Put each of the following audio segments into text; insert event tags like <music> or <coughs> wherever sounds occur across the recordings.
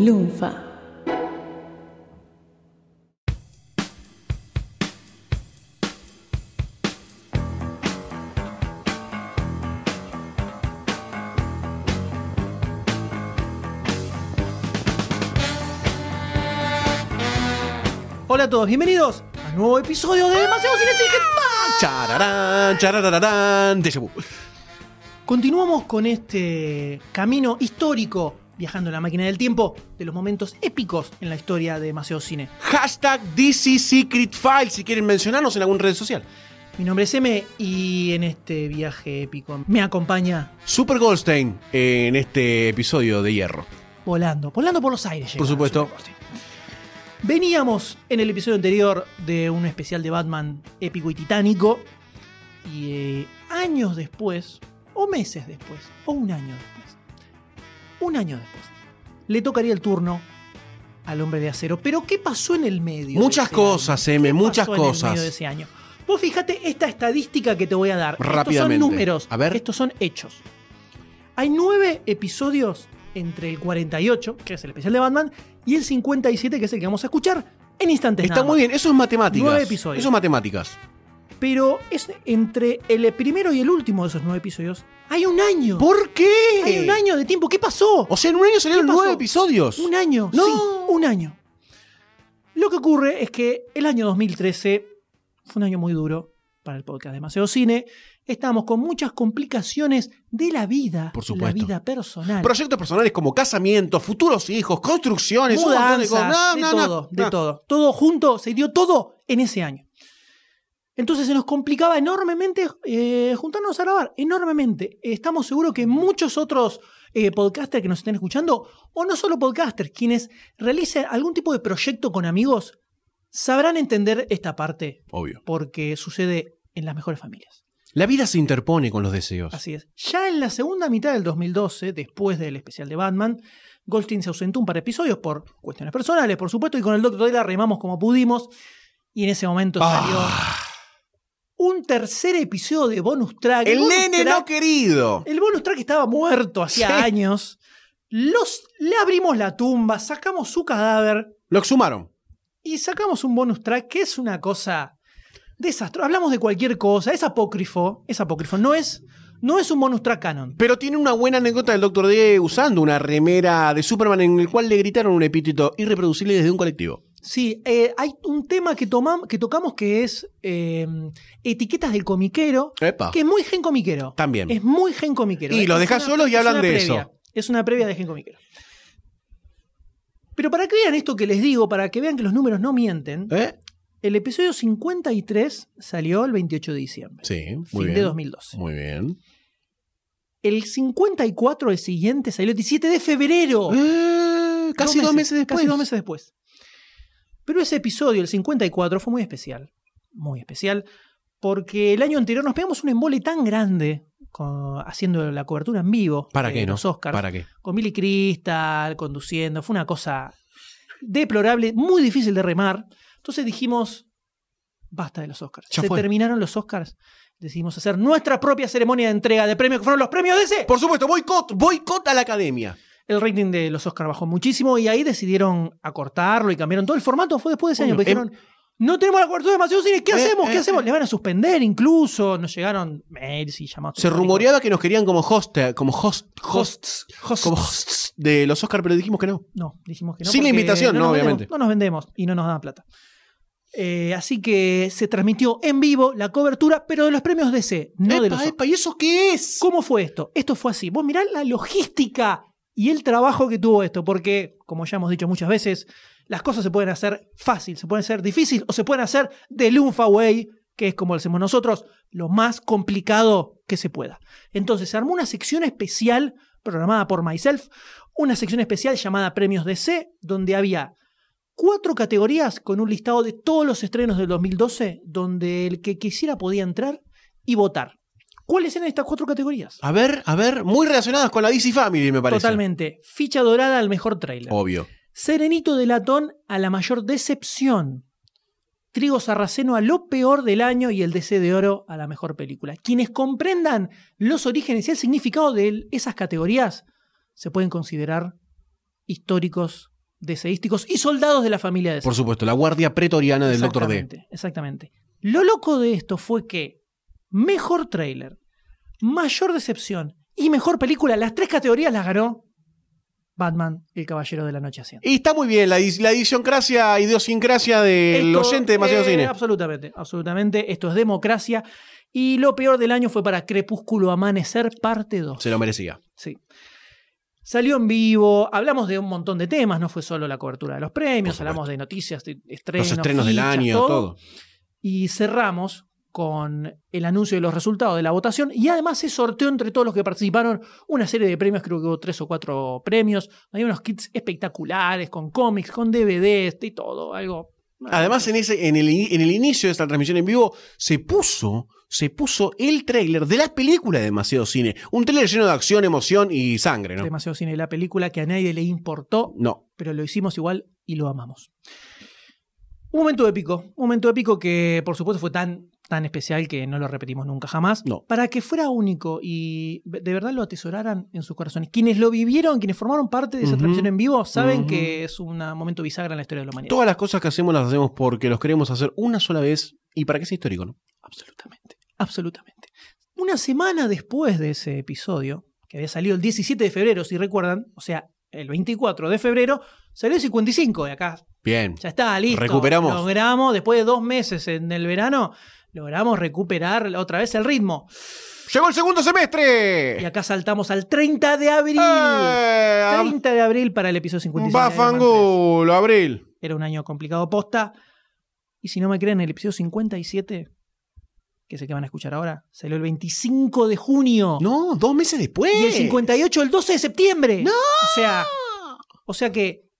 Lunfa. Hola a todos, bienvenidos a un nuevo episodio de Demasiado Cine. Chararán, vu. Continuamos con este camino histórico viajando en la máquina del tiempo de los momentos épicos en la historia de Demasiado Cine. Hashtag DC Secret File si quieren mencionarnos en alguna red social. Mi nombre es M y en este viaje épico me acompaña Super Goldstein en este episodio de Hierro. volando, volando por los aires. Por supuesto. Veníamos en el episodio anterior de un especial de Batman épico y titánico y eh, años después, o meses después, o un año después, un año después, le tocaría el turno al hombre de acero. Pero ¿qué pasó en el medio? Muchas cosas, año? M, ¿Qué muchas pasó en el cosas. medio de ese año? Vos fíjate esta estadística que te voy a dar. Rápidamente. Estos son números. A ver. Estos son hechos. Hay nueve episodios entre el 48, que es el especial de Batman, y el 57, que es el que vamos a escuchar en instantes. Está nada muy más. bien, eso es matemáticas. Nueve episodios. Eso es matemáticas. Pero es entre el primero y el último de esos nueve episodios. Hay un año. ¿Por qué? Hay un año de tiempo. ¿Qué pasó? O sea, en un año salieron nueve episodios. Un año. No. Sí, un año. Lo que ocurre es que el año 2013 fue un año muy duro para el podcast Demasiado Cine. Estábamos con muchas complicaciones de la vida. Por supuesto. La vida personal. Proyectos personales como casamientos, futuros hijos, construcciones, un montón de cosas. No, de no, no, todo, de todo. Todo junto, se dio todo en ese año. Entonces se nos complicaba enormemente eh, juntarnos a grabar, enormemente. Estamos seguros que muchos otros eh, podcasters que nos estén escuchando, o no solo podcasters, quienes realicen algún tipo de proyecto con amigos, sabrán entender esta parte, Obvio. porque sucede en las mejores familias. La vida se interpone con los deseos. Así es. Ya en la segunda mitad del 2012, después del especial de Batman, Goldstein se ausentó un par de episodios por cuestiones personales, por supuesto, y con el Doctor D la remamos como pudimos. Y en ese momento salió Ah, un tercer episodio de bonus track. el bonus nene track- no querido. El bonus track estaba muerto hacía Sí. años. Los, le abrimos la tumba, sacamos su cadáver Lo exhumaron. y sacamos un bonus track que es una cosa desastrosa. Hablamos de cualquier cosa, es apócrifo, es apócrifo, no es, no es un bonus track canon. Pero tiene una buena anécdota del Dr. D usando una remera de Superman en el cual le gritaron un epíteto irreproducible desde un colectivo. Sí, eh, hay un tema que, tomam- que tocamos que es eh, etiquetas del comiquero, Epa. que es muy gen comiquero. También. Es muy gen comiquero. Y Es lo una- dejas solos y hablan de previa. eso. Es una previa de gen comiquero. Pero para que vean esto que les digo, para que vean que los números no mienten, ¿Eh? el episodio 53 salió el 28 de diciembre, Sí, muy fin bien. de 2012. Muy bien. El 54, el siguiente, salió el 17 de febrero. Eh, casi dos meses, después. Casi dos meses después. Pero ese episodio, el 54, fue muy especial. Muy especial. Porque el año anterior nos pegamos un embole tan grande con- haciendo la cobertura en vivo ¿Para de qué no? los Oscars. ¿Para qué? Con Billy Crystal, conduciendo. Fue una cosa deplorable, muy difícil de remar. Entonces dijimos, basta de los Oscars. Ya Se fue. terminaron los Oscars. Decidimos hacer nuestra propia ceremonia de entrega de premios, que fueron los premios de ese. Por supuesto, boicot, boicot a la academia. El rating de los Oscars bajó muchísimo y ahí decidieron acortarlo y cambiaron todo el formato. Fue después de ese año. Coño, porque dijeron, no tenemos la cobertura de demasiado cine. ¿Qué Eh, hacemos? ¿Qué eh, hacemos? eh. Le van a suspender incluso. Nos llegaron mails y llamados. Se rumoreaba que nos querían como host, como host, hosts, Hosts. como hosts de los Oscars, pero dijimos que no. No, dijimos que no. Sin la invitación, no, obviamente. vendemos, no nos vendemos y no nos dan plata. Eh, así que se transmitió en vivo la cobertura, pero de los premios DC, no de los epa, ¿y eso qué es? ¿Cómo fue esto? Esto fue así. Vos mirá la logística y el trabajo que tuvo esto, porque, como ya hemos dicho muchas veces, las cosas se pueden hacer fácil, se pueden hacer difícil o se pueden hacer de Lunfa Way, que es como lo hacemos nosotros, lo más complicado que se pueda. Entonces se armó una sección especial programada por Myself, una sección especial llamada Premios DC, donde había cuatro categorías con un listado de todos los estrenos del 2012, donde el que quisiera podía entrar y votar. ¿Cuáles eran estas cuatro categorías? A ver, a ver, muy relacionadas con la DC Family, me parece. Totalmente. Ficha dorada al mejor tráiler. Obvio. Serenito de latón a la mayor decepción. Trigo Sarraceno a lo peor del año y el DC de Oro a la mejor película. Quienes comprendan los orígenes y el significado de esas categorías se pueden considerar históricos deseísticos y soldados de la familia de Por supuesto, la guardia pretoriana del Doctor D. Exactamente, Exactamente. Lo loco de esto fue que mejor trailer, mayor decepción y mejor película, las tres categorías las ganó Batman, el Caballero de la Noche Haciendo. Y está muy bien, la, la edicióncracia, idiosincrasia del Esto, oyente de demasiado eh, cine. Absolutamente, absolutamente. Esto es democracia. Y lo peor del año fue para Crepúsculo Amanecer, parte 2. Se lo merecía. Sí. Salió en vivo, hablamos de un montón de temas, no fue solo la cobertura de los premios, hablamos de noticias, de estrenos, Los estrenos del año, todo. Y cerramos con el anuncio de los resultados de la votación y además se sorteó entre todos los que participaron una serie de premios, creo que hubo tres o cuatro premios, hay unos kits espectaculares con cómics, con DVDs, de todo, algo... Además, en, ese, en, el, en el inicio de esta transmisión en vivo, se puso, se puso el tráiler de la película de Demasiado Cine. Un tráiler lleno de acción, emoción y sangre, ¿no? demasiado cine la película que a nadie le importó, No. pero lo hicimos igual y lo amamos. Un momento épico, un momento épico que por supuesto fue tan, tan especial que no lo repetimos nunca jamás, No. para que fuera único y de verdad lo atesoraran en sus corazones. Quienes lo vivieron, quienes formaron parte de esa Ujú. transmisión en vivo, saben Ujú. que es un momento bisagra en la historia de la humanidad. Todas las cosas que hacemos las hacemos porque los queremos hacer una sola vez y para que sea histórico, ¿no? Absolutamente, absolutamente. Una semana después de ese episodio, que había salido el 17 de febrero, si recuerdan, o sea, el 24 de febrero, salió el 55 de acá. Bien. Ya está, listo. Recuperamos. Logramos, después de dos meses en el verano, logramos recuperar otra vez el ritmo. ¡Llegó el segundo semestre! Y acá saltamos al 30 de abril. ¡Eh! 30 de abril para el episodio 56. de Iron Man 3. ¡Bafangulo, Abril! Era un año complicado posta. Y si no me creen, el episodio 57, que es el que van a escuchar ahora, salió el 25 de junio. No, dos meses después. Y el 58 el 12 de septiembre. ¡No! O sea, o sea que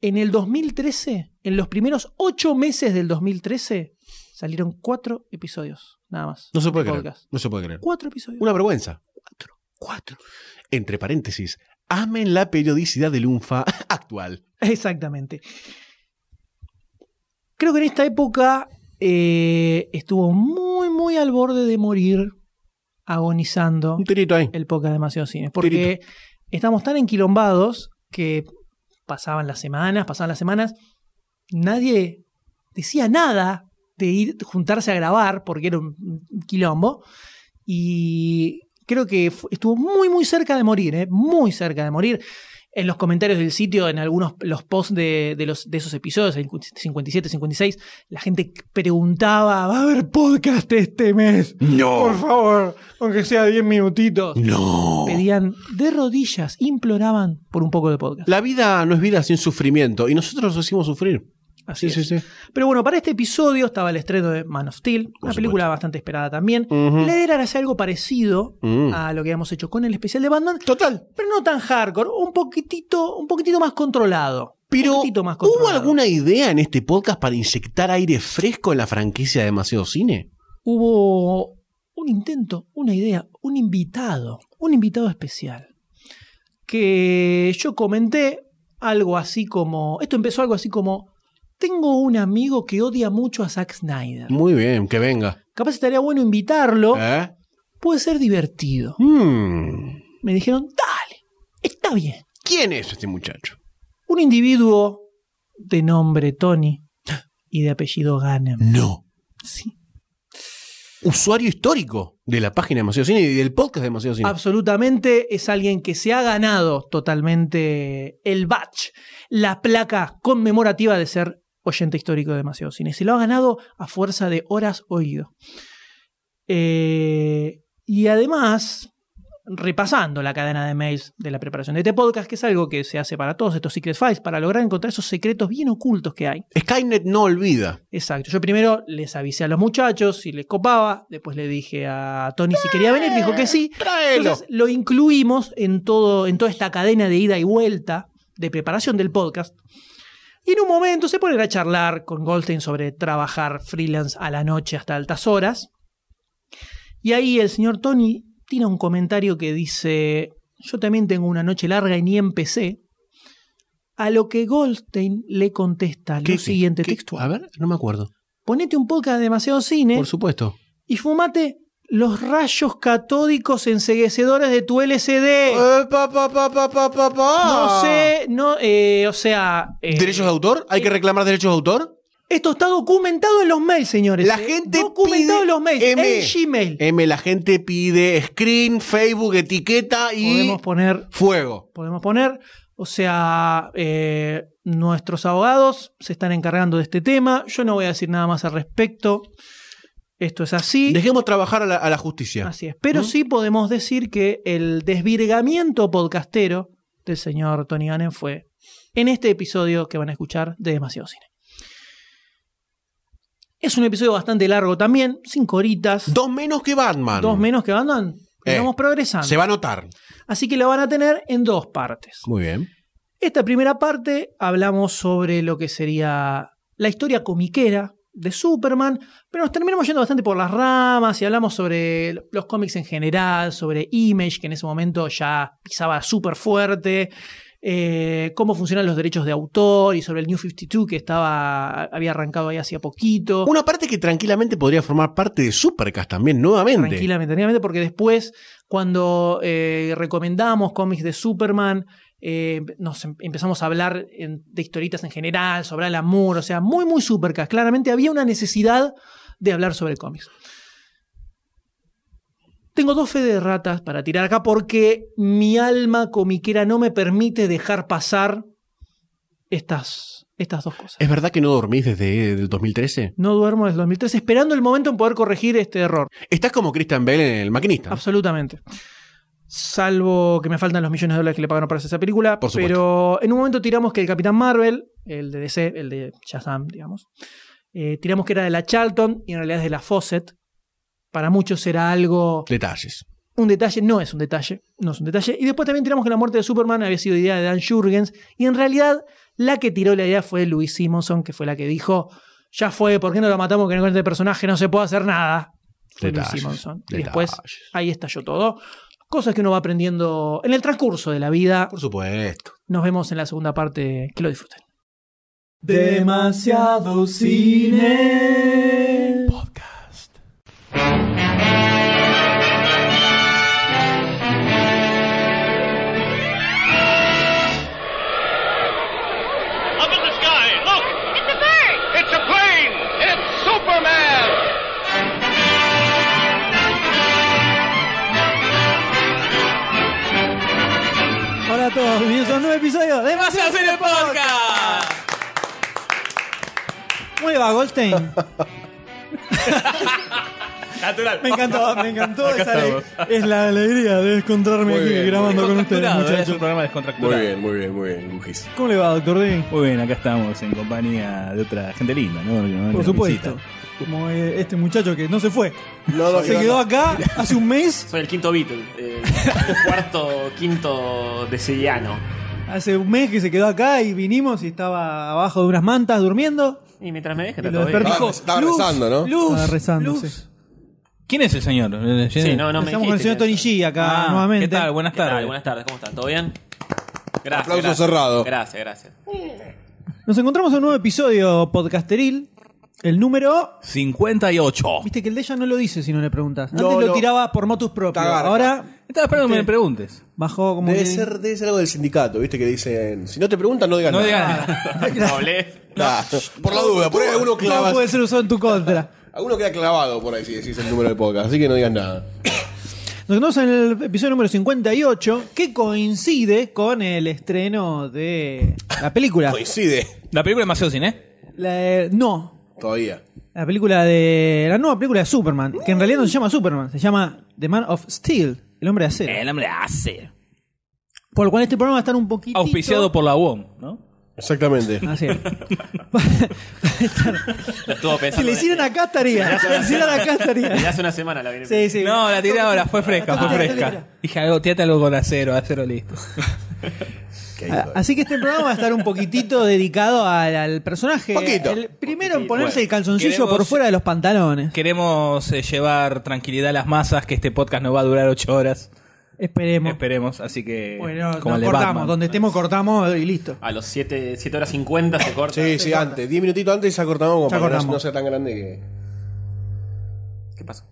en el 2013, en los primeros ocho meses del 2013, salieron cuatro episodios, nada más. No se puede de creer. podcast. No se puede creer. Cuatro episodios. Una vergüenza. Cuatro. Cuatro. Entre paréntesis, amen la periodicidad del UNFA <laughs> actual. Exactamente. Creo que en esta época eh, estuvo muy, muy al borde de morir, agonizando Un tirito ahí. el podcast Demasiado Cine. Porque estamos tan enquilombados que pasaban las semanas, pasaban las semanas, nadie decía nada de ir juntarse a grabar porque era un quilombo. Y creo que estuvo muy, muy cerca de morir, ¿eh? muy cerca de morir. En los comentarios del sitio, en algunos los posts de, de los, de esos episodios, el 57, 56, la gente preguntaba, ¿va a haber podcast este mes? Por No. favor, aunque sea 10 minutitos. No. Pedían de rodillas, imploraban por un poco de podcast. La vida no es vida sin sufrimiento y nosotros nos hicimos sufrir. Así Sí, es. sí, sí. Pero bueno, para este episodio estaba el estreno de Man of Steel, una supuesto. película bastante esperada también. Ujú. La idea era hacer algo parecido Mm. a lo que habíamos hecho con el especial de Batman, Total. pero no tan hardcore, un poquitito, un poquitito más controlado. Pero, más ¿hubo controlado. alguna idea en este podcast para inyectar aire fresco en la franquicia de Demasiado Cine? Hubo un intento, una idea, un invitado, un invitado especial. Que yo comenté algo así como. Esto empezó algo así como. Tengo un amigo que odia mucho a Zack Snyder. Muy bien, que venga. Capaz estaría bueno invitarlo. ¿Eh? Puede ser divertido. Hmm. Me dijeron, dale, está bien. ¿Quién es este muchacho? Un individuo de nombre Tony y de apellido Ganem. No. Sí. Usuario histórico de la página de Demasiado Cine y del podcast de Demasiado Cine. Absolutamente es alguien que se ha ganado totalmente el badge, la placa conmemorativa de ser oyente histórico de Demasiado Cine. Se lo ha ganado a fuerza de horas oído. Eh, y además, repasando la cadena de mails de la preparación de este podcast, que es algo que se hace para todos estos Secret Files, para lograr encontrar esos secretos bien ocultos que hay. Skynet no olvida. Exacto. Yo primero les avisé a los muchachos si les copaba, después le dije a Tony si quería venir, dijo que sí. Tráelo. Entonces lo incluimos en, todo, en toda esta cadena de ida y vuelta de preparación del podcast. Y en un momento se ponen a charlar con Goldstein sobre trabajar freelance a la noche hasta altas horas. Y ahí el señor Tony tiene un comentario que dice, yo también tengo una noche larga y ni empecé. A lo que Goldstein le contesta ¿Qué- lo siguiente qué- textual. A ver, no me acuerdo. Ponete un podcast de demasiado cine Por supuesto. y fumate los rayos catódicos enseguecedores de tu LCD. Eh, pa, pa, pa, pa, pa, pa, pa. No sé, no, eh, o sea. eh, ¿Derechos de autor? ¿Hay que reclamar derechos de autor? Esto está documentado en los mails, señores. La eh. gente Documentado pide- en los mails. M. En Gmail. M, la gente pide screen, Facebook, etiqueta y Podemos poner fuego. podemos poner. O sea, eh, nuestros abogados se están encargando de este tema. Yo no voy a decir nada más al respecto. Esto es así. Dejemos trabajar a la, a la justicia. Así es. Pero ¿Mm? sí podemos decir que el desvirgamiento podcastero del señor Tony Gannon fue en este episodio que van a escuchar de Demasiado Cine. Es un episodio bastante largo también, cinco horitas, Dos menos que Batman. dos menos que andan. Eh, Vamos progresando. Se va a notar. Así que lo van a tener en dos partes. Muy bien. Esta primera parte hablamos sobre lo que sería la historia comiquera de Superman, pero nos terminamos yendo bastante por las ramas y hablamos sobre los cómics en general, sobre Image, que en ese momento ya pisaba súper fuerte, eh, cómo funcionan los derechos de autor y sobre el New 52 que estaba, había arrancado ahí hacía poquito. Una parte que tranquilamente podría formar parte de Supercast también, nuevamente. Tranquilamente, tranquilamente, porque después, cuando eh, recomendamos cómics de Superman, eh, nos em- empezamos a hablar en- de historietas en general, sobre el amor, o sea, muy, muy supercast. Claramente había una necesidad de hablar sobre cómics. Tengo dos fe de ratas para tirar acá porque mi alma comiquera no me permite dejar pasar estas, estas dos cosas. ¿Es verdad que no dormís desde el 2013? No duermo desde el 2013 esperando el momento en poder corregir este error. Estás como Christian Bale en El Maquinista. Absolutamente. Salvo que me faltan los millones de dólares que le pagaron para hacer esa película. Por pero en un momento tiramos que el Capitán Marvel, el de DC, el de Shazam, digamos, eh, tiramos que era de la Charlton y en realidad es de la Fawcett. Para muchos era algo. Detalles. Un detalle, no es un detalle. No es un detalle. Y después también tiramos que la muerte de Superman había sido idea de Dan Jurgens. Y en realidad, la que tiró la idea fue Louis Simonson, que fue la que dijo: Ya fue, ¿por qué no lo matamos? Que con este personaje no se puede hacer nada. Fue Louis Detalles, Simonson. Y detalles. después ahí estalló todo. Cosas que uno va aprendiendo en el transcurso de la vida. Por supuesto. Nos vemos en la segunda parte. Que lo disfruten. Demasiado cine. Podcast. Episodio de Demasiado Cine Podcast. ¿Cómo le va, Goldstein? <laughs> Natural. Me encantó, me encantó. Acá esa ale- es la alegría de encontrarme Muy aquí bien, grabando con ustedes, Descontracturado, ¿eh? Es un muchachos. programa descontracturado. Muy bien, muy bien, muy bien, Gugis. ¿Cómo le va, doctor D? Muy bien, acá estamos en compañía de otra gente linda, ¿no? Por nos supuesto. visita. Como eh, este muchacho que no se fue. No, no, Se quedó acá hace un mes. Soy el quinto Beatle, el cuarto, quinto de Sillano. Hace un mes que se quedó acá y vinimos y estaba abajo de unas mantas durmiendo. Y mientras me dejen, Y está lo todo bien. despertó. Estaba- Dijo, estaba "Luz, rezando, ¿no?" Luz, Estaba rezando, luz. sí. ¿Quién es el señor? Sí, no, no me Estamos con el dijiste señor Tony G acá Ah, nuevamente. ¿Qué tal? Buenas ¿Qué tal? tardes. Buenas tardes, ¿cómo están? ¿Todo bien? Gracias. Aplauso gracias. cerrado. Gracias, gracias. Nos encontramos en un nuevo episodio podcasteril. El número. 58. Viste que el de ella no lo dice si no le preguntas. Antes No, lo no. tiraba por motus propio. Cagarca. Ahora Estaba esperando que me preguntes. bajó como. Debe que- ser, debe ser algo del sindicato, ¿viste? Que dicen, si no te preguntan, no digas No nada. digas nada. <laughs> Hablé. Nah, por la duda, por ahí alguno Todo puede ser usado en tu contra. Alguno queda clavado por ahí si decís el número de podcast, así que no digas nada. Nos encontramos en el episodio número 58, que coincide con el estreno de la película. Coincide. La película es demasiado cine. La- no, Todavía. la película de. La nueva película de Superman, que en realidad no se llama Superman, se llama The Man of Steel, el hombre de acero. El hombre hace. Por lo cual este programa va a estar un poquito. Auspiciado por la UOM, ¿no? Exactamente. Así es. Lo estuvo pensando. si le hicieran acá estaría. Si le hicieran acá estaría. hace una semana la viene. Sí, sí. No, la tiré ahora, fue fresca, fue fresca. Dije algo, tírate algo con acero, acero listo. <laughs> Qué Ah, Así que este programa va a estar un poquitito dedicado al, al personaje. Poquito. El primero en ponerse Bueno, el calzoncillo queremos- por fuera de los pantalones. Queremos eh, llevar tranquilidad a las masas, que este podcast no va a durar ocho horas. Esperemos. Esperemos, así que. Bueno, como cortamos. Batman. Donde estemos cortamos y listo. A los 7, 7 horas 50 se corta. Sí, sí, antes. Diez minutitos antes ya cortamos como Ya para que no- cortamos. no sea tan grande que. ¿Qué pasó?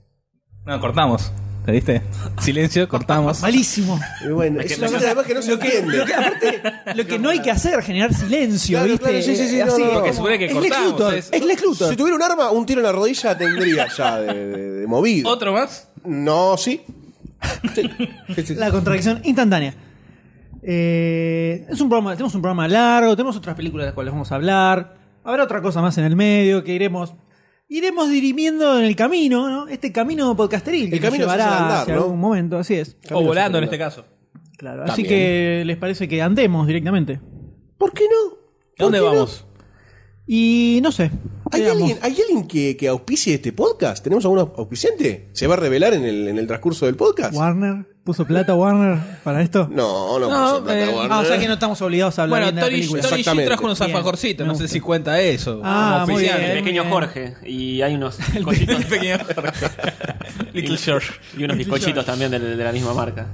No, cortamos. ¿Te viste? Silencio, cortamos. Malísimo. Y bueno, es una cosa además que no se entiende. Lo que, aparte, lo que no hay que hacer, generar silencio, Claro, ¿viste? claro, sí, sí, sí, Así, no, no, no. Porque supone que es Lex cortamos, Luthor, es- es Lex Luthor. Si tuviera un arma, un tiro en la rodilla tendría ya de, de- de movido. ¿Otro más? No, sí. Sí. Sí, sí. La contradicción instantánea. Eh, es un programa, tenemos un programa largo, tenemos otras películas de las cuales vamos a hablar. Habrá otra cosa más en el medio que iremos iremos dirimiendo en el camino, ¿no? Este camino podcasteril que El nos camino se hace llevará andar, hacia ¿no? algún momento, así es. O volando en este caso. Claro, así También. que les parece que andemos directamente. ¿Por qué no? ¿A dónde ¿Por qué no? vamos? Y no sé. ¿Hay veamos. alguien, ¿Hay alguien que, que auspicie este podcast? ¿Tenemos algún auspiciante? ¿Se va a revelar en el, en el transcurso del podcast? Warner puso plata Warner para esto. No, no, No, puso plata, eh, Warner. Ah, o sea que no estamos obligados a hablar Bueno, bien de la Tony, película. G Exactamente. trajo unos Bien, alfajorcitos, me no sé gusta. si cuenta eso. Ah, como muy oficial. bien. El pequeño bien. Jorge. Y hay unos bizcochitos. <laughs> El pequeño <laughs> Little George. y unos bizcochitos también de, de la misma marca.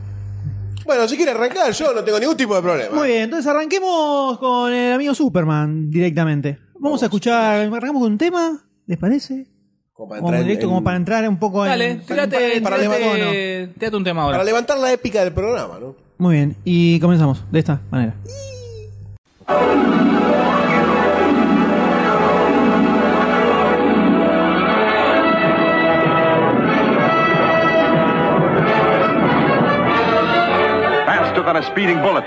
Bueno, si quiere arrancar, yo no tengo ningún tipo de problema. Muy bien, entonces arranquemos con el amigo Superman directamente. Vamos, a escuchar, arrancamos con un tema, ¿les parece? Como para Vamos entrar en- como para entrar un poco Dale, en... tírate, para tírate, levantar- tírate un tema ahora. para levantar la épica del programa, ¿no? Muy bien, y comenzamos de esta manera. faster than a speeding bullet,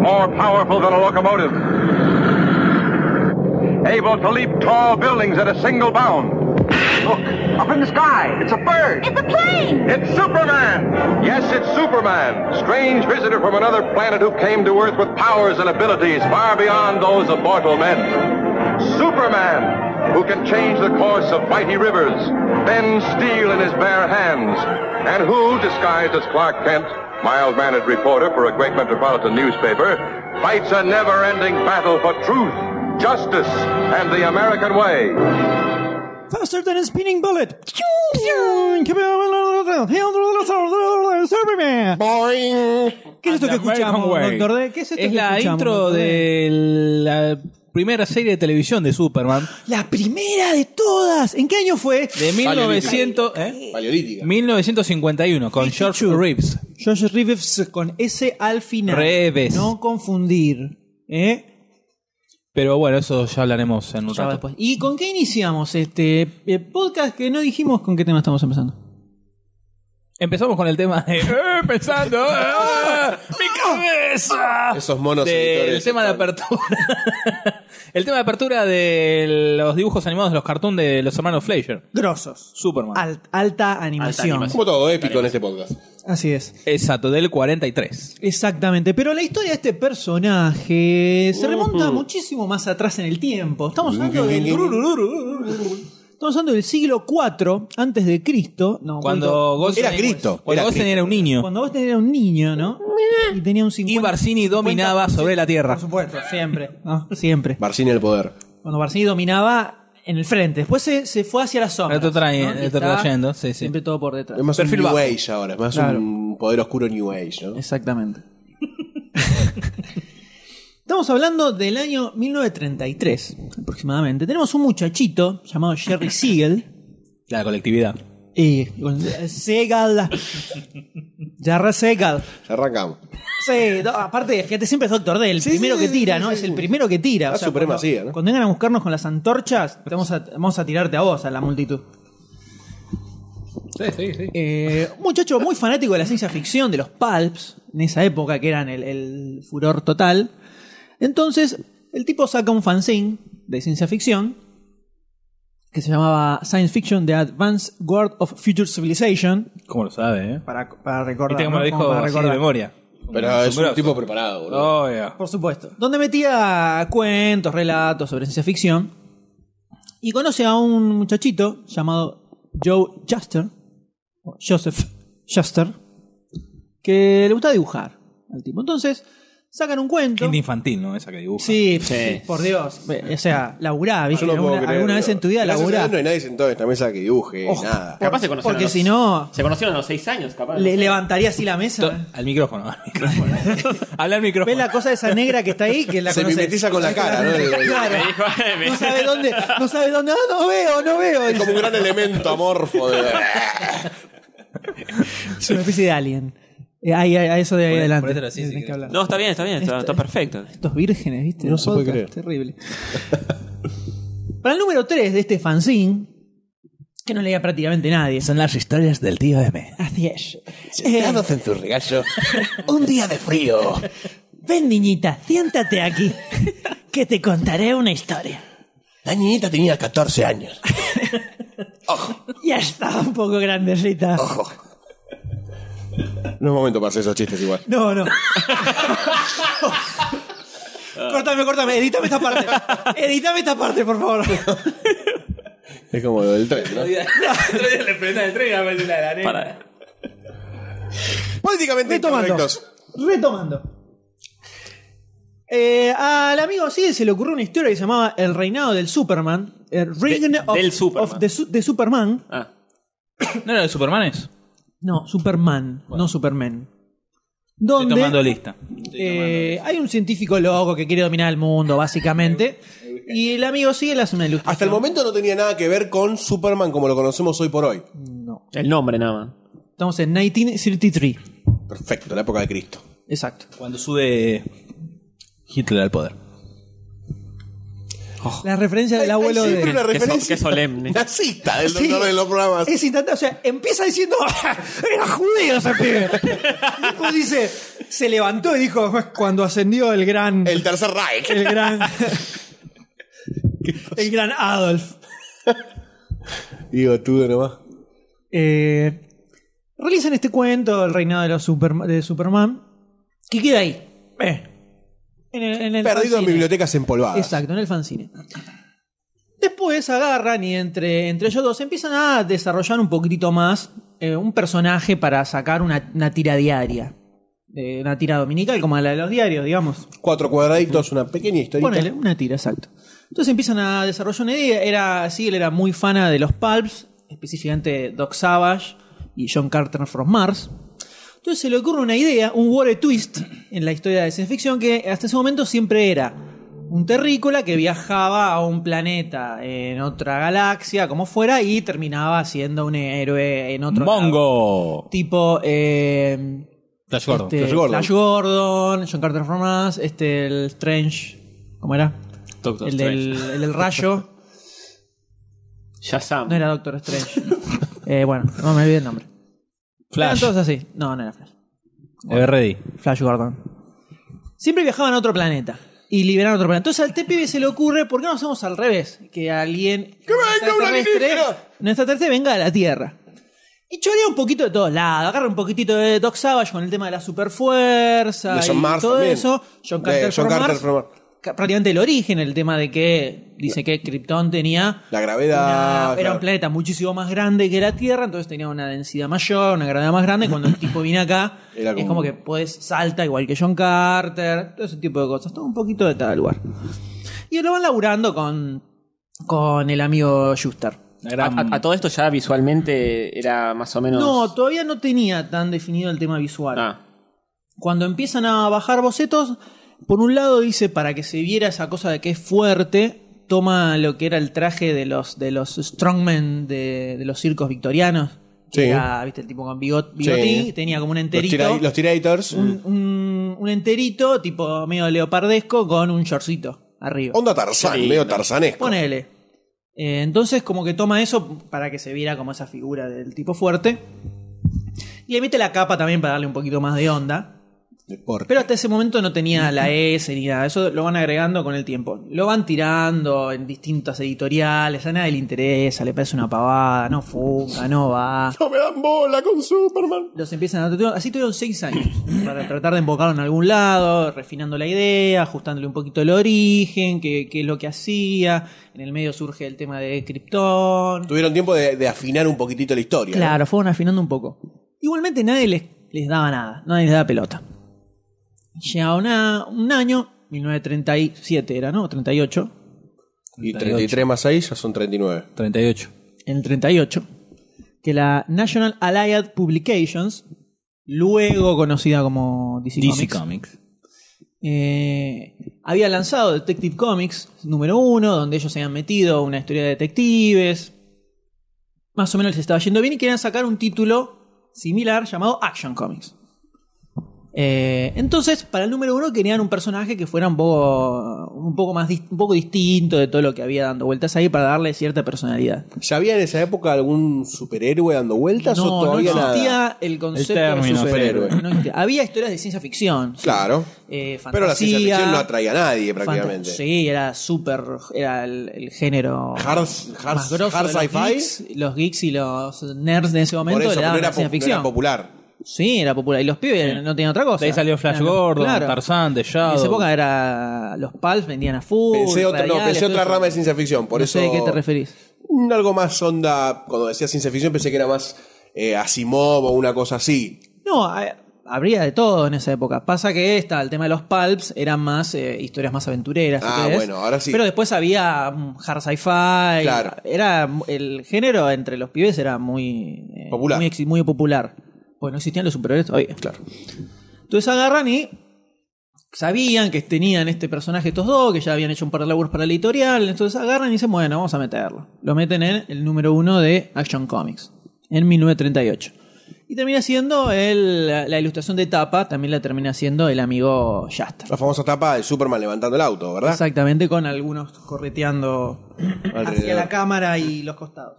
more powerful than a locomotive, able to leap tall buildings at a single bound. Look, up in the sky, it's a bird. It's a plane! It's Superman! Yes, it's Superman, strange visitor from another planet who came to Earth with powers and abilities far beyond those of mortal men. Superman, who can change the course of mighty rivers, bend steel in his bare hands, and who, disguised as Clark Kent, mild-mannered reporter for a great metropolitan newspaper, fights a never-ending battle for truth, justice, and the American way. Faster than a spinning bullet. Superman. ¿Qué es esto que escuchamos, Way. Doctor D? ¿Qué es esto Es que la escuchamos, intro Doctor D? de la primera serie de televisión de Superman La primera de todas. ¿En qué año fue? de 1900, ¿eh? Paleolítica. 1951 con George 52. Reeves. George Reeves con S al final. Reeves. No confundir. ¿Eh? Pero bueno, eso ya hablaremos en un Ya rato. después. ¿Y con qué iniciamos este eh, podcast que no dijimos con qué tema estamos empezando? Empezamos con el tema de <laughs> ¡Eh, pensando ¡ah, mi cabeza Esos monos editores tema de están- apertura <laughs> el tema de apertura de los dibujos animados de los cartoons de los hermanos Fleischer Grosos. Superman Al- alta animación. animación. Como todo épico en este podcast. Así es. exacto del 43 Exactamente. Pero la historia de este personaje se remonta muchísimo más atrás en el tiempo. Estamos hablando del. <laughs> Estamos hablando del siglo IV antes de Cristo. No, cuando Goldstein Era Cristo, cuando era Goldstein Cristo. era un niño Cuando vos tenías un niño, ¿no? Y tenía un 50. y Barcini dominaba 50%. sobre la tierra Por supuesto, siempre. ¿no? Siempre. Barcini el poder. Cuando Barcini dominaba en el frente. Después se, se fue hacia la sombra. Esto trae- esto trayendo, sí, sí. Siempre todo por detrás. Es más Perfil un New bajo. Age ahora, es más Claro. un poder oscuro New Age, ¿no? Exactamente. <laughs> Estamos hablando del año 1933, aproximadamente. Tenemos un muchachito llamado Jerry <laughs> Siegel. la colectividad Y con- Segal. Jerry Segal. Ya arrancamos. Sí, no, aparte, fíjate, siempre es Doctor D, el Sí, primero sí, que sí, tira, sí, ¿no? sí, es sí. el primero que tira. La supremacía, cuando, ¿no? cuando vengan a buscarnos con las antorchas, te vamos a, vamos a tirarte a vos, a la multitud. sí sí sí Eh, un muchacho muy fanático de la ciencia ficción, de los pulps, en esa época que eran el, el furor total. Entonces, el tipo saca un fanzine de ciencia ficción que se llamaba Science Fiction The Advanced World of Future Civilization. cómo lo sabe eh Para, para recordar. viste cómo ¿no? lo Como dijo para de recordar. memoria Pero es un tipo preparado, boludo. Oh, yeah. Por supuesto. Donde metía cuentos, relatos sobre ciencia ficción. Y conoce a un muchachito llamado Joe Juster, o Joseph Juster, que le gusta dibujar al tipo. Entonces sacan un cuento. Gente infantil, ¿no? Esa que dibuja. Sí, Sí. por Dios. O sea, laburá, ¿viste? Yo no puedo alguna, vez en tu vida Gracias a laburá. Dios No hay nadie sentado en esta mesa que dibuje, Ojo. nada. Capaz se conocieron Porque a los- si no, Se conocieron a los seis años, capaz. le levantaría así la To- mesa. Al micrófono. Al micrófono. <laughs> Habla al micrófono. ¿Ves la cosa esa negra que está ahí? Que la Se mimetiza con la cara, ¿no? El- el- Claro. Me dijo, me- No sabe dónde, no sabe dónde, ah, no veo, no veo. Es como un gran elemento amorfo de. Es <laughs> una especie de alien. Eh, ahí, ahí, a eso de ahí adelante. así, que hablar. No, está bien, está bien, está, está perfecto. Estos vírgenes, ¿viste? No se puede creer. Terrible. <laughs> Para el número 3 de este fanzine, que no leía prácticamente nadie. Son las historias del tío M. Así es. Sentados en tu regazo, <laughs> un día de frío. Ven, niñita, siéntate aquí, que te contaré una historia. La niñita tenía 14 años. <laughs> Ya estaba un poco grandecita. Ojo. No es momento para hacer esos chistes igual. No, no. córtame, córtame, edítame esta parte. Edítame esta parte, por favor. Es como lo del tren, ¿no? Otro día le prenda el tren y la de la nena. Para. Políticamente Retomando. incorrectos. Retomando. Eh, al amigo sí se le ocurrió una historia que se llamaba El reinado del Superman. El Reign De- of, del Superman. of the Su- de Superman. Ah, ¿No era de Supermanes? No, Superman, no Superman. Estoy Donde tomando lista. eh, hay un científico loco que quiere dominar el mundo, básicamente. <laughs> Y el amigo sí le hace una ilustración. Hasta el momento no tenía nada que ver con Superman como lo conocemos hoy por hoy. No. el nombre nada más. Estamos en 1933. Perfecto, la época de Cristo. Exacto. Cuando sube Hitler al poder. La referencia del Hay abuelo siempre de. una Qué so- referencia qué solemne. nazista del Sí. doctor en los programas. Es instantáneo, o sea, empieza diciendo era judío ese pibe. Y Después dice, se levantó y dijo cuando ascendió el gran El tercer Reich. el gran <laughs> el gran Adolf. Digo, tú nomás. Eh, realizan este cuento, el reinado de los Superma- de Superman, que queda ahí. eh, en el, en el Perdido en fanzine. bibliotecas empolvadas. Exacto, en el fanzine. Después agarran y entre, entre ellos dos empiezan a desarrollar un poquitito más eh, un personaje para sacar una, una tira diaria. Eh, una tira dominical como la de los diarios, digamos. Cuatro cuadraditos, una pequeña historia. Ponele, una tira, exacto. Entonces empiezan a desarrollar una idea. Era así, él era muy fana de los pulps, específicamente Doc Savage y John Carter from Mars. Entonces se le ocurre una idea, un war twist en la historia de ciencia ficción que hasta ese momento siempre era un terrícola que viajaba a un planeta en otra galaxia, como fuera, y terminaba siendo un héroe en otro lado. Mongo. Tipo eh, Flash Gordon. este, Flash Gordon. Flash Gordon, John Carter from Mars, este, el Strange, ¿cómo era? Doctor el, del, el del rayo. <laughs> Shazam. No era Doctor Strange. <laughs> Eh, bueno, no me olvidé el nombre. Eran todos así. No, no era Flash. Everready. Flash Gordon. Siempre viajaban a otro planeta. Y liberaron otro planeta. Entonces al TPB se le ocurre, ¿por qué no hacemos al revés? Que alguien. ¡Que venga un alienígena! Un extraterrestre venga a la Tierra. Y chorea un poquito de todos lados. Agarra un poquitito de Doc Savage con el tema de la superfuerza. De John y Mars todo también. eso. John De Carter, John from Carter Mars, from Mars. Ca- Prácticamente el origen, el tema de que dice que Krypton tenía La gravedad. una- era claro. un planeta muchísimo más grande que la Tierra, entonces tenía una densidad mayor, una gravedad más grande. Cuando el tipo viene acá, <laughs> Era es como- como que pues salta igual que John Carter, todo ese tipo de cosas, todo un poquito de tal lugar. Y lo van laburando con, con el amigo Schuster. La A, a- a todo esto ya visualmente era más o menos. No, todavía no tenía tan definido el tema visual. Ah, Cuando empiezan a bajar bocetos, por un lado dice para que se viera esa cosa de que es fuerte, toma lo que era el traje de los de los strongmen de, de los circos victorianos. que Sí. Era, viste, el tipo con bigot, bigotín, Sí. tenía como un Los, enterito. tira- los tirators. un, un- un enterito, tipo medio leopardesco, con un shortcito arriba. Onda Tarzán, medio tarzanesco. Ponele. Eh, entonces, como que toma eso para que se viera como esa figura del tipo fuerte. Y le mete la capa también para darle un poquito más de onda. Deporte. Pero hasta ese momento no tenía la S ni nada. Eso lo van agregando con el tiempo. Lo van tirando en distintas editoriales. A nadie le interesa, le parece una pavada, no funga, no va. <laughs> No me dan bola con Superman. Los empiezan a. Así tuvieron seis años para tratar de embocarlo en algún lado, refinando la idea, ajustándole un poquito el origen, qué, qué es lo que hacía. En el medio surge el tema de Krypton. Tuvieron tiempo de, de afinar un poquitito la historia. ¿no? Claro, fueron afinando un poco. Igualmente nadie les, les daba nada, nadie les daba pelota. Llega una- un año, 1937 era, ¿no? 38. Y 33 más 6 ya son 39. 38. En el 38. Que la National Allied Publications, luego conocida como DC, DC Comics, Comics. eh, había lanzado Detective Comics número uno, donde ellos se habían metido una historia de detectives. Más o menos les estaba yendo bien y querían sacar un título similar llamado Action Comics. Eh, entonces, para el número uno querían un personaje que fuera un poco, un poco más un poco distinto de todo lo que había dando vueltas ahí para darle cierta personalidad. ¿Ya había en esa época algún superhéroe dando vueltas o No, no todavía existía nada? el concepto El término de superhéroe. superhéroe. <laughs> No existía. Había historias de ciencia ficción. sí. Claro. Eh, Pero la ciencia ficción no atraía a nadie prácticamente. Sí, era súper. Era el, el género. Hard, hard, más grosso hard de los sci-fi. geeks, los geeks y los nerds de ese Por momento eso, le pero daban era, la ciencia po- no ficción. era popular. Sí, era popular. Y los pibes no tenían otra cosa. De ahí salió Flash Gordon, claro. Tarzán, The En Shadow. esa época era. Los Pulps vendían a full. Pensé, otra, no, radiales, pensé todo otra eso. rama de ciencia ficción. Por no eso. sé a qué te referís. Mm, Algo más onda. Cuando decía ciencia ficción pensé que era más eh, Asimov o una cosa así. No, ha- habría de todo en esa época. Pasa que esta, el tema de los pulps, eran más eh, historias más aventureras. si Ah, querés. bueno, ahora sí. Pero después había mm, hard sci-fi. Claro. Era el género entre los pibes era muy eh, Popular. muy, exi- muy popular. Pues no existían los superhéroes todavía. Claro. Entonces agarran y sabían que tenían este personaje estos dos, que ya habían hecho un par de labores para la editorial. Entonces agarran y dicen, bueno, vamos a meterlo. Lo meten en el número uno de Action Comics, en 1938. Y termina siendo el- la, la ilustración de tapa, también la termina siendo el amigo Shaster. La famosa tapa de Superman levantando el auto, ¿verdad? Exactamente, con algunos correteando hacia la cámara y los costados.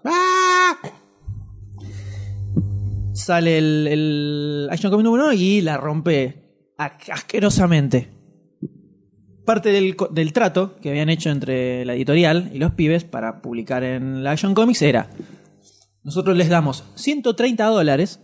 Sale el, el Action Comics número uno y la rompe asquerosamente. Parte del, del trato que habían hecho entre la editorial y los pibes para publicar en la Action Comics era: nosotros les damos 130 dólares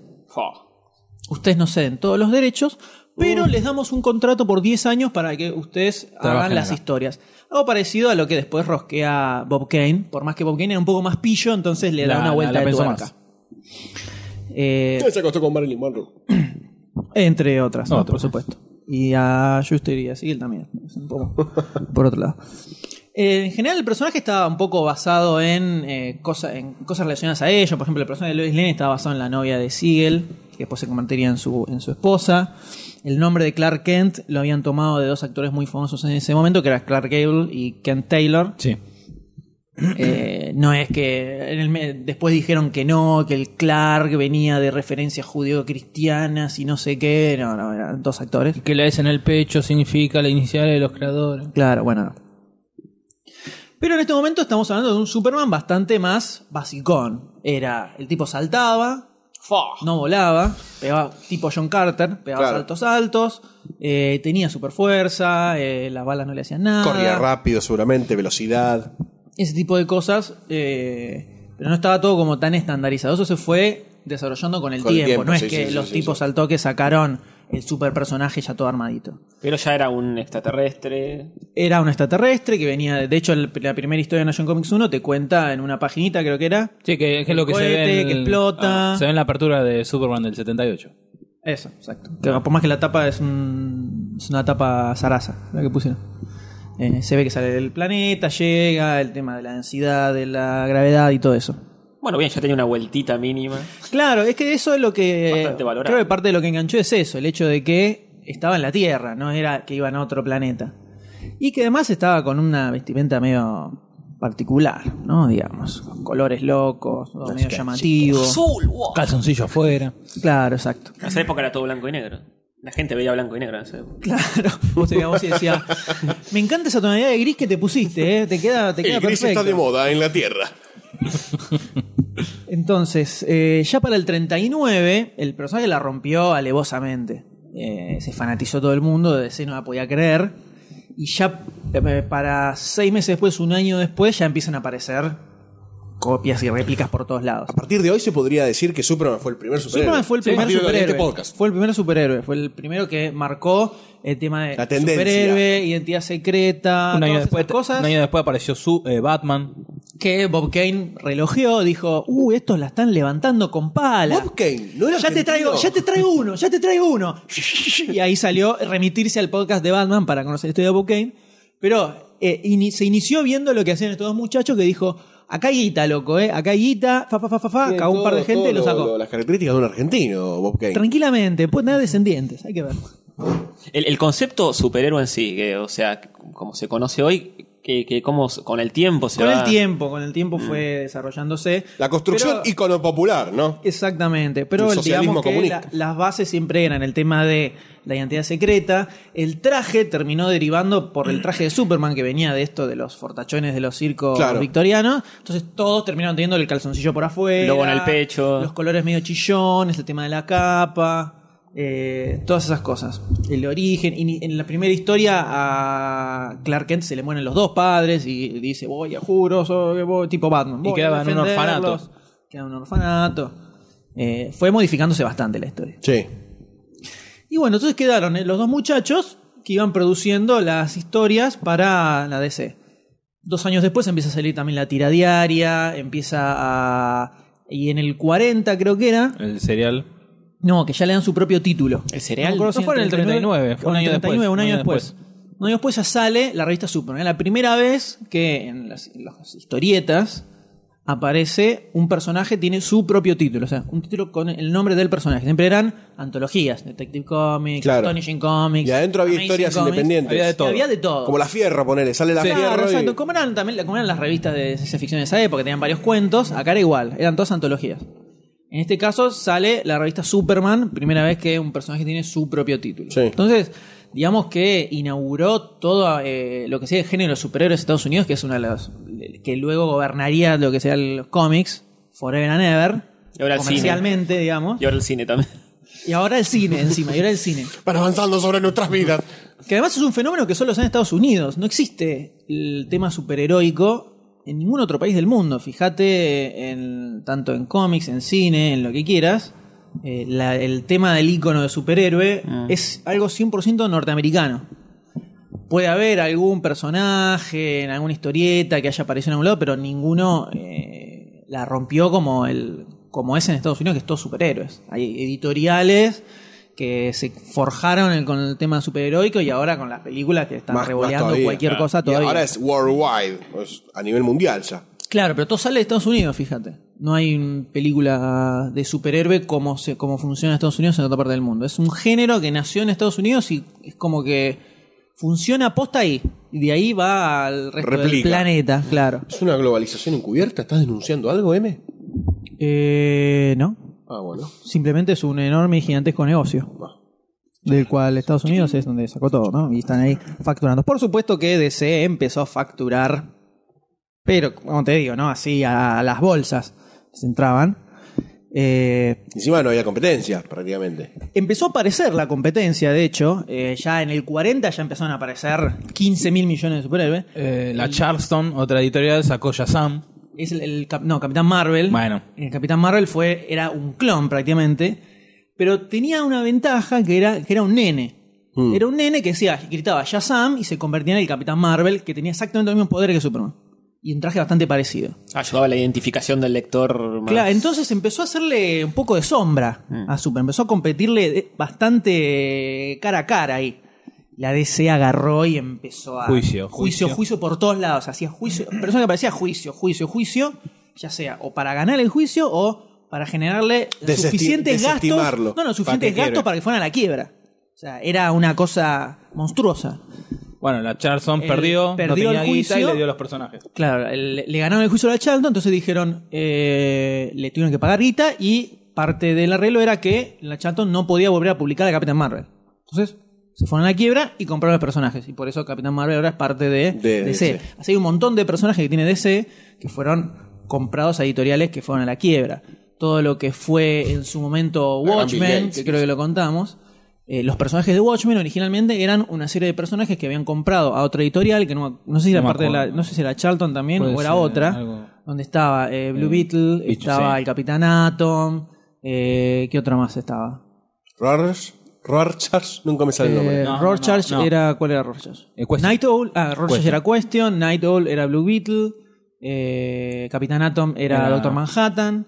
ustedes nos ceden todos los derechos, pero les damos un contrato por 10 años para que ustedes Trabajen hagan las acá. historias. Algo parecido a lo que después rosquea Bob Kane, por más que Bob Kane era un poco más pillo, entonces le da La- una la- vuelta la de pensó tuerca. más. Eh, Se acostó con Marilyn Monroe. <clears throat> entre otras, por supuesto. Y a Schuster y a Siegel también. es un poco <laughs> por otro lado. Eh, en general, el personaje estaba un poco basado en, eh, cosa- en cosas relacionadas a ello. Por ejemplo, el personaje de Lois Lane estaba basado en la novia de Siegel, que después se convertiría en su, en su esposa. El nombre de Clark Kent lo habían tomado de dos actores muy famosos en ese momento, que eran Clark Gable y Kent Taylor. Sí. Eh, no es que en el me- después dijeron que no, que el Clark venía de referencias judío-cristianas y no sé qué. No, no, eran dos actores. Que la S en el pecho significa la inicial de los creadores. Claro, bueno, no. Pero en este momento estamos hablando de un Superman bastante más basicón. Era, el tipo saltaba, no volaba, pegaba tipo John Carter, pegaba Claro. saltos altos, eh, tenía super fuerza, las balas no le hacían nada. Corría rápido, seguramente, velocidad. Ese tipo de cosas, eh, pero no estaba todo como tan estandarizado. Eso se fue desarrollando con el, Con el tiempo. tiempo, No es que sí, los sí, tipos sí. al toque sacaron el super personaje ya todo armadito. Pero ya era un extraterrestre. Era un extraterrestre que venía, de hecho, el- la primera historia de Nation Comics 1 te cuenta en una paginita, creo que era. Sí, que, que es lo que se ve. en que el- explota. ah, se ve en la apertura de Superman del 78. Eso, exacto. Que por más que la tapa es, un- es una tapa zaraza, la que pusieron. Eh, se ve que sale del planeta, llega, el tema de la densidad, de la gravedad y todo eso. Bueno, bien, ya tenía una vueltita mínima. Claro, es que eso es lo que. Bastante valorado. Creo que parte de lo que enganchó es eso, el hecho de que estaba en la Tierra, no era que iban a otro planeta. Y que además estaba con una vestimenta medio particular, ¿no? Digamos, con colores locos, todo medio llamativo. Calzoncillo afuera. Claro, exacto. En esa época era todo blanco y negro. La gente veía blanco y negro en. Claro. <laughs> Vos te veías vos y decía, me encanta esa tonalidad de gris que te pusiste, ¿eh? Te queda, te queda El gris perfecto. está de moda en la Tierra. <laughs> Entonces, eh, ya para el 39, el personaje la rompió alevosamente. Eh, se fanatizó todo el mundo, de DC no la podía creer. Y ya eh, para seis meses después, un año después, ya empiezan a aparecer copias y réplicas por todos lados. A partir de hoy se podría decir que Superman fue el primer superhéroe. Superman fue el primer de superhéroe. este podcast. Fue el primer superhéroe. Fue el primero que marcó el tema de La superhéroe, identidad secreta, Un año, todas después, esas cosas un año después apareció su, eh, Batman. que Bob Kane relojeó, dijo, uh, estos la están levantando con pala. Bob Kane, ¿no era ya te traigo, ya te traigo uno, ya te traigo uno. Y ahí salió remitirse al podcast de Batman para conocer la historia de Bob Kane. Pero eh, se inició viendo lo que hacían estos dos muchachos que dijo, acá hay guita, loco, eh, acá hay guita, fa, fa, fa, fa, fa, Tiene cagó un par de todo- gente y lo sacó. las características de un argentino, Bob Kane. Tranquilamente, puede tener descendientes, hay que ver. El, el concepto superhéroe en sí, que, o sea, como se conoce hoy, que, que como con el tiempo se Con va... el tiempo, con el tiempo fue desarrollándose. La construcción Pero- ícono popular, ¿no? Exactamente, pero El socialismo digamos que la- las bases siempre eran el tema de la identidad secreta. El traje terminó derivando por el traje de Superman que venía de esto de los fortachones de los circos Claro. victorianos. Entonces todos terminaron teniendo el calzoncillo por afuera, Logo en el pecho. los colores medio chillones, el tema de la capa. Eh, todas esas cosas. El origen. Y en la primera historia a Clark Kent se le mueren los dos padres y dice, voy a juro, soy voy", tipo Batman. Y voy a quedaba en un defenderlos". orfanato. Queda en un orfanato. Eh, fue modificándose bastante la historia. Sí. Y bueno, entonces quedaron eh, los dos muchachos que iban produciendo las historias para la DC. Dos años después empieza a salir también la tira diaria, empieza a... Y en el 40 creo que era... El serial. No, que ya le dan su propio título. ¿El cereal? No, fue en el 39, fue un o en el año después, 39, un año un año después. Un año después ya sale la revista Superman. Es la primera vez que en las, en las historietas aparece un personaje, tiene su propio título. O sea, un título con el nombre del personaje. Siempre eran antologías. Detective Comics, Claro. Astonishing Comics. Y adentro había Amazing historias Comics. independientes. Había de todo. Había de todo. Como la fierra, ponele, sale la fierra. y- exacto. Como eran, también, como eran las revistas de ciencia ficción de esa época, tenían varios cuentos, acá era igual, eran todas antologías. En este caso sale la revista Superman, primera vez que un personaje tiene su propio título. Sí. Entonces, digamos que inauguró todo eh, lo que sea el género de superhéroes de Estados Unidos, que es una de las que luego gobernaría lo que sea los cómics, Forever and Ever, Y ahora el cine. comercialmente, digamos. Y ahora el cine también. Y ahora el cine encima, y ahora el cine. <laughs> Van avanzando sobre nuestras vidas. Que además es un fenómeno que solo se da en Estados Unidos. No existe el tema superheroico en ningún otro país del mundo. Fíjate en, tanto en cómics, en cine, en lo que quieras. eh, la- el tema del icono de superhéroe es algo 100% norteamericano. Puede haber algún personaje en alguna historieta que haya aparecido en algún lado, pero ninguno eh, la rompió como el como es en Estados Unidos, que es todo superhéroes. Hay editoriales que se forjaron en- con el tema superheroico y ahora con las películas que están Más- más revoleando todavía. cualquier cosa Y todavía. ahora es worldwide, es a nivel mundial ya. Claro, pero todo sale de Estados Unidos, fíjate. No hay película de superhéroe como, se, como funciona en Estados Unidos en otra parte del mundo. Es un género que nació en Estados Unidos y es como que funciona posta ahí. Y de ahí va al resto del Replica. planeta, claro. ¿Es una globalización encubierta? ¿Estás denunciando algo, M? Eh, no. Ah, bueno. Simplemente es un enorme y gigantesco negocio. Del cual Estados Unidos es donde sacó todo, ¿no? Y están ahí facturando. Por supuesto que DC empezó a facturar, pero como te digo, ¿no? Así a las bolsas se entraban. Eh, Encima no había competencia, prácticamente. empezó a aparecer la competencia, de hecho. eh, ya en el 40 ya empezaron a aparecer 15 mil millones de superhéroes. Eh, la Charleston, otra editorial, sacó Shazam. Es el, el cap- no, Capitán Marvel. Bueno. El Capitán Marvel fue, era un clon prácticamente. Pero tenía una ventaja que era, que era un nene. Mm. Era un nene que decía, gritaba Shazam y se convertía en el Capitán Marvel, que tenía exactamente los mismos poderes que Superman. Y un traje bastante parecido. Ayudaba a la identificación del lector. más- Claro, entonces empezó a hacerle un poco de sombra a Super. Empezó a competirle bastante cara a cara ahí. La DC agarró y empezó a. Juicio, juicio, juicio. juicio por todos lados. Hacía juicio. Persona que parecía juicio, juicio, juicio. Ya sea o para ganar el juicio o para generarle suficientes gastos. desestimarlo. No, no, suficientes Para que gastos para que fueran a la quiebra. O sea, era una cosa monstruosa. Bueno, la Charleston El- perdió, perdió no tenía el guita y juicio. le dio los personajes. Claro, le ganaron el juicio a la Charlton, entonces dijeron, eh, le tuvieron que pagar guita y parte del arreglo era que la Charlton no podía volver a publicar a Capitán Marvel. Entonces se fueron a la quiebra y compraron los personajes. Y por eso Capitán Marvel ahora es parte de, De DC. DC. Así hay un montón de personajes que tiene DC que fueron comprados a editoriales que fueron a la quiebra. Todo lo que fue en su momento Bill Watchmen, que creo que lo contamos. eh, los personajes de Watchmen originalmente eran una serie de personajes que habían comprado a otra editorial, que no, no sé si era No parte de la, no sé si era Charlton también Puede o era ser, otra. algo- donde estaba eh, Blue Eh, Beetle, estaba sí. el Capitán Atom, eh, ¿qué otra más estaba? Rorschach, Rorschach, nunca me sale el nombre. Eh, No, no, Rorschach no, no. era. ¿Cuál era Rorschach? Eh, Question. Night Owl. Ah, Rorschach Question. era Question. Night Owl era Blue Beetle. eh, Capitán Atom era, Era- Doctor Manhattan.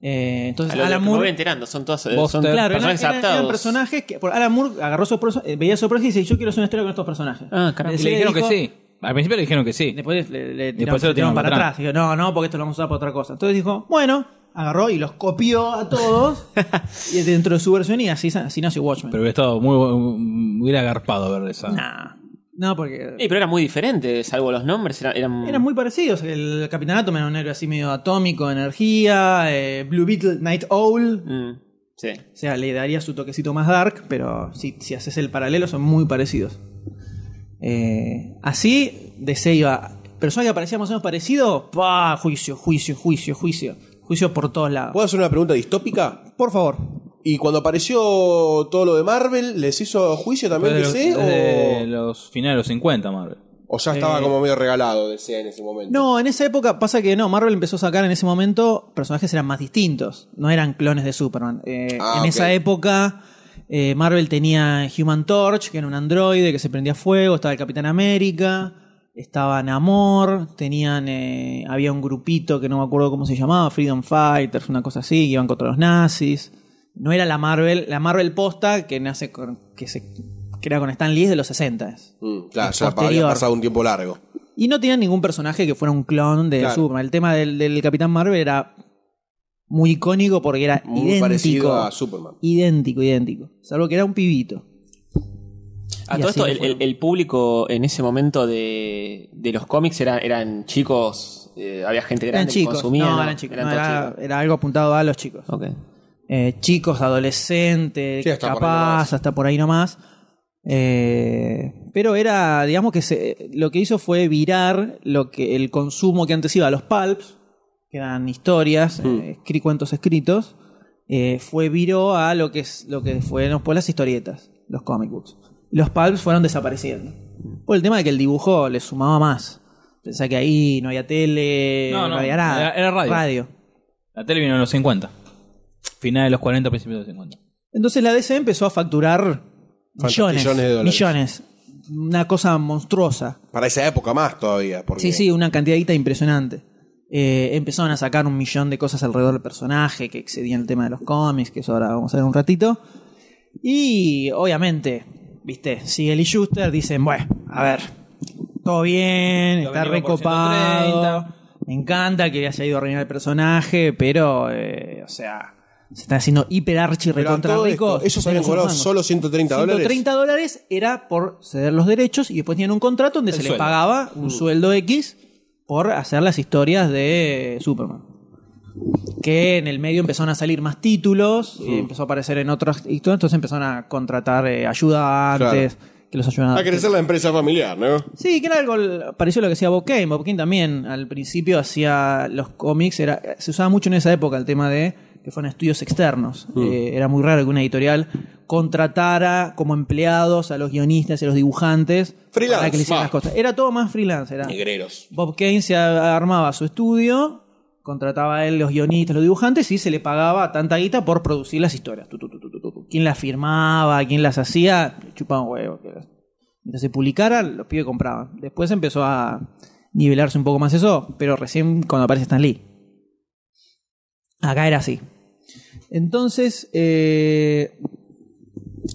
eh, entonces A lo, Alan que me voy Moore. enterando, son todos eh, Buster. son Claro, eran, personajes eran- eran adaptados. personajes que. por Alan Moore agarró su perso- eh, veía su personaje y dice: Yo quiero hacer una historia con estos personajes. Ah, caramba. Y le dijeron dijo- que sí. Al principio le dijeron que sí. Después le, le tiraron, Después se lo tiraron tiraron para para atrás. Dijo, no, no, porque esto lo vamos a usar para otra cosa. Entonces dijo, bueno, agarró y los copió a todos <laughs> y dentro de su versión y así, así nació Watchmen. Pero hubiera estado muy, muy hubiera agarpado ver esa. Nah, no, porque Sí, pero era muy diferente, salvo los nombres, eran... eran- eran muy parecidos. El Capitán Atom era un héroe así medio atómico, energía. eh, Blue Beetle, Night Owl. Mm, sí. O sea, le daría su toquecito más dark, pero si, si haces el paralelo son muy parecidos. Eh, así, DC iba. Personaje que parecía más o menos parecido, ¡pah! juicio, juicio, juicio, juicio. Juicio por todos lados. ¿Puedo hacer una pregunta distópica? Por favor. Y cuando apareció todo lo de Marvel, ¿les hizo juicio también Desde, DC? los, desde O, los finales de los 50, Marvel. o ya estaba Eh, como medio regalado DC en ese momento? No, en esa época pasa que no, Marvel empezó a sacar en ese momento personajes eran más distintos, no eran clones de Superman. Eh, Ah, en ok. esa época eh, Marvel tenía Human Torch, que era un androide que se prendía fuego, estaba el Capitán América, estaba Namor, tenían eh, había un grupito que no me acuerdo cómo se llamaba, Freedom Fighters, una cosa así, que iban contra los nazis. No era la Marvel, la Marvel posta que nace con que se crea con Stan Lee es de los 60. es. Mm, claro, ya había pasado un tiempo largo. Y no tenían ningún personaje que fuera un clon de Claro. Superman. El tema del, del Capitán Marvel era muy icónico porque era Muy idéntico. parecido a Superman. Idéntico, idéntico. Salvo que era un pibito. A todo esto, el, fueron. el- el público en ese momento de, de los cómics era- eran chicos, eh, había gente Eran grande que chicos. consumía. no, eran chicos. Eran No, era, chicos. era algo apuntado a los chicos. Eh, chicos, adolescentes, Sí, hasta por ahí capaz, nomás. hasta por ahí nomás. Eh, pero era, digamos que se- lo que hizo fue virar lo que el consumo que antes iba a los pulps, que eran historias, eh, escri- cuentos escritos, eh, fue viró a lo que es lo que fueron pues, las historietas, los comic books. Los pulps fueron desapareciendo. Por el tema de que el dibujo le sumaba más. Pensá que ahí no había tele, No, no, no, había nada. era- era radio. radio. La tele vino en los 50. Final de los 40, principios de los 50. Entonces la DC empezó a facturar millones, millones de dólares. millones. Una cosa monstruosa. Para esa época más todavía. Porque Sí, sí, una cantidadita impresionante. Eh, empezaron a sacar un millón de cosas alrededor del personaje que excedían el tema de los cómics, que eso ahora vamos a ver un ratito. Y obviamente, viste, Siegel y Schuster dicen, bueno, a ver, todo bien, Lo está recopado, 130. me encanta que haya ido a reinar el personaje, pero, eh, o sea, se están haciendo hiper archi recontra ricos. ellos habían cobrado solo 130 dólares. 130 dólares era por ceder los derechos y después tenían un contrato donde El se les sueldo. pagaba Mm. un sueldo X por hacer las historias de Superman. Que en el medio empezaron a salir más títulos, y empezó a aparecer en otras historias, entonces empezaron a contratar eh, ayudantes, que los ayudaban. A crecer la empresa familiar, ¿no? Sí, que era algo parecido a lo que hacía Bob Kane. Bob Kane también al principio hacía los cómics, era, se usaba mucho en esa época el tema de que fueron estudios externos. Eh, era muy raro que una editorial contratara como empleados a los guionistas y a los dibujantes Freelance, para que hicieran las cosas. Era todo más freelance. Era. Negreros. Bob Kane se armaba su estudio, contrataba a él los guionistas, los dibujantes y se le pagaba tanta guita por producir las historias. ¿Quién las firmaba? ¿Quién las hacía? Chupaban huevo. que las- Mientras se publicara, los pibes compraban. Después empezó a nivelarse un poco más eso, pero recién cuando aparece Stan Lee. Acá era así. Entonces, eh,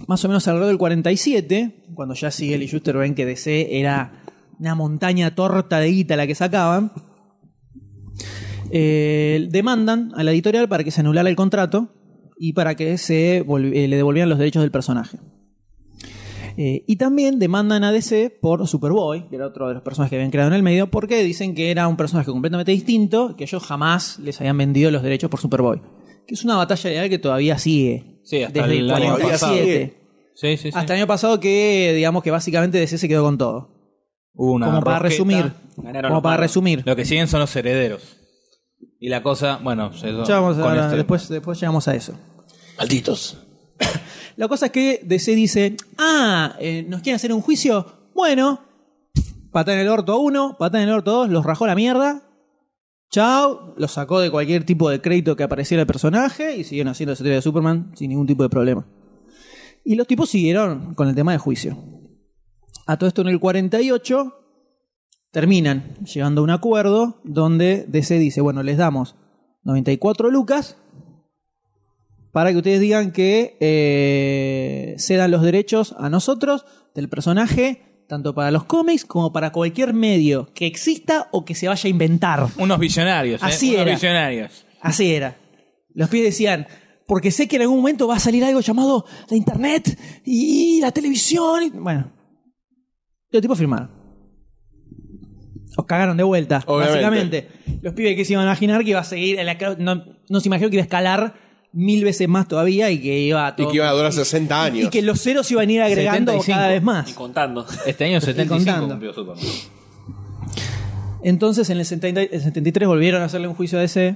más o menos alrededor del 47, cuando ya Siegel y Schuster ven que DC era una montaña torta de guita la que sacaban, eh, demandan a la editorial para que se anulara el contrato y para que se eh, le devolvieran los derechos del personaje. Eh, y también demandan a DC por Superboy, que era otro de los personajes que habían creado en el medio, porque dicen que era un personaje completamente distinto, que ellos jamás les habían vendido los derechos por Superboy. Que es una batalla legal que todavía sigue. Sí, hasta desde el el año 47. Sí, sí, sí. Hasta el año pasado que, digamos que básicamente DC se quedó con todo. Una como para resumir. Como para resumir. Lo que siguen son los herederos. Y la cosa, bueno, eso- Ya vamos a- con este- después, después llegamos a eso. Malditos. <coughs> La cosa es que DC dice, ah, eh, ¿nos quieren hacer un juicio? Bueno, patada en el orto a uno, patada en el orto a dos, los rajó la mierda Chao, lo sacó de cualquier tipo de crédito que apareciera el personaje y siguieron haciendo esa serie de Superman sin ningún tipo de problema. Y los tipos siguieron con el tema de juicio. A todo esto en el 48 terminan llegando a un acuerdo donde DC dice, bueno, les damos 94 lucas para que ustedes digan que eh, cedan los derechos a nosotros del personaje, tanto para los cómics como para cualquier medio que exista o que se vaya a inventar. Unos visionarios. ¿eh? Así Unos era. visionarios. Así era. Los pibes decían, porque sé que en algún momento va a salir algo llamado la internet y la televisión. y-". Bueno, los tipos firmaron. Os cagaron de vuelta, Obviamente. básicamente. Los pibes que se iban a imaginar que iba a seguir, en la- no, no se imaginó que iba a escalar mil veces más todavía y que iba a Y que iba a durar 60 años. y que los ceros iban a ir agregando 75. cada vez Y más. contando. Este año <laughs> 75 contando. cumplió Superman. Entonces en el, 70 el 73 volvieron a hacerle un juicio a DC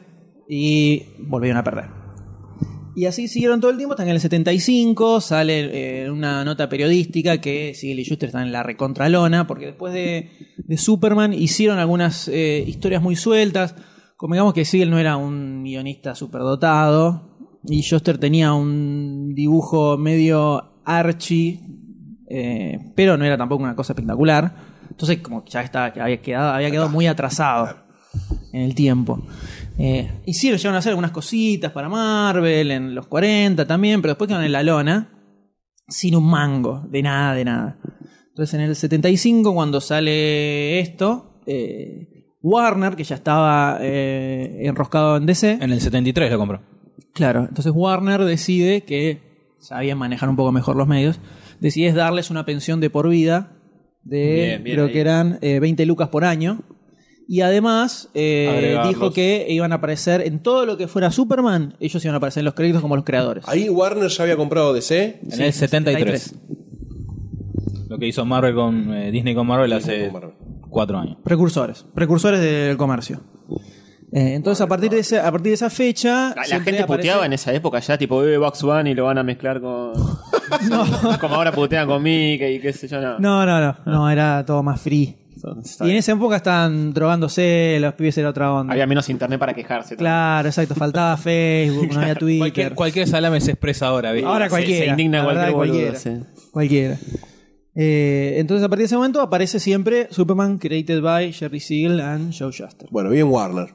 y volvieron a perder. Y así siguieron todo el tiempo, que en el 75 sale eh, una nota periodística que Siegel y Schuster están en la recontralona, porque después de, de Superman hicieron algunas eh, historias muy sueltas. Como digamos que Siegel no era un guionista superdotado y Schuster tenía un dibujo medio archie, eh, pero no era tampoco una cosa espectacular. Entonces, como ya quedado, había quedado muy atrasado en el tiempo. Eh, hicieron, llegaron a hacer algunas cositas para Marvel en los 40 también, pero después quedaron en la lona sin un mango, de nada, de nada. Entonces, en el 75, cuando sale esto, eh, Warner, que ya estaba eh, enroscado en DC, En el 73 lo compró. Claro, entonces Warner decide que sabían manejar un poco mejor los medios, decide darles una pensión de por vida de Bien, bien creo ahí. que eran eh, 20 lucas por año. Y además eh, dijo que iban a aparecer en todo lo que fuera Superman, ellos iban a aparecer en los créditos como los creadores. Ahí Warner ya había comprado DC. En Sí, el 73. 73. Lo que hizo Marvel con eh, Disney con Marvel Disney hace con Marvel. cuatro años. Precursores, precursores del comercio. Eh, entonces a partir de ese, a partir de esa fecha La gente aparece- puteaba en esa época ya, tipo, eh, Box Bunny y lo van a mezclar con. <laughs> <laughs> Como ahora putean con Mickey y qué sé yo, no. No, no, no, no, era todo más free. Y en esa época estaban drogándose, los pibes era otra onda. Había menos internet para quejarse. Claro, exacto. Faltaba Facebook, no había <laughs> Twitter. Cualquier, cualquier salame se expresa ahora, ¿viste? Ahora se- cualquiera. se indigna la verdad, cualquier boludo, cualquiera. sí. Cualquiera. Eh, entonces, a partir de ese momento aparece siempre Superman created by Jerry Siegel and Joe Shuster. Bueno, bien Warner.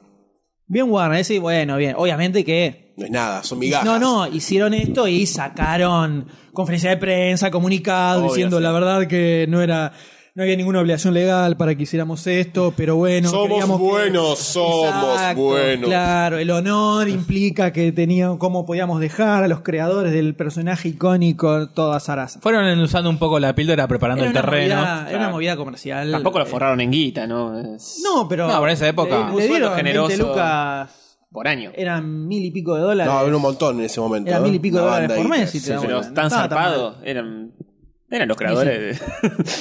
Bien Warner, ese, bueno, bien. Obviamente que. No es nada, son migajas. No, no, hicieron esto y sacaron conferencia de prensa, comunicado, Obvio, diciendo sí. la verdad que no era. No había ninguna obligación legal para que hiciéramos esto, pero bueno. Somos queríamos que- buenos, somos Exacto, buenos. Claro, el honor implica que tenían cómo podíamos dejar a los creadores del personaje icónico toda zaraza. Fueron usando un poco la píldora preparando Era el terreno. movida, era una movida comercial. Tampoco lo Eh, forraron en guita, ¿no? Es No, pero. No, pero en esa época- Le, le dieron generoso. 20 lucas. Por año. Eran mil y pico de dólares. No, era un montón en ese momento. Eran ¿no? mil y pico de dólares por mes. si te Sí. Pero tan tan. Eran, eran los creadores.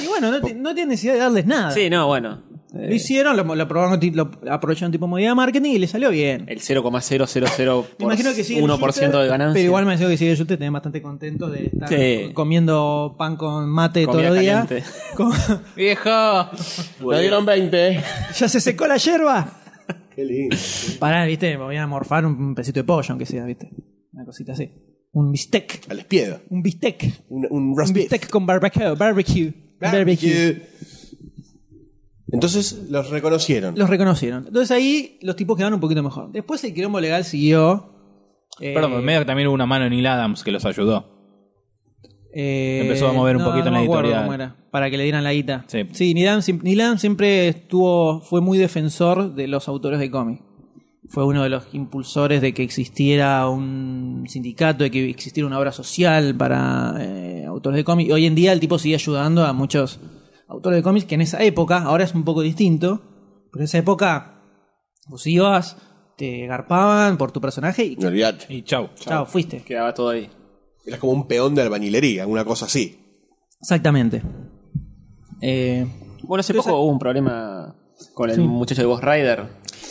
Y bueno, no, ti- no tiene necesidad de darles nada. Sí, no, bueno. Lo hicieron, lo, lo probaron, lo aprovecharon tipo modalidad de marketing y le salió bien. El 0,000 <laughs> Me imagino que sigue 1% de ganancia. Pero igual me imagino que sigue Schuster tenés bastante contentos de estar Sí. comiendo pan con mate todos los días. <laughs> ¡Viejo! Me dieron 20. <laughs> ¿Ya se secó la yerba? Qué lindo. Pará, viste, me voy a morfar un, un pesito de pollo, aunque sea, viste. Una cosita así. Un bistec. Al espiedo. Un bistec. Un, un Un beef. bistec con barbecue. Barbecue. Barbecue. Entonces los reconocieron. Los reconocieron. Entonces ahí los tipos quedaron un poquito mejor. Después el quilombo legal siguió. eh, Perdón, en medio que también hubo una mano en Neil Adams que los ayudó. Eh, Empezó a mover un poquito en la me acuerdo editorial. cómo era, para que le dieran la guita. Sí. Neil Adams, Neil Adams siempre estuvo, fue muy defensor de los autores de cómic. Fue uno de los impulsores de que existiera un sindicato, de que existiera una obra social para eh, autores de cómic. Y hoy en día el tipo sigue ayudando a muchos autores de cómics que en esa época, ahora es un poco distinto, pero en esa época vos ibas, te garpaban por tu personaje y No olvidate. Y chau. chao, fuiste. Quedaba todo ahí. Eras como un peón de albañilería, una cosa así. Exactamente. Eh, Bueno, hace poco hubo un problema con el muchacho de Ghost Rider.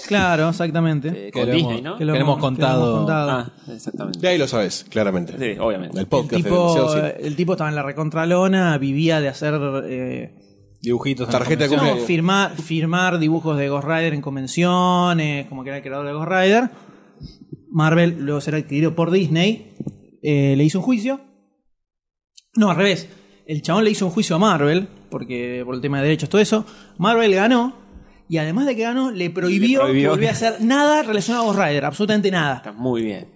Claro, <laughs> exactamente. eh, Que con lo Disney, hemos- ¿no? Que lo que lo hemos contado. Ah, exactamente. De ahí lo sabes, claramente. Sí, obviamente. El el, podcast de tipo, Demasiado Cine. el tipo estaba en la recontralona, vivía de hacer eh, Dibujitos. en Tarjeta de convención. Cumpleaños. firmar, firmar dibujos de Ghost Rider en convenciones, como que era el creador de Ghost Rider. Marvel, luego será adquirido por Disney, eh, le hizo un juicio. No, al revés. El chabón le hizo un juicio a Marvel, porque por el tema de derechos, todo eso. Marvel ganó, y además de que ganó, le prohibió, prohibió. que volviera a hacer nada relacionado a Ghost Rider, absolutamente nada. Está muy bien.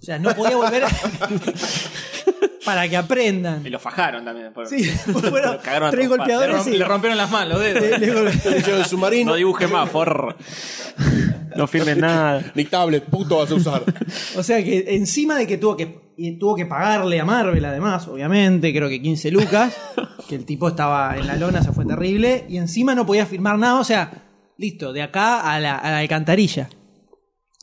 O sea, no podía volver a- <laughs> para que aprendan. Y lo fajaron también. por- Sí, <laughs> fueron Lo cagaron a tres. Le, golpeadores. romp- sí. le rompieron las manos, los dedos. Le- le gol- Le hicieron el submarino. No dibuje más, por. No firmes nada. Ni tablet, puto vas a usar. O sea que encima de que tuvo que y tuvo que pagarle a Marvel además, obviamente, creo que 15 lucas, que el tipo estaba en la lona, se fue terrible, y encima no podía firmar nada, o sea, listo, de acá a la, a la alcantarilla.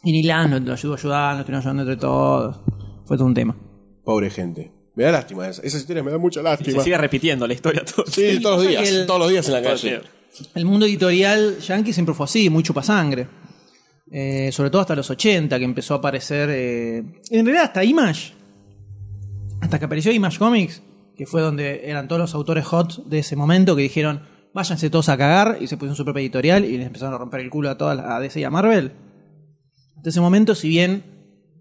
Y Nilan lo, lo ayudó a ayudar, ayudando entre todos. Fue todo un tema. Pobre gente. Me da lástima esa. Esas historias me dan mucha Se lástima. sigue repitiendo la historia todo. Sí, todos los días. el- Todos los días en la calle. El mundo editorial yankee siempre fue así, muy chupasangre. Eh, sobre todo hasta los 80, que empezó a aparecer. eh, en realidad, hasta Image. Hasta que apareció Image Comics, que fue donde eran todos los autores hot de ese momento que dijeron: váyanse todos a cagar, y se pusieron su propia editorial y les empezaron a romper el culo a todas las- a DC y a Marvel. Hasta ese momento, si bien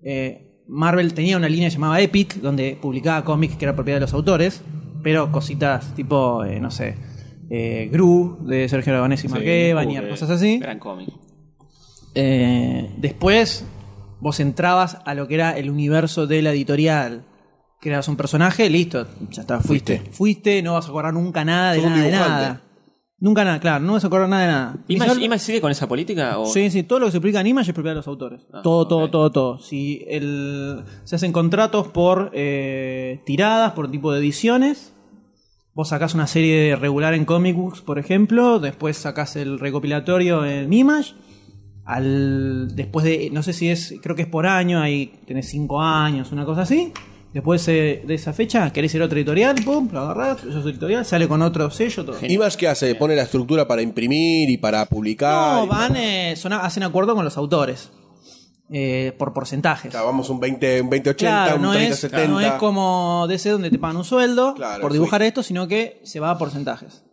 eh, Marvel tenía una línea llamada Epic, donde publicaba cómics que era propiedad de los autores, pero cositas tipo, eh, no sé, eh, Gru de Sergio Aragonés y Mark Evans y Uh, cosas así. Gran cómic. Eh, después vos entrabas a lo que era el universo de la editorial. Creabas un personaje, listo, ya está, fuiste. Fuiste, no vas a acordar nunca nada de nada de nada. Nunca nada, claro, no vas a acordar nada de nada. ¿Image, Inicial- Image sigue con esa política? O... Sí, sí, todo lo que se publica en Image es propiedad de los autores. Ah, todo, todo, ok. todo, todo. Si el, se hacen contratos por eh, tiradas, por tipo de ediciones. Vos sacás una serie regular en Comic Books, por ejemplo. Después sacás el recopilatorio en Image. Al, después de, no sé si es, creo que es por año, ahí tenés cinco años, una cosa así. Después eh, de esa fecha, querés ir a otro editorial, pum, lo agarrás, eso es editorial, sale con otro sello, todo. Image qué hace? Pone la estructura para imprimir y para publicar. No, y- van, eh, son- hacen acuerdo con los autores. eh, por porcentajes. Claro, vamos un 20, un 20 80, Claro, un no 30 es, 70. no es como DC donde te pagan un sueldo Claro, por dibujar esto, sino que se va a porcentajes.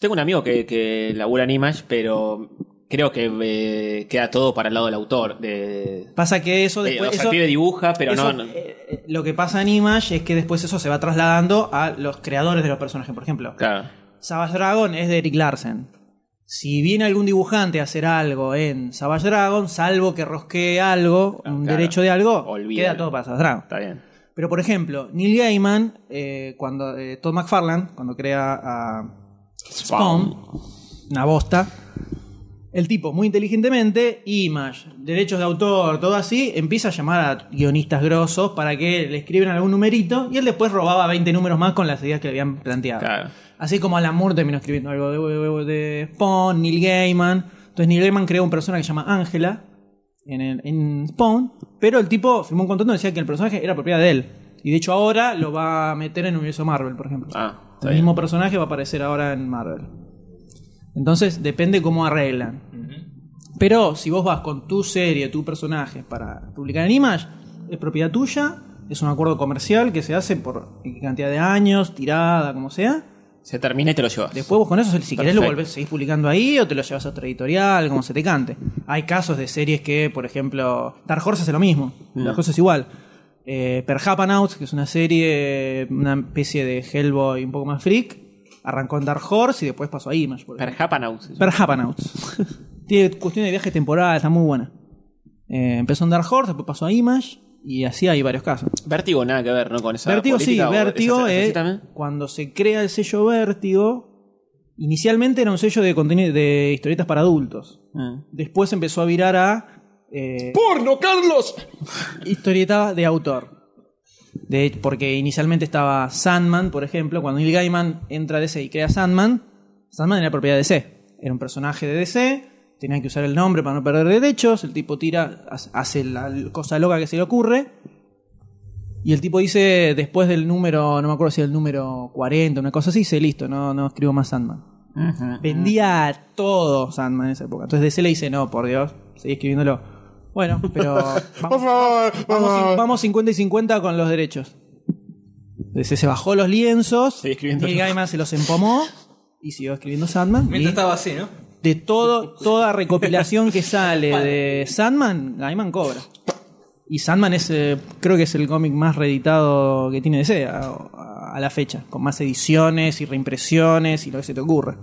Tengo un amigo que, que labura en Image, pero creo que eh, queda todo para el lado del autor. De, Pasa que eso Eh, después. o sea, eso- el pibe dibuja, pero eso, no. no- eh, eh, lo que pasa en Image es que después eso se va trasladando a los creadores de los personajes. Por ejemplo, Claro. Savage Dragon es de Eric Larsen. Si viene algún dibujante a hacer algo en Savage Dragon, salvo que rosquee algo, un claro. derecho de algo, Olvídalo. queda todo para Savage Dragon. Está bien. Pero por ejemplo, Neil Gaiman, eh, cuando Todd McFarlane, cuando crea a Spawn, una bosta, el tipo muy inteligentemente, Image, derechos de autor, todo así, empieza a llamar a guionistas grosos para que le escriban algún numerito y él después robaba 20 números más con las ideas que le habían planteado. Claro. Así como Alan Moore terminó escribiendo algo de, de- Spawn, Neil Gaiman. Entonces Neil Gaiman creó un personaje que se llama Ángela en, el- en Spawn, pero el tipo firmó un contrato donde decía que el personaje era propiedad de él. Y de hecho ahora lo va a meter en el universo Marvel, por ejemplo. Ah, el mismo personaje va a aparecer ahora en Marvel. Entonces depende cómo arreglan. Pero si vos vas con tu serie, tu personaje para publicar en Image, es propiedad tuya, es un acuerdo comercial que se hace por cantidad de años, tirada, como sea. Se termina y te lo llevas. Después vos con eso, si querés, lo volvés, seguís publicando ahí o te lo llevas a otra editorial, como se te cante. Hay casos de series que, por ejemplo, Dark Horse hace lo mismo. Mm. Dark Horse es igual. Eh, Perhapanauts, que es una serie, una especie de Hellboy un poco más freak, arrancó en Dark Horse y después pasó a Image. por ejemplo. Perhapanauts. Perhapanauts. <laughs> Tiene cuestión de viaje temporal, está muy buena. Eh, empezó en Dark Horse, después pasó a Image y así hay varios casos. Vértigo nada que ver, ¿no? Con esa Vértigo sí, Vértigo es cuando se crea el sello Vértigo. Inicialmente era un sello de contenido de historietas para adultos. Mm. Después empezó a virar a eh, ¡Porno, Carlos! historieta de autor. De, porque inicialmente estaba Sandman, por ejemplo. Cuando Neil Gaiman entra a DC y crea Sandman, Sandman era propiedad de DC. Era un personaje de DC, tenían que usar el nombre para no perder derechos. El tipo tira, hace- la cosa loca que se le ocurre. Y el tipo dice, después del número, no me acuerdo si era el número 40, una cosa así, dice, listo, no, no escribo más Sandman. Vendía todo Sandman en esa época. Entonces DC le dice, no, por Dios, seguí escribiéndolo. Bueno, pero <laughs> vamos, vamos, cin- vamos 50 y 50 con los derechos. DC se bajó los lienzos. Neil Gaiman se los empomó y siguió escribiendo Sandman. y Mientras estaba así, ¿no? de todo, toda recopilación que sale de <laughs> Sandman, Gaiman cobra. Y Sandman es, eh, creo que es el cómic más reeditado que tiene DC a, a- a la fecha, con más ediciones y reimpresiones y lo que se te ocurra.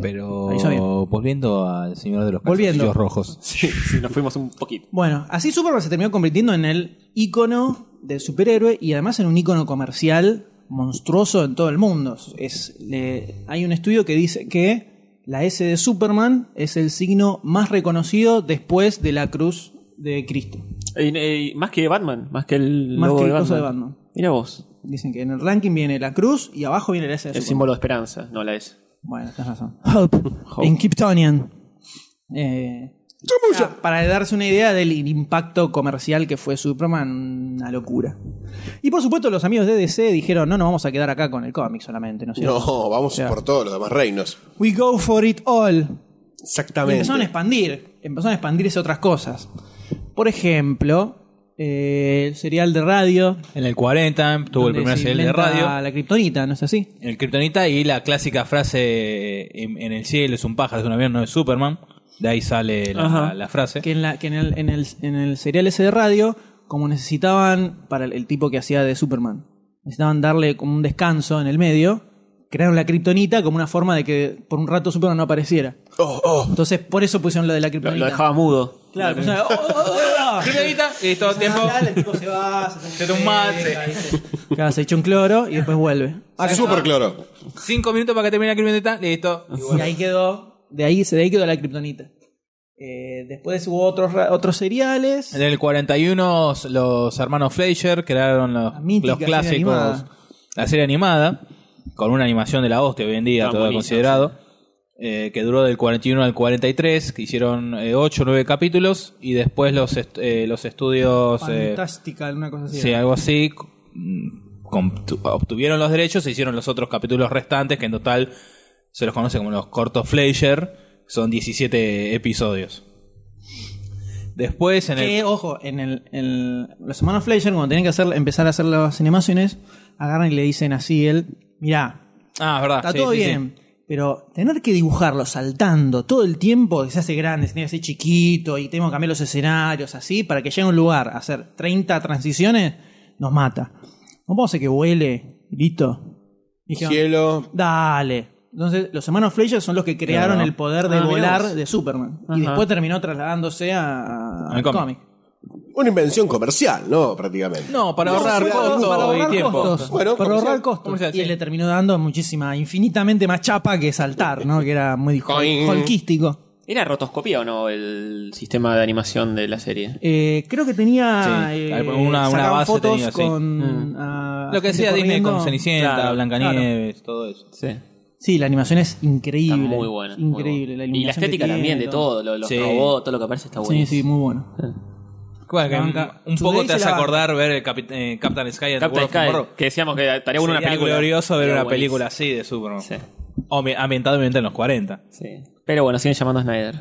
Pero volviendo al señor de los Volviendo. calzoncillos rojos. <laughs> Sí, sí, nos fuimos un poquito. Bueno, así Superman se terminó convirtiendo en el ícono del superhéroe y además en un ícono comercial monstruoso en todo el mundo. Es, le- hay un estudio que dice que la S de Superman es el signo más reconocido después de la cruz de Cristo. Y- y más que Batman, más que el Más logo que de Batman. de Batman. Mira vos, Dicen que en el ranking viene la cruz y abajo viene la S de el Superman. símbolo de esperanza, no la S. Bueno, tenés razón. <laughs> Hope, en Kryptonian. Eh, ah, para darse una idea del impacto comercial que fue Superman, una locura. Y por supuesto los amigos de DC dijeron, no, no vamos a quedar acá con el cómic solamente, ¿no es cierto? No, vamos por todos los demás reinos. We go for it all. Y Exactamente. empezaron a expandir, empezaron a expandirse otras cosas. Por ejemplo, eh, el serial de radio. En el 40 tuvo el donde primer se serial de inventa radio. La kriptonita, ¿no es así? El Kryptonita y la clásica frase en, en el cielo es un pájaro, es un avión, no es Superman. De ahí sale la, Ajá. la frase. Que en, la, que en, el, en, el, en el serial ese de radio, como necesitaban, para el, el tipo que hacía de Superman, necesitaban darle como un descanso en el medio, crearon la kriptonita como una forma de que por un rato Superman no apareciera. Oh, oh. Entonces, por eso pusieron lo de la Lo, kriptonita. lo dejaba mudo. Claro, pusieron, "Oh, oh, oh, oh". Kryptonita y todo el tiempo. Dale, el tipo se va, se, Se toma un mate. se- Claro, se echa un cloro y después vuelve. Ah, super cloro. Cinco minutos para que termine la Kryptonita, listo. Y ahí quedó, de ahí, de ahí quedó la kriptonita. Eh, después hubo otros, otros seriales. En el 41 los hermanos Fleischer crearon los, mítica los clásicos, la serie animada, con una animación de la hostia hoy en día, Está todo considerado, eh, que duró del 41 al 43, que hicieron 8 o 9 capítulos, y después los, est- eh, los estudios, eh, Fantástica, una cosa así. sí, algo así, mm, obtuvieron los derechos e hicieron los otros capítulos restantes, que en total se los conoce como los cortos Fleischer, son 17 episodios. Después en el Que, ojo, en el, en los hermanos Fleischer, cuando tienen que hacer, empezar a hacer las animaciones, agarran y le dicen así él, mirá, Ah, es verdad. está sí, todo sí, sí. Pero tener que dibujarlo saltando todo el tiempo, que se hace grande, se tiene que hacer chiquito y tengo que cambiar los escenarios así, para que llegue a un lugar a hacer 30 transiciones, nos mata. No podemos hacer que vuele, y listo. Dijeron, Cielo. Dale. Entonces, los hermanos Fleischer son los que crearon Claro. el poder de Ah, volar de Superman. Ajá. Y después terminó trasladándose a, al cómic. Una invención comercial, ¿no? Prácticamente. No, para ahorrar sí, costos para ahorrar y tiempo. costos. Bueno, para comercial. ahorrar costos. Comercial, y sí. le terminó dando muchísima, infinitamente más chapa que saltar, ¿no? Que era muy Coin. holquístico. ¿Era rotoscopía o no el sistema de animación de la serie? Eh, creo que tenía Sí, eh, una- base fotos tenía, sí. con Mm. Lo que gente hacía Disney corriendo. con Cenicienta, Claro, Blancanieves, todo eso. Sí. Sí, la animación es increíble. Está muy buena. muy Increíble. buena. La y la iluminación que estética tiene, también de todo, lo- los Sí. robots, todo lo que aparece está Sí, bueno. sí, muy bueno. Bueno, que La banca- un Today poco te hace acordar ver el Capi- eh, Captain Sky and Captain World of Sky, que decíamos que estaría bueno una película. glorioso ver una buenísimo. película así de Superman. Sí, O ambientado en los 40. sí. Pero bueno, siguen llamando a Snyder.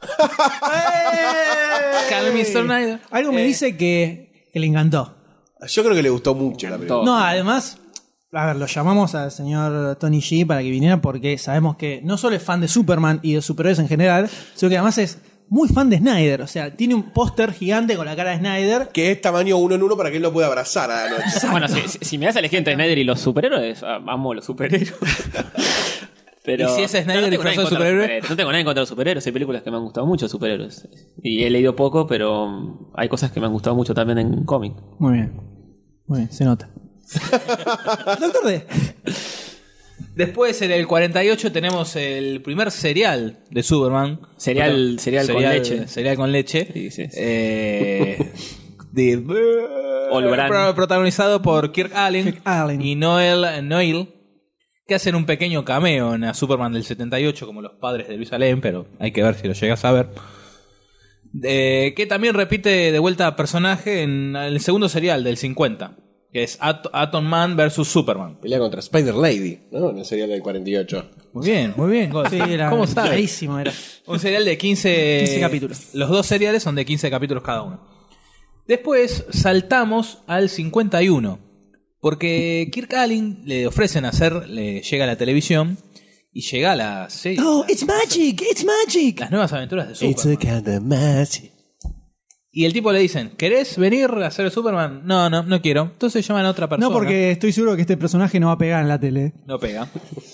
<laughs> Snyder. Algo me Eh, dice que, que le encantó. Yo creo que le gustó mucho la película. No, además, a ver, lo llamamos al señor Tony G para que viniera porque sabemos que no solo es fan de Superman y de superhéroes en general, sino que además es muy fan de Snyder. O sea, tiene un póster gigante con la cara de Snyder. Que es tamaño uno en uno para que él lo pueda abrazar a la noche. Bueno, si, me das a elegir entre Snyder y los superhéroes, ah, amo los superhéroes. <laughs> Pero, ¿Y si es Snyder no, no tengo disfrazado nada en de superhéroe? superhéroes. No tengo nada en contra de los superhéroes. Hay películas que me han gustado mucho de superhéroes. Y he leído poco, pero mm, hay cosas que me han gustado mucho también en cómic. Muy bien. Muy bien, se nota. <laughs> Doctor D. Después, en el 48, tenemos el primer serial de Superman. Cereal- cereal con leche. Cereal con leche. Sí, sí, sí. Eh, <laughs> de- Olbran. pro- protagonizado por Kirk Allen, Kirk Allen. y Noel Noel, que hacen un pequeño cameo en Superman del 78, como los padres de Luis Allen, pero hay que ver si lo llegas a ver. Eh, que también repite de vuelta personaje en el segundo serial del 50, que es At- Atom Man vs Superman. Pelea contra Spider Lady, ¿no? En el serial del 48. Muy bien, muy bien. Sí, era ¿Cómo sabes? clarísimo, era. Un serial de 15, 15 capítulos. Los dos seriales son de 15 capítulos cada uno. Después saltamos al 51, Porque Kirk Allen le ofrecen hacer, le llega a la televisión y llega a la serie. Oh, it's magic, it's magic. Las nuevas aventuras de It's Superman. a kind of magic. Y el tipo le dicen, ¿querés venir a hacer Superman? No, no, no quiero. Entonces llaman a otra persona. No, porque estoy seguro que este personaje no va a pegar en la tele. No pega.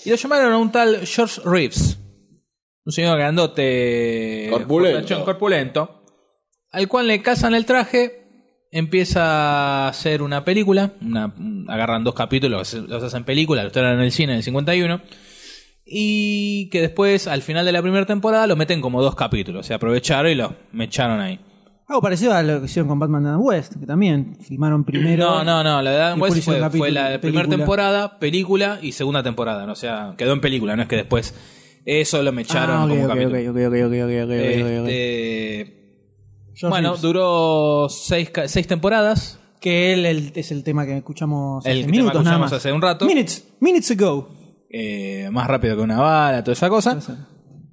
Y lo llamaron a un tal George Reeves. Un señor grandote. Corpulento. corpulento. Al cual le casan el traje. Empieza a hacer una película. Una, agarran dos capítulos, los hacen película, los traen en el cine en el 51. Y que después, al final de la primera temporada, lo meten como dos capítulos. Se aprovecharon y lo me echaron ahí. Algo parecido a lo que hicieron con Batman and West, que también filmaron primero. No, no, no. La de Adam West fue, capítulo, fue la primera película. temporada, película y segunda temporada. ¿no? O sea, quedó en película, no es que después eso lo me echaron ok, como ok, capítulo. ok, ok, ok, ok, ok, ok, ok, ok. George bueno, duró seis, seis temporadas. Que él el- es el tema que escuchamos El hace tema minutos que nada escuchamos más. hace un rato. Minutes, minutes ago. eh, más rápido que una bala, toda esa cosa.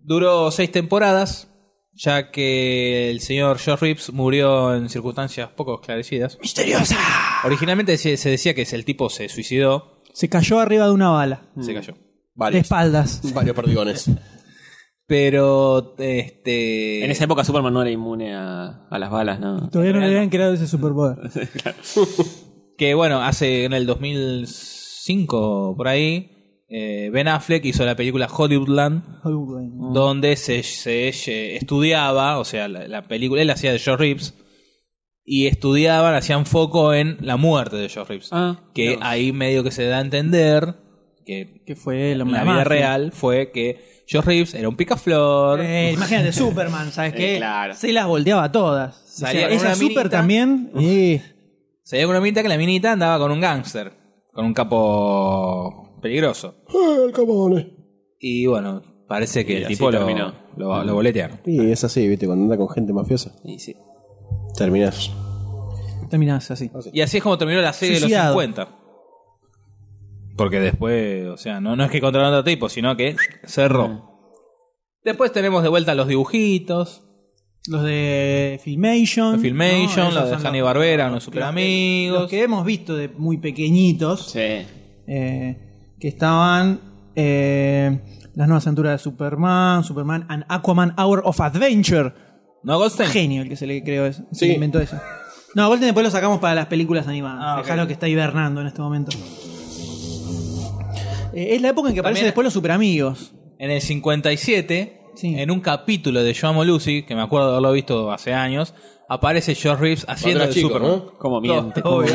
Duró seis temporadas, ya que el señor George Reeves murió en circunstancias poco esclarecidas. Misteriosa. Originalmente se, se decía que el tipo se suicidó, Se cayó arriba de una bala. se cayó. De Varios. espaldas. Varios perdigones. <laughs> Pero, este. En esa época Superman no era inmune a, a las balas, ¿no? Todavía no le habían creado ese superpoder. <laughs> Que bueno, hace en el 2005, por ahí, eh, Ben Affleck hizo la película Hollywoodland, donde se, se, estudiaba, o sea, la, la película, él hacía de George Reeves, y estudiaban, hacían foco en la muerte de George Reeves. Ah, que ahí medio que se da a entender que Que fue la vida real fue que George Reeves era un picaflor. Eh, imagínate, Superman, ¿sabes <laughs> Eh, qué? claro. Se las volteaba todas. Salía esa super minita. también. Y Se dio con una minita que la minita andaba con un gángster, con un capo peligroso. Ah, el cabone. Y bueno, parece que Y el así tipo lo, terminó. lo, lo boletearon. Y es así, viste, cuando anda con gente mafiosa, Y sí. terminás. terminás así. Y así es como terminó la serie Suicidado. de los 50. Porque después, o sea, no, no es que contrataron a otro tipo, sino que cerró. Después tenemos de vuelta los dibujitos, Los de Filmation. los Filmation, ¿no? los de Hanny los- Barbera, unos super Los amigos. que hemos visto de muy pequeñitos. Sí. eh, que estaban eh, las nuevas aventuras de Superman, Superman and Aquaman Hour of Adventure. ¿No, Goldstein? Genio el que se le creó eso. Se Sí. le inventó eso. No, Golden después lo sacamos para las películas animadas. Ah. Dejalo que está hibernando en este momento. Eh, es la época en que aparecen después los superamigos. En el 57, Sí. en un capítulo de Yo Amo Lucy, que me acuerdo de haberlo visto hace años, aparece George Reeves haciendo de chico, Superman. ¿no? Como miente, como obvio.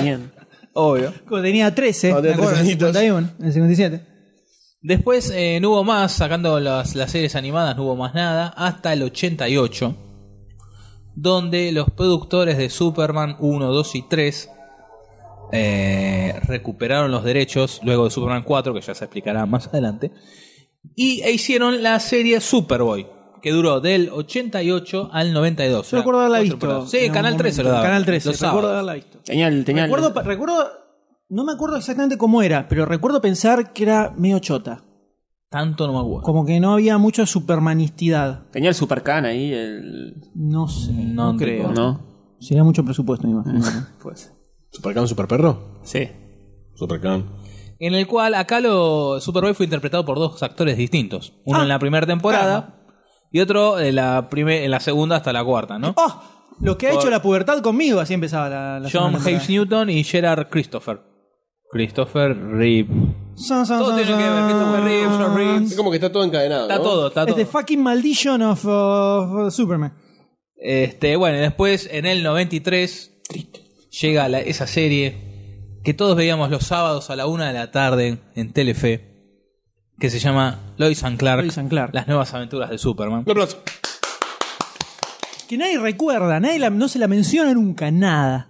Obvio. Cuando tenía 13, Cuando me tenía acuerdo, en el 13 añitos. 51, en el 57. Después eh, no hubo más, sacando las, las series animadas, no hubo más nada, hasta el 88, donde los productores de Superman 1, 2 y 3 eh, recuperaron los derechos luego de Superman 4, que ya se explicará más adelante, y e hicieron la serie Superboy, que duró del 88 al 92. Yo recuerdo haberla visto. temporadas. Sí, en Canal algún 13 lo momento. daba. Canal 13, los recuerdo sábados. haberla visto. Tenía el- Recuerdo, recuerdo, no me acuerdo exactamente cómo era, pero recuerdo pensar que era medio chota. Tanto no me acuerdo. Como que no había mucha supermanistidad. tenía el Supercan ahí, el. No sé, no, No creo. ¿No? Sería mucho presupuesto, me imagino. <laughs> Pues. ¿Supercan, Superperro? Sí. Supercan. En el cual acá lo Superboy fue interpretado por dos actores distintos. Uno Ah, en la primera temporada y otro en la, prime- en la segunda hasta la cuarta, ¿no? ¡Oh! Lo que ha hecho la pubertad conmigo, así empezaba la, la John segunda temporada. Hayes Newton y Gerard Christopher. Christopher Reeve. San, san, Todo san, tiene que ver, Christopher Reeve, John Reeves. Es como que está todo encadenado. Está ¿no? todo, está Es todo. the fucking maldition of, of Superman. Este, bueno, y después en el 93 llega la- esa serie que todos veíamos los sábados a la una de la tarde en Telefe, que se llama Lois and Clark, Lois and Clark. las nuevas aventuras de Superman. Un aplauso. Que nadie recuerda, nadie la- no se la menciona nunca, nada.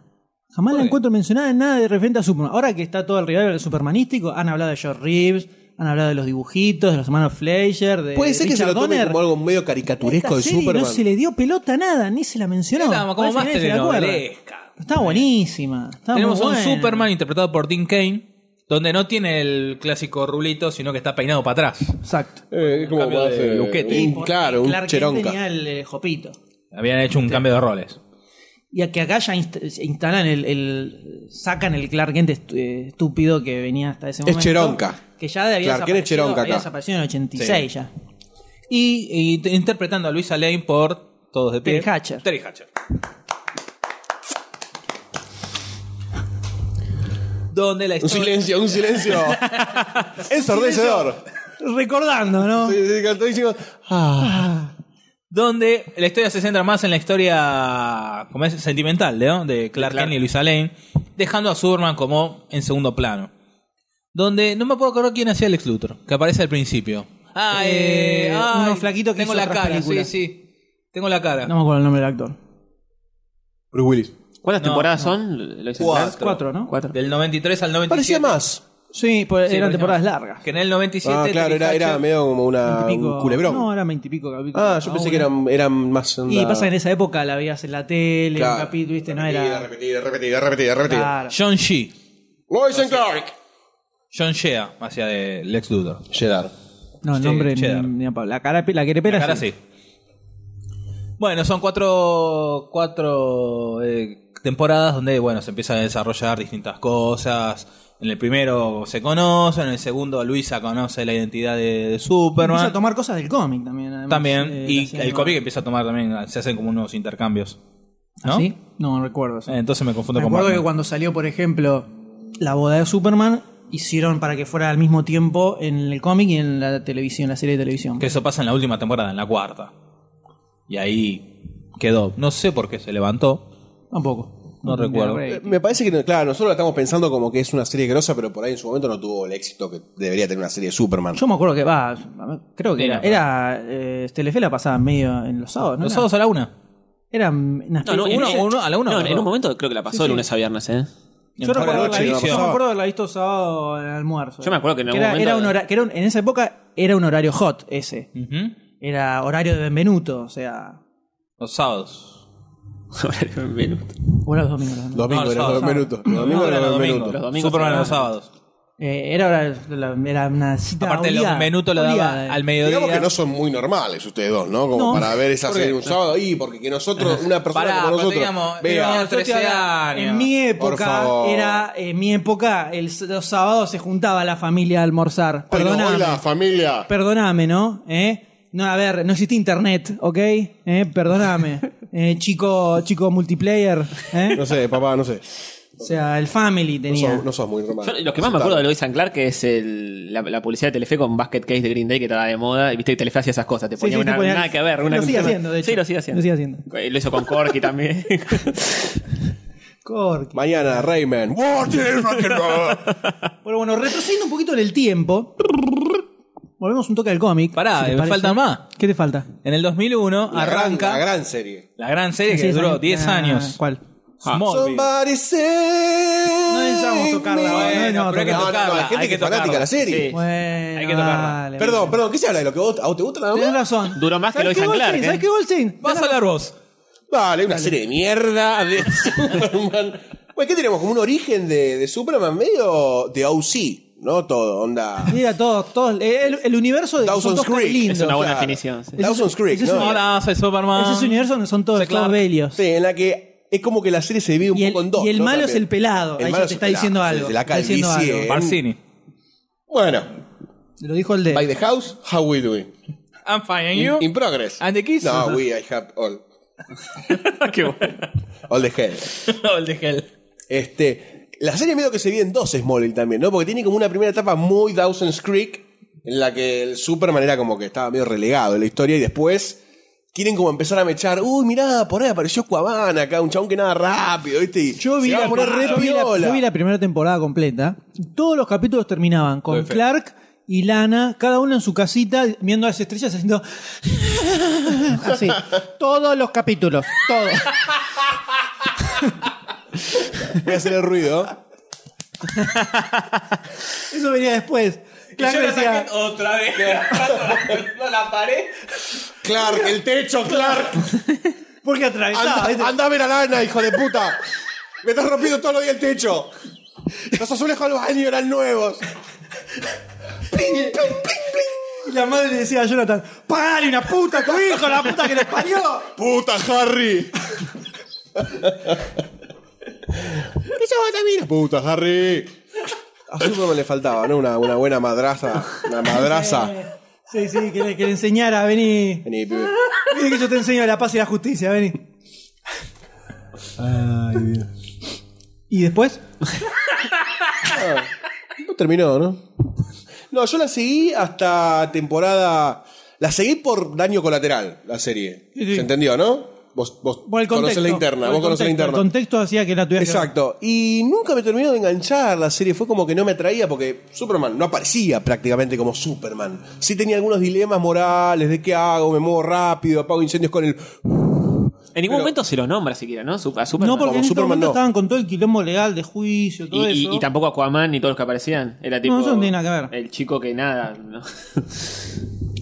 Jamás la encuentro mencionada en nada de referente a Superman. Ahora que está todo el rival supermanístico, han hablado de George Reeves, han hablado de los dibujitos, de los hermanos Fleischer, de Puede ser que se Richard lo tome Donner. como algo medio caricaturesco de Esta serie Superman. No se le dio pelota a nada, ni se la mencionó. Como Parece más que nadie se la acuerda. telenovelesca. Está buenísima. Está Tenemos muy a un buena. Superman interpretado por Dean Kane, donde no tiene el clásico rulito, sino que está peinado para atrás. Exacto. Eh, es como cambio más, de eh, luquete. un- claro, un Clark Kent cheronca. tenía el eh, jopito. Habían hecho un cambio de roles. Y a que acá ya inst- se instalan el, el- sacan el Clark Kent eh, estúpido que venía hasta ese Es momento. Cheronca. Que ya había Clark Kent es desaparecido, Cheronca había acá. desaparecido en el 86 ya. Y, y t- interpretando a Luisa Lane por todos de pie. Terry Hatcher. Terry Hatcher. Donde la Un silencio, un silencio. <laughs> Ensordecedor. Recordando, ¿no? Sí, sí, cantó y digo, ah. donde la historia se centra más en la historia como es sentimental ¿no? de Clark Kent y Luisa Lane, dejando a Superman como en segundo plano. Donde no me puedo acordar quién hacía el ex Luthor, que aparece al principio. Ah, Eh, eh, ay, uno flaquito que Tengo hizo la otras cara, películas. sí, sí. Tengo la cara. No me acuerdo el nombre del actor. Bruce Willis. ¿Cuántas No, temporadas son? ¿Lo hice Cuatro. ¿no? Cuatro. Del 93 al 97. Parecía más. Sí, pues Sí, eran parecía temporadas más. largas. Que en el 97. Ah, claro, Terry era, era Hatcher- medio como una, Veintipico- un culebrón. No, eran veintipico capítulos. ah, yo pensé que eran, eran más. Y onda- pasa que en esa época la veías en la tele, Claro. un capítulo, ¿viste? No era. Repetida, repetida, repetida, repetida. Claro. John Shee. Lois and Clark. John Shea hacía de Lex Luthor. Cheddar. No, el Sí, nombre. Cheddar. ni- ni a palo. La cara, la querepera La cara sí. sí. Bueno, son cuatro, cuatro eh, temporadas donde bueno se empiezan a desarrollar distintas cosas. En el primero se conocen, en el segundo Luisa conoce la identidad de, de Empieza Superman. a tomar cosas del cómic también. además, también. eh, y el cómic empieza a tomar también, se hacen como unos intercambios. ¿No? ¿Ah, ¿Sí? No, no recuerdo. Eh, entonces me confundo Me con acuerdo que cuando salió, por ejemplo, la boda de Superman, hicieron para que fuera al mismo tiempo en el cómic y en la televisión, la serie de televisión. Que eso pasa en la última temporada, en la cuarta. Y ahí quedó. No sé por qué se levantó. Tampoco. No recuerdo. Eh. Me parece que, no- claro, nosotros la estamos pensando como que es una serie grosa, pero por ahí en su momento no tuvo el éxito que debería tener una serie de Superman. Yo me acuerdo que va, creo que Sí, era, era eh, Telefe la pasaba medio en los sábados, ¿no? Los Era- sábados a la una. Era unas No, no, en, Uno- ese- uno- a la una, no, en un momento creo que la pasó de lunes a viernes, ¿eh? Yo recuerdo noche, visto, no yo me acuerdo haberla visto sábado en el almuerzo. Yo me acuerdo que en algún era, momento- era un hora- que era un- en esa época era un horario hot ese. Era horario de Benvenuto, o sea. Los sábados. O era los domingos. los domingos. Domingo, No, eran sábado. dos minutos. Los domingos No, eran eran dos los domingos. minutos. Los domingos Superman eran- los sábados. Eh, era, hora- era una cita. Aparte, obligada, Benvenuto lo daba al mediodía. Digamos que no son muy normales ustedes dos, ¿no? Como No. para ver esa serie un sábado ahí, porque que nosotros, <laughs> una persona Pará, como pero nosotros, teníamos- vea, teníamos Yo te 13 hablaba- años. En mi Por época, favor. era, en mi época, el, los sábados se juntaba la familia a almorzar. Bueno, Perdóname. hola, familia. Perdóname, ¿no? ¿Eh? No, a ver, no existe internet, ¿ok? ¿Eh? Perdóname. <laughs> Eh, chico, chico multiplayer, ¿eh? No sé, papá, no sé. O sea, el family No tenía. sos, no sos muy. Yo, lo que más me acuerdo de Lois and Clark es el, la, la publicidad de Telefe con Basket Case de Green Day que estaba de moda. Y viste que Telefe hacía esas cosas. Te ponía sí, te una, ponía- nada que ver. Una, Lo sigue haciendo, de hecho. Sí, lo sigue haciendo. Lo sigue haciendo. Eh, Lo hizo con Corky también. <laughs> Corky. Mañana, Rayman. What is rock and roll? Bueno, bueno, retrocediendo un poquito en el tiempo. Volvemos un toque al cómic. Pará, si te me parece. falta más. ¿Qué te falta? En el 2001 La gran, arranca la gran serie. la gran serie que duró 10 ah, años. ¿Cuál? Smallville. Somebody say No necesitamos tocarla, me. bueno, Bueno, pero hay que No, no, no, tocarla. hay gente hay que que es fanática de la serie. Sí. Bueno, Hay que tocarla. dale, Perdón, perdón, ¿qué se habla de lo que vos, a vos te gusta nada Tenés más? razón. Duró más que ¿Sabés Lois qué, and Clark, Goldstein? ¿eh? ¿Sabés qué, Goldstein? Vas a hablar vos. Vale, una serie de mierda de <laughs> Superman. Bueno, ¿qué tenemos? Como un origen de, de Superman medio de OC, ¿no? Todo, onda. Mira, todo, todo el, el universo de Dawson's son todos Creek. lindos. es una buena claro. definición. sí. Dawson's Creek, ese es ¿no? un- Hola, soy Superman. Ese es un universo donde son todos, Clark. todos belios. Sí, en la que es como que la serie se divide un Y el- poco en dos. y el ¿no? malo es También. el pelado. Ahí ya malo te es está el diciendo algo. De la Está diciendo calvicie. algo. en- Barcini. Bueno, Lo dijo el de. by the house, how we doing? I'm fine, and you? in progress. And the kiss? No, we, I have all. <laughs> Qué bueno. All the hell. <laughs> El de Hell. Este, la serie medio que se divide en dos Smallville también, ¿no? Porque tiene como una primera etapa muy Dawson's Creek, en la que el Superman era como que estaba medio relegado en la historia y después quieren como empezar a mechar, uy, mirá, por ahí apareció Cuavana acá, un chabón que nada rápido, ¿viste? Y Yo vi, la, a poner re yo vi la- piola. yo vi la primera temporada completa. Todos los capítulos terminaban con Perfecto. Clark y Lana, cada uno en su casita, viendo a las estrellas haciendo. <laughs> Así. Todos los capítulos. Todos. <laughs> <laughs> Voy a hacer el ruido. <laughs> Eso venía después. Clark decía. otra vez. <laughs> no la paré. Clark, el techo, Clark. Porque atravesaba. Anda, ¿viste? anda a ver a Lana, hijo de puta. Me estás rompiendo todos los días el techo. Los azulejos del baño eran nuevos. Pling, pling, pling, pling. Y la madre le decía a Jonathan: ¡Pagale una puta a tu hijo, la puta que le parió! Puta, Harry. ¡Esa vitamina! ¡Puta, Harry! A Superman le faltaba, ¿no? Una, una buena madraza. Una madraza. Sí, sí, que le, que le enseñara, vení. Vení, pibe. Vení que yo te enseño la paz y la justicia, vení. ¿Y después? No terminó, ¿no? No, yo la seguí hasta temporada. La seguí por daño colateral, la serie. Sí, sí. ¿Se entendió, no? Vos, vos Por el conocés contexto. la interna, vos el conocés la interna. El contexto hacía que la tuvieras que ver. Exacto. Y nunca me terminó de enganchar la serie. Fue como que no me atraía porque Superman no aparecía prácticamente como Superman. Sí tenía algunos dilemas morales de qué hago, me muevo rápido, apago incendios con el... En ningún Pero- momento se lo nombra siquiera, ¿no? A Superman. No, porque en este Superman momento no. estaban con todo el quilombo legal de juicio, todo y, y- eso. y tampoco Aquaman ni todos los que aparecían. Era tipo. eso no tiene nada que ver. El chico que nada. ¿no?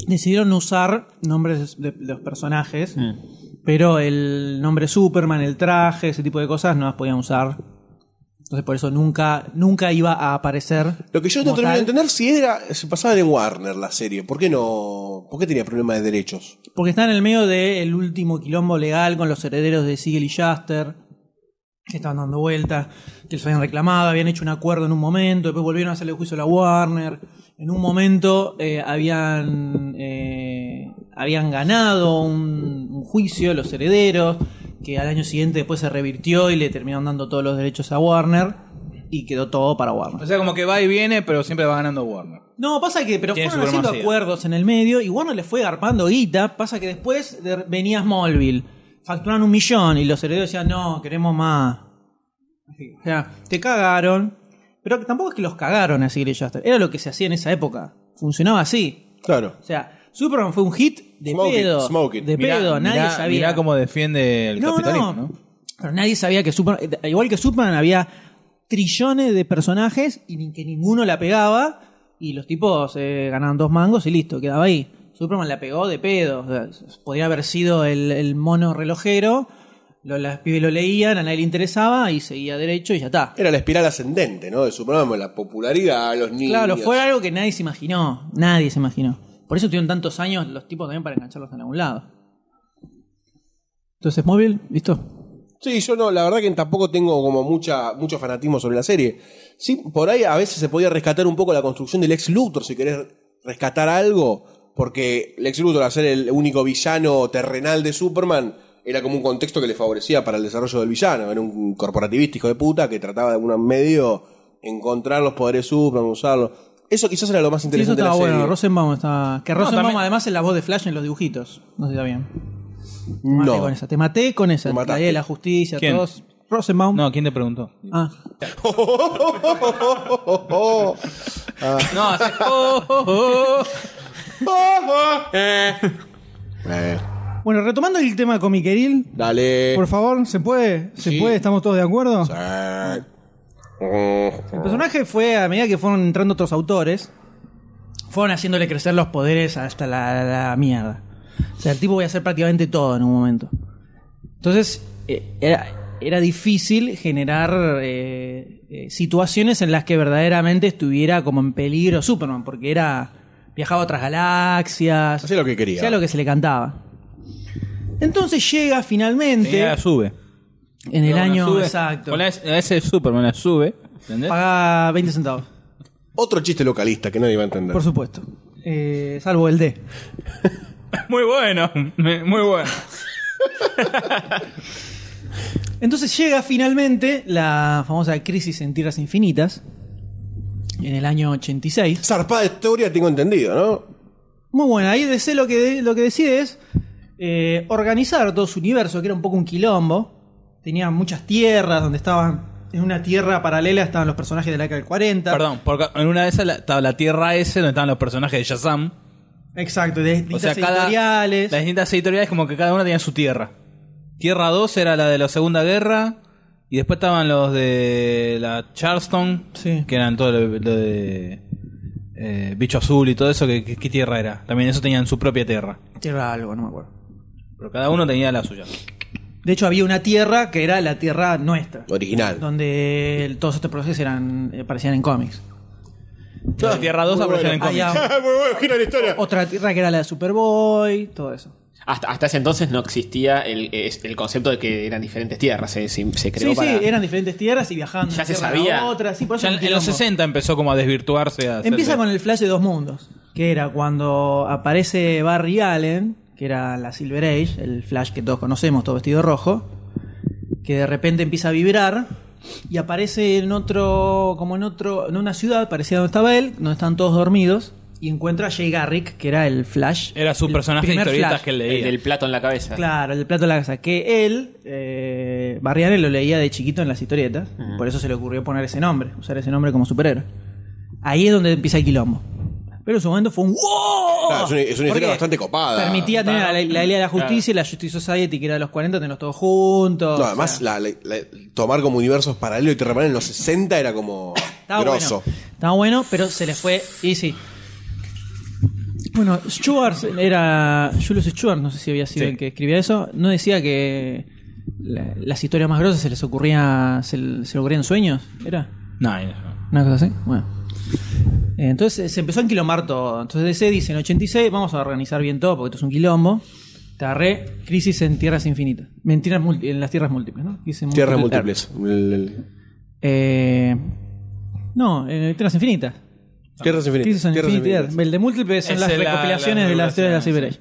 Decidieron no usar nombres de, de los personajes, Mm. Pero el nombre Superman, el traje, ese tipo de cosas no las podían usar. Entonces por eso nunca, nunca iba a aparecer. Lo que yo no como terminé de entender si era... Se pasaba en Warner la serie. ¿Por qué no...? ¿Por qué tenía problemas de derechos? Porque está en el medio del último quilombo legal con los herederos de Siegel y Shuster, que estaban dando vueltas, que los habían reclamado, habían hecho un acuerdo en un momento, después volvieron a hacerle juicio a la Warner. En un momento eh, habían, eh, habían ganado un, un juicio los herederos, que al año siguiente después se revirtió y le terminaron dando todos los derechos a Warner, y quedó todo para Warner. O sea, como que va y viene, pero siempre va ganando Warner. No, pasa que, pero Tiene fueron haciendo acuerdos en el medio y Warner le fue garpando guita. Pasa que después de- venía Smallville, facturaron un millón y los herederos decían, no, queremos más. O sea, te cagaron. Pero tampoco es que los cagaron así, Shuster. Era lo que se hacía en esa época. Funcionaba así. Claro. O sea, Superman fue un hit de Smoke it, pedo. smoke it. De Mirá- pedo, nadie mirá- sabía. Mirá cómo defiende el No, capitalismo, no. ¿no? Pero nadie sabía que Superman. Igual que Superman, había trillones de personajes y ni- que ninguno la pegaba. Y los tipos eh, ganaban dos mangos y listo, quedaba ahí. Superman la pegó de pedo. O sea, podría haber sido el, el mono relojero. Lo, las pibes lo leían, a nadie le interesaba y seguía derecho y ya está. Era la espiral ascendente, ¿no? De Superman, la popularidad, los niños. Claro, fue algo que nadie se imaginó. Nadie se imaginó. Por eso tuvieron tantos años los tipos también para engancharlos en algún lado. Entonces, móvil, listo. Sí, yo no, la verdad que tampoco tengo como mucha, mucho fanatismo sobre la serie. Sí, por ahí a veces se podía rescatar un poco la construcción del ex Luthor, si querés rescatar algo, porque Lex Luthor, al ser el único villano terrenal de Superman, era como un contexto que le favorecía para el desarrollo del villano. Era un corporativista hijo de puta que trataba de algún medio encontrar los poderes de Superman, usarlos. Eso quizás era lo más Sí, eso interesante de la estaba serie. bueno. Rosenbaum está. Que Rosenbaum también- además es la voz de Flash en los dibujitos. No sé si está bien. Te maté No. con esa. Te maté con esa. Mataste. ley de la justicia, ¿Quién? todos. Rosenbaum. No, ¿quién te preguntó? Ah. <laughs> No, hace- oh, oh, oh. <laughs> Eh, Bueno, retomando el tema comiqueril, dale. por favor, ¿se puede? ¿Se Sí. puede? ¿Estamos todos de acuerdo? Eh. El personaje fue, a medida que fueron entrando otros autores, fueron haciéndole crecer los poderes hasta la, la mierda. O sea, el tipo voy a hacer prácticamente todo en un momento. Entonces, eh, era, era difícil generar eh, eh, situaciones en las que verdaderamente estuviera como en peligro Superman, porque era viajaba a otras galaxias, Hacía lo que quería. hacía lo que se le cantaba. Entonces llega finalmente Tenía sube. En el año sube- exacto. Con la S- la S de Superman la sube. ¿Entendés? Paga 20 centavos. Otro chiste localista que nadie va a entender. Por supuesto. Eh, salvo el D. <laughs> Muy bueno. Muy bueno. <laughs> Entonces llega finalmente la famosa crisis en Tierras Infinitas. En el año 86. Zarpada historia tengo entendido, ¿no? Muy buena. Ahí DC lo que, lo que decide es eh, organizar todo su universo, que era un poco un quilombo. Tenía muchas tierras donde estaban. En una tierra paralela estaban los personajes de la década del 40. Perdón, porque en una de esas la- estaba la Tierra S donde estaban los personajes de Shazam. Exacto, de O distintas sea, cada, editoriales. las distintas editoriales como que cada una tenía su tierra. Tierra 2 era la de la Segunda Guerra. Y después estaban los de la Charleston, Sí. que eran todo lo, lo de eh, Bicho Azul y todo eso. que que- ¿Qué tierra era? También eso tenían su propia tierra. Tierra algo, no me acuerdo. Pero cada uno tenía la suya. De hecho, había una tierra que era la tierra nuestra. Original. Donde todos estos procesos eran, eh, aparecían en cómics. La Tierra 2 apareció en Ah, cómics. <laughs> Muy bueno, gira la historia. Otra tierra que era la de Superboy, todo eso. Hasta, hasta ese entonces no existía el, el concepto de que eran diferentes tierras. Se, se- se creó Sí, para. sí, eran diferentes tierras y viajaban de Ya se sabía. a otra. Sí, por eso Ya en, los quilombo. 60 empezó como a desvirtuarse. a Empieza hacerse- con el flash de dos mundos, que era cuando aparece Barry Allen, que era la Silver Age, el flash que todos conocemos, todo vestido rojo, que de repente empieza a vibrar y aparece en otro, como en otro, en una ciudad parecida a donde estaba él, donde están todos dormidos, y encuentra a Jay Garrick, que era el flash. Era su personaje de historietas Flash. que él el leía. del plato en la cabeza. Claro, el plato de la casa. Que él, eh, Barry Allen lo leía de chiquito en las historietas. Por eso se le ocurrió poner ese nombre, usar ese nombre como superhéroe. Ahí es donde empieza el quilombo. Pero en su momento fue un ¡wow! Claro, es una- es una historia bastante copada. Permitía tener a la, la Liga de la Justicia y la Justice Society, que era de los 40, tenerlos todos juntos. No, o además, sea, la- la- la- tomar como universos paralelos y terrenales en los 60 era como estaba grosso. bueno. Estaba bueno, pero se les fue. Y sí. Bueno, Stewart era. Julius Stewart, no sé si había sido Sí. el que escribía eso. No decía que la- las historias más grosas se les ocurría. Se, se le ocurrían sueños, ¿era? No, no. Una cosa así. Bueno. Entonces se empezó a enquilomar todo. Entonces DC dice en 86, vamos a organizar bien todo porque esto es un quilombo. Tarré, crisis en tierras infinitas. Mentiras en las tierras múltiples, ¿no? tierras múltiples. Eh, no, en tierras infinitas. Tierras infinitas. Crisis en tierras infinitas. infinitas. El de múltiples son las recopilaciones de las teorías de la Ciber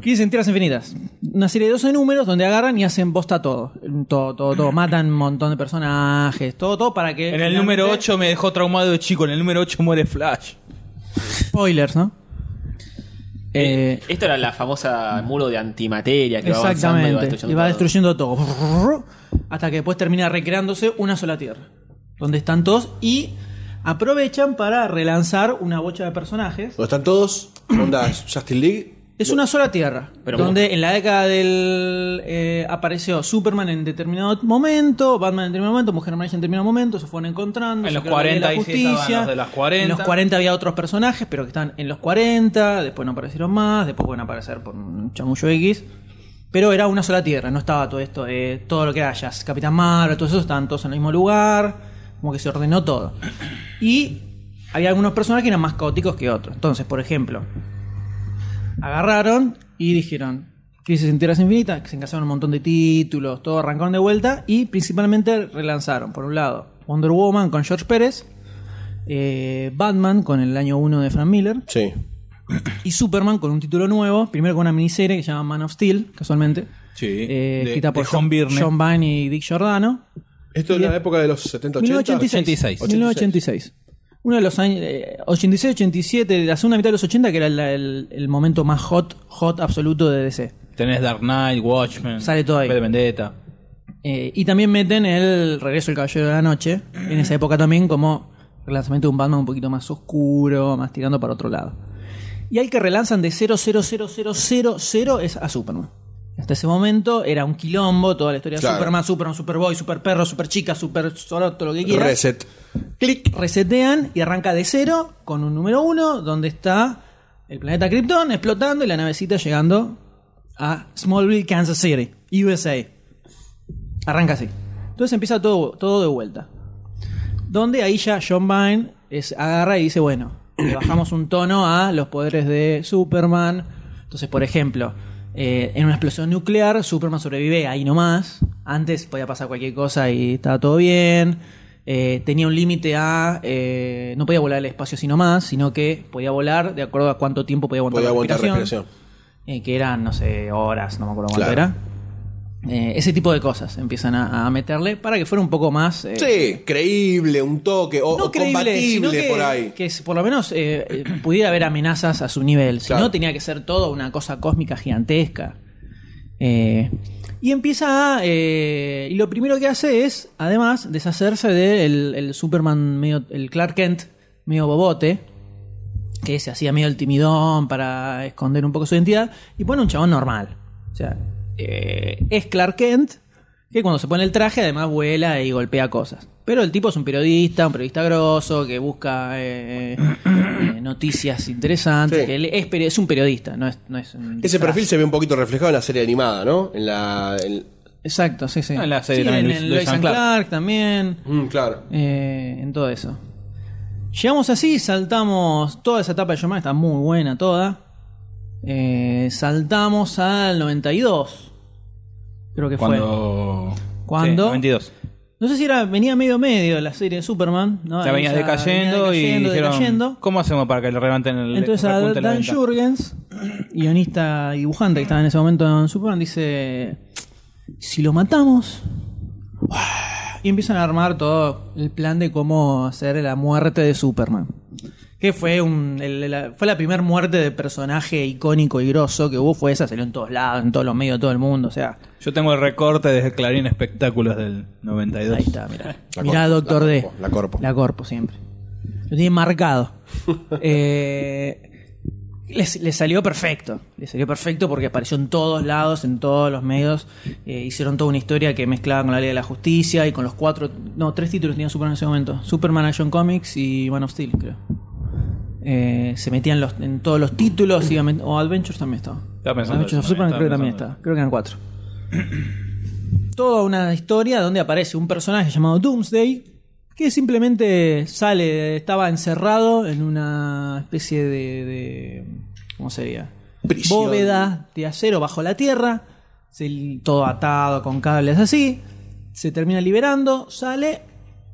15 Sentidas Infinitas. Una serie de 12 números donde agarran y hacen bosta a todo. Todo, todo, todo. Matan un montón de personajes. Todo, todo para que. En el número 8 me dejó traumado de chico. En el número 8 muere Flash. Spoilers, ¿no? Eh, eh, esto era la famosa muro de antimateria que exactamente, va avanzando y va destruyendo, y va destruyendo todo. todo. <laughs> Hasta que después termina recreándose una sola tierra. Donde están todos y aprovechan para relanzar una bocha de personajes. ¿Dónde están todos? ¿Onda Justin League? Es una sola tierra. Pero donde en la década del. eh, apareció Superman en determinado momento, Batman en determinado momento, Mujer Maravilla en determinado momento, se fueron encontrando. En los creó la Liga 40 de la sí justicia. los de las 40. En los 40 había otros personajes, pero que están en los 40, después no aparecieron más, después pueden aparecer por un chamullo X. Pero era una sola tierra, no estaba todo esto, eh, todo lo que era Jazz, Capitán Marvel, todo eso estaban todos en el mismo lugar, como que se ordenó todo. Y había algunos personajes que eran más caóticos que otros. Entonces, por ejemplo, agarraron y dijeron Crisis en Tierras Infinitas, que se encasaron un montón de títulos, todo arrancaron de vuelta y principalmente relanzaron, por un lado, Wonder Woman con George Pérez, eh, Batman con el año 1 de Frank Miller Sí. y Superman con un título nuevo, primero con una miniserie que se llama Man of Steel, casualmente, Sí. eh, de, escrita de por John Byrne. John Byrne y Dick Giordano. Esto es la época de los 70, 80. 1986. 86. 1986. Uno de los años. 86-87, de la segunda mitad de los 80, que era el, el- el momento más hot, hot absoluto de DC. Tenés Dark Knight, Watchmen. Sale todo ahí. V de Vendetta. Eh, y también meten el regreso del Caballero de la Noche, en esa época también, como relanzamiento de un Batman un poquito más oscuro, más tirando para otro lado. Y al que relanzan de 00000 es a Superman. Hasta ese momento era un quilombo, toda la historia de Claro. Superman, Superman, Superboy, Super Perro, Super Chica, Super Soroto, lo que quieras Reset. Clic. resetean y arranca de cero con un número uno donde está el planeta Krypton explotando y la navecita llegando a Smallville, Kansas City, USA. Arranca así. Entonces empieza todo, todo de vuelta. Donde ahí ya John Byrne es, agarra y dice, bueno, le bajamos un tono a los poderes de Superman. Entonces, por ejemplo, eh, en una explosión nuclear, Superman sobrevive ahí nomás. Antes podía pasar cualquier cosa y estaba todo bien. Eh, tenía un límite a... eh, no podía volar al espacio así nomás, sino que podía volar de acuerdo a cuánto tiempo podía aguantar Podía la aguantar respiración. respiración. Eh, que eran, no sé, horas, no me acuerdo cuánto Claro. era. Ese tipo de cosas empiezan a, a meterle para que fuera un poco más... Sí, creíble, un toque, o, no o creíble, sino combatible que, por ahí. que por lo menos pudiera haber amenazas a su nivel. Si Claro. no, tenía que ser todo una cosa cósmica gigantesca. Eh, y empieza a, eh, y lo primero que hace es, además, deshacerse del el Superman medio, el Clark Kent medio bobote, que se hacía medio el timidón para esconder un poco su identidad, y pone un chabón normal. O sea, eh, es Clark Kent, que cuando se pone el traje además vuela y golpea cosas. Pero el tipo es un periodista, un periodista grosso, que busca eh, eh, noticias interesantes, Sí. que él es, peri- es un periodista, no es, no es un Ese disfraz. perfil se ve un poquito reflejado en la serie animada, ¿no? En la. en- Exacto, sí, sí. Ah, en la serie Sí, también, en, Lois- en Lois Lois and Clark. Clark también. Mm, claro. eh, en todo eso. Llegamos así, saltamos toda esa etapa de Byrne, está muy buena toda. Eh, saltamos al 92. Creo que fue. Cuando. ¿Cuándo? Sí, 92. No sé si era venía medio medio la serie de Superman. ¿no? Ya venía decayendo, venía y dijeron, decayendo. ¿cómo hacemos para que le levanten el Entonces a la Dan? Jurgens, <clears throat> guionista y dibujante que estaba en ese momento en Superman, dice: Si lo matamos. Y empiezan a armar todo el plan de cómo hacer la muerte de Superman. Que fue un, el- la, fue la primera muerte de personaje icónico y grosso que hubo. Fue esa, salió en todos lados, en todos los medios, de todo el mundo. O sea, Yo tengo el recorte desde Clarín Espectáculos del 92. ahí está, mirá. La Mirá, Corpo, Doctor la D. Corpo, la Corpo. La Corpo, siempre. Lo tiene marcado. <laughs> Eh, les salió perfecto. Les salió perfecto porque apareció en todos lados, en todos los medios. Eh, hicieron toda una historia que mezclaba con la ley de la justicia y con los cuatro. No, tres títulos tenía Superman en ese momento: Superman Action Comics y Man of Steel, creo. Eh, se metían los, en todos los títulos. iba o Adventures también estaba. Estaba pensando Adventures of Superman también, creo que también estaba estaba. Creo que eran cuatro. <clears throat> Toda una historia donde aparece un personaje llamado Doomsday que simplemente sale, estaba encerrado en una especie de, de- ¿cómo sería? Prisión. Bóveda de acero bajo la tierra, se- todo atado con cables así, se termina liberando, sale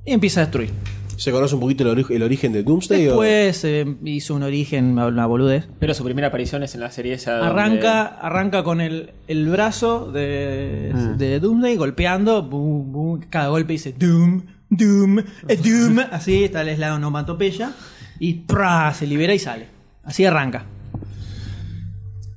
y empieza a destruir. ¿Se conoce un poquito el, ori- el origen de Doomsday? o- Después eh, hizo un origen, una boludez. Pero su primera aparición es en la serie esa. donde- Arranca, arranca con el, el brazo de, de Doomsday golpeando, boom, boom, cada golpe dice Doom, Doom, eh, Doom, así está es la onomatopeya, y ¡pra! se libera y sale. Así arranca.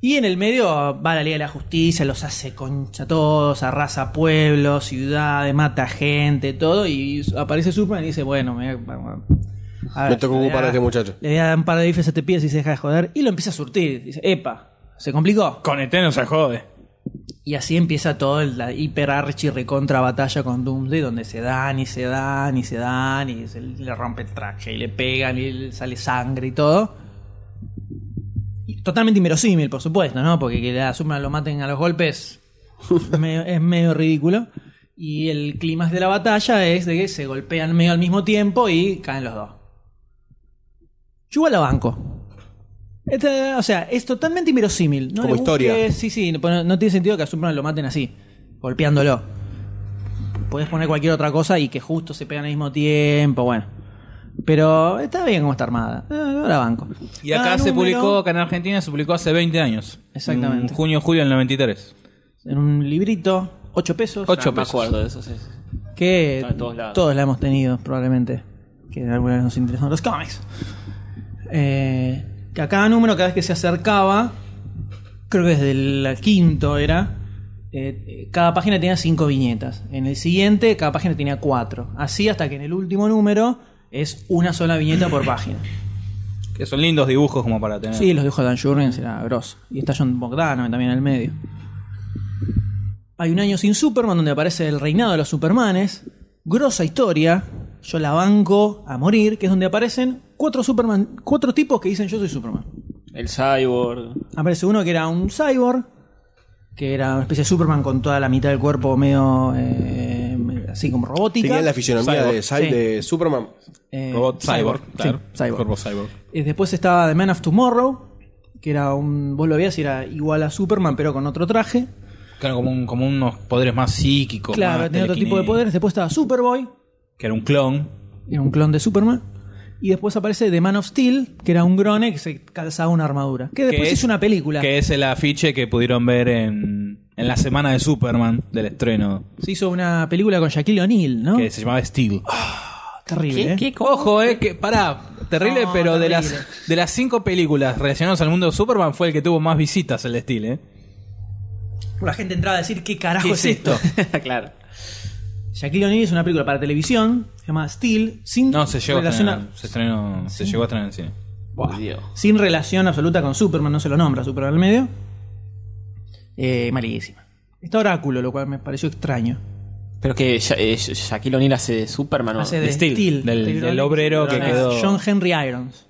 Y en el medio va la Liga de la Justicia, los hace concha todos, arrasa pueblos, ciudades, mata gente, todo, y aparece Superman y dice, bueno, me, a ver, Me tocó ocupar a da- este muchacho. Le voy a dar un par de bifes a este pibe si se deja de joder, y lo empieza a surtir. Dice, epa, se complicó. Con ET no se jode. Y así empieza todo el- la hiper archi recontra batalla con Doomsday, donde se dan y se dan y se dan y se le rompe el traje y le pegan y le sale sangre y todo. Totalmente inverosímil, por supuesto, ¿no? Porque que a Superman lo maten a los golpes es medio, <laughs> es medio ridículo. Y el clímax de la batalla es de que se golpean medio al mismo tiempo y caen los dos. Yo igual la banco. Este, o sea, es totalmente inverosímil. No Como le historia. busques- sí, sí, no, no tiene sentido que a Superman lo maten así, golpeándolo. Puedes poner cualquier otra cosa y que justo se pegan al mismo tiempo, bueno. Pero está bien como está armada. Eh, yo la banco. Y acá Cada se número, publicó, acá en Argentina se publicó hace 20 años. Exactamente. En junio, julio del 93. En un librito, 8 pesos. Ocho Ah, me pesos. acuerdo de eso, sí. sí. Que Está en todos lados. todos la hemos tenido, probablemente. Que alguna vez nos interesan los cómics. Eh, que a cada número, cada vez que se acercaba, creo que desde el quinto era, eh, eh, cada página tenía cinco viñetas. En el siguiente, cada página tenía cuatro. Así hasta que en el último número es una sola viñeta por página. Que son lindos dibujos como para tener. Sí, los dibujos de Dan Jurgens era grosso. Y está John Bogdanov también en el medio. Hay un año sin Superman donde aparece el reinado de los Supermanes. Grosa historia. Yo la banco a morir, que es donde aparecen cuatro Superman, cuatro tipos que dicen yo soy Superman. El Cyborg. Aparece uno que era un cyborg, que era una especie de Superman con toda la mitad del cuerpo medio eh, así como robótica. Tenía la fisionomía Cyborg, de, Cy- sí. de Superman. Eh, Robot Cyborg. claro. sí, cyborg. Cuerpo Cyborg. Y después estaba The Man of Tomorrow, que era un. Vos lo veías y era igual a Superman, pero con otro traje. Claro, como, un- como unos poderes más psíquicos. claro, más tenía otro tipo de poderes. Después estaba Superboy, Que era un clon. era un clon de Superman. Y después aparece The Man of Steel, que era un grone que se calzaba una armadura. Que después que hizo una película. Que es el afiche que pudieron ver en, en la semana de Superman del estreno. Se hizo una película con Shaquille O'Neal, ¿no? Que se llamaba Steel. Terrible, ¿eh? Ojo, eh, que pará, terrible, No, pero de las de las cinco películas relacionadas al mundo de Superman fue el que tuvo más visitas el Steel, eh. La gente entraba a decir, ¿qué carajo ¿Qué es es esto? <laughs> claro. Shaquille O'Neal es una película para televisión, se llama Steel, sin No, se llegó a relación estrenar, se estrenó, se llegó a estrenar en cine. Dios. sin relación absoluta con Superman, no se lo nombra Superman al medio. Eh, malísima. Está Oráculo, lo cual me pareció extraño. Pero que eh, Shaquille O'Neal hace de Superman, ¿no? Hace de Steel, Steel, del- obrero que quedó- John Henry Irons.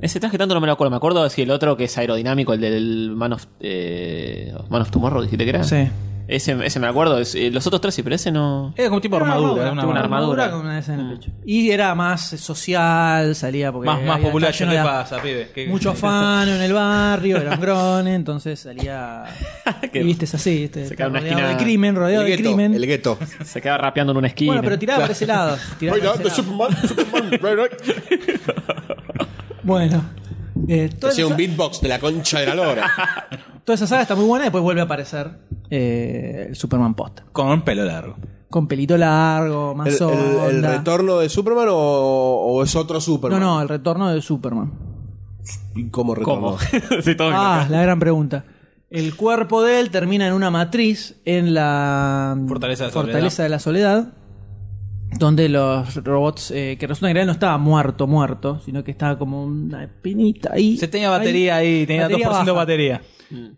Ese traje tanto no me lo acuerdo. Me acuerdo si el otro que es aerodinámico, el del Man of, eh, Man of Tomorrow, dijiste que era. Sí. Ese, ese me acuerdo. es- eh, los otros tres sí, pero ese no. Era como tipo Era armadura. una una armadura. armadura. con una de esas en el pecho. Y era más social, salía porque. Más, más había- popular. estaba ¿Qué lleno te de- pasa, pibe? ¿Qué- Mucho <laughs> afano en el barrio, era un grone, entonces salía. <laughs> Qué- y viste, es así, ¿viste? Se queda en una rodeado esquina- de crimen, rodeado El de gueto, crimen. el gueto. Se queda rapeando en una esquina. Bueno, pero tiraba por ese lado. <laughs> tiraba Right por on, the ese lado. Superman, Superman, right, right. Bueno. eh, Hacía esa, un beatbox de la concha de la lora. Toda esa saga está muy buena. Después vuelve a aparecer eh, el Superman Post. Con pelo largo. Con pelito largo, más ¿El, el- el onda. retorno de Superman o, o es otro No, Superman? no, el retorno de Superman. ¿Y ¿Cómo retorno? ¿Cómo? <laughs> sí, todo Ah, la gran pregunta. El cuerpo de él termina en una matriz en la Fortaleza de la Fortaleza Soledad. de la Soledad, donde los robots, eh, que resulta que no estaba muerto, muerto, sino que estaba como una pinita ahí. Se tenía batería ahí, tenía 2% de baja. batería.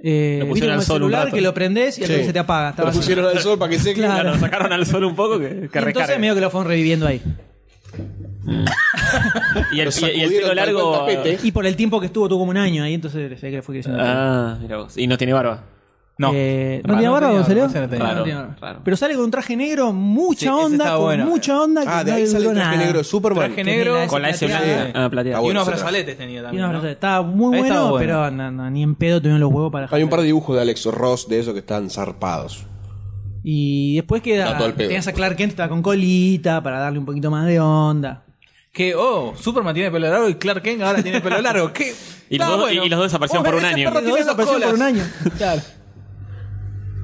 Eh, Lo pusieron ¿viste como al el sol un celular rato. que lo prendés y al Sí. toque se te apaga. Estaba Lo así. pusieron al sol para que seque. Claro. Lo sacaron al sol un poco que, que Y entonces recargue. medio que lo fueron reviviendo ahí. <laughs> Y el, Lo y- y el sacudieron pelo tal largo. tapete. Y por el tiempo que estuvo, tuvo como un año ahí, entonces se ve que fue creciendo. Ah, mira vos. Y no tiene barba. No. Eh, ¿No Raro, tiene barba, tenía barba, no No, no tiene barba. Raro. Pero sale con un traje negro, mucha Sí, ese onda, está con bueno. mucha onda. que Ah, de no ahí le sale el duró traje nada. negro de Superman. Traje negro Con la S plateada. blanca. Ah, plateada. Y unos brazaletes tenía Y también. no, ¿no? no estaba muy Ahí bueno, estaba bueno. pero no, no, ni en pedo tuvieron los huevos para Hay un par de dibujos de Alex Ross de esos que están zarpados. Y después queda. Da todo el pedo. Tenías a Clark Kent, estaba con colita para darle un poquito más de onda. Que, oh, Superman tiene pelo largo y Clark Kent ahora tiene pelo largo. <laughs> ¿Qué? Y los Está dos- y los dos desaparecieron Oh, por un ese año. perro tiene dos desaparecieron por un año. <laughs> Claro.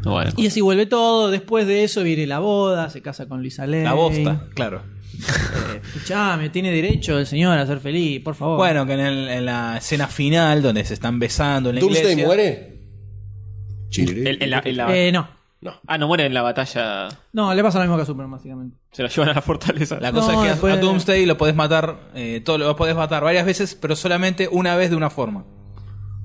Bueno. Y así vuelve todo. Después de eso viene la boda, se casa con Lisa Lane. La bosta, claro. Eh, escuchame, tiene derecho el señor a ser feliz, por favor. Bueno, que en, el- en la escena final, donde se están besando en la ¿Doomsday iglesia. muere? El- en la- en la- Eh, no. Ah, no muere en la batalla. No, le pasa lo mismo que a Superman, básicamente. Se lo llevan a la fortaleza. La cosa No, es que a- después- a Doomsday lo podés matar, eh, todo lo podés matar varias veces, pero solamente una vez de una forma.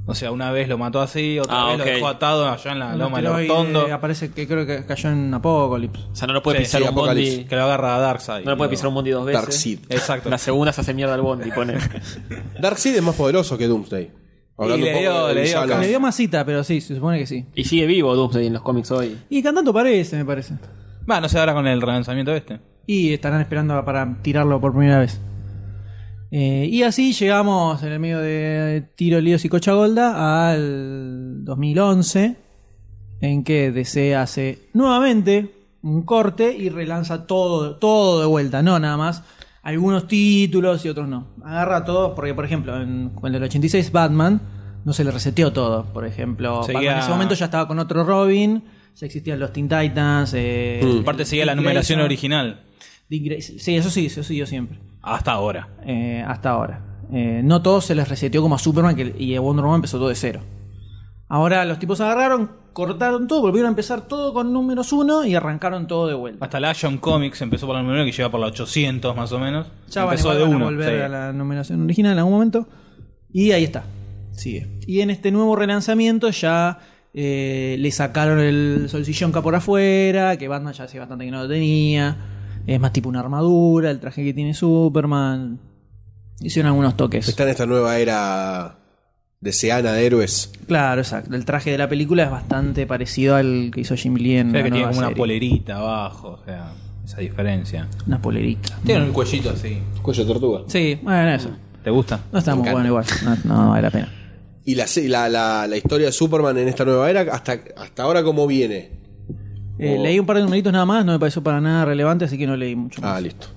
O sea, una vez lo mató así, otra Ah, vez lo dejó atado allá en la Un loma del asteroide Hortondo. Aparece que creo que cayó en Apocalypse. O sea, no lo puede Sí, pisar sí, un Apocalipsis. bondi. Que lo agarra a Darkseid. No lo puede pisar un bondi dos veces. Darkseid. Exacto. La segunda se hace mierda al bondi. Pone. <laughs> Darkseid es más poderoso que Doomsday. Hablando le un poco dio- de le dio villanos. acá. Le dio masita, pero sí, se supone que sí. y sigue vivo Doomsday en los cómics hoy. Y cantando parece, me parece. Va, no sé ahora con el relanzamiento este. Y estarán esperando para tirarlo por primera vez. Eh, y así llegamos en el medio de Tiro, Líos y Cocha Golda al 2011, en que DC hace nuevamente un corte y relanza todo, todo de vuelta, no nada más. Algunos títulos y otros no. Agarra todo, porque por ejemplo, en, en el 86 Batman no se le reseteó todo. Por ejemplo, Seguía- Batman en ese momento ya estaba con otro Robin, ya existían los Teen Titans. Eh, Mm. Aparte seguía la numeración Grayson. original. Dick. Sí, eso sí, eso siguió siempre. Hasta ahora. Eh, hasta ahora. Eh, no todos se les reseteó como a Superman que, y a Wonder Woman empezó todo de cero. Ahora los tipos agarraron, cortaron todo, volvieron a empezar todo con números uno y arrancaron todo de vuelta. Hasta la Action Comics empezó por la número uno, que lleva por la 800 más o menos. Ya empezó de van a uno. volver sí. a la numeración original en algún momento. Y ahí está. Sigue. Y en este nuevo relanzamiento ya eh, le sacaron el solsillón acá por afuera, que Batman ya hace bastante que no lo tenía. Es más tipo una armadura, el traje que tiene Superman. Hicieron algunos toques. Está en esta nueva era deseana de héroes. Claro, exacto. El traje de la película es bastante parecido al que hizo Jim Lee en O sea, la que tiene una polerita abajo, o sea, esa diferencia. Una polerita. Tiene un cuellito así. Cuello de tortuga. Sí, bueno, eso. ¿Te gusta? No está muy encanta. bueno igual. No, no vale la pena. Y la, la, la, la historia de Superman en esta nueva era, hasta, hasta ahora, ¿cómo viene? Eh. Leí un par de numeritos nada más, no me pareció para nada relevante, así que no leí mucho más. Ah, listo.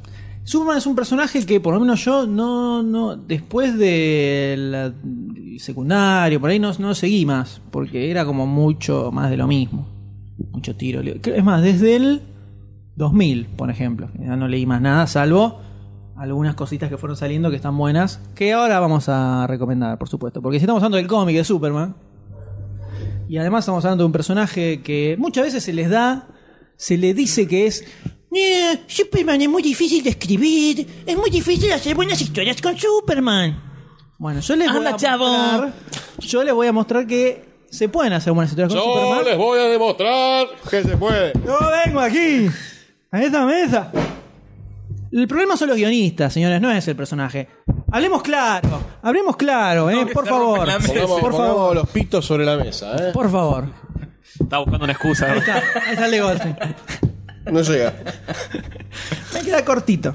Superman es un personaje que por lo menos yo no, no después del secundario, por ahí no, no seguí más, porque era como mucho más de lo mismo. Mucho tiro. Es más, desde el 2000, por ejemplo, ya no leí más nada, salvo algunas cositas que fueron saliendo que están buenas, que ahora vamos a recomendar, por supuesto. Porque si estamos hablando del cómic de Superman, y además estamos hablando de un personaje que muchas veces se les da, se le dice que es "Eh, Superman es muy difícil de escribir, es muy difícil hacer buenas historias con Superman. Bueno, yo les voy Anda, a chavo. mostrar, yo les voy a mostrar que se pueden hacer buenas historias con Superman. voy a demostrar que se puede. Yo vengo aquí, a esta mesa. El problema son los guionistas, señores, no es el personaje. Hablemos claro, hablemos claro, eh, por favor. Pongamos, Por pongamos favor. los pitos sobre la mesa, ¿eh? Por favor. Estaba buscando una excusa. Ahí está, ahí está el. No llega. Me queda cortito.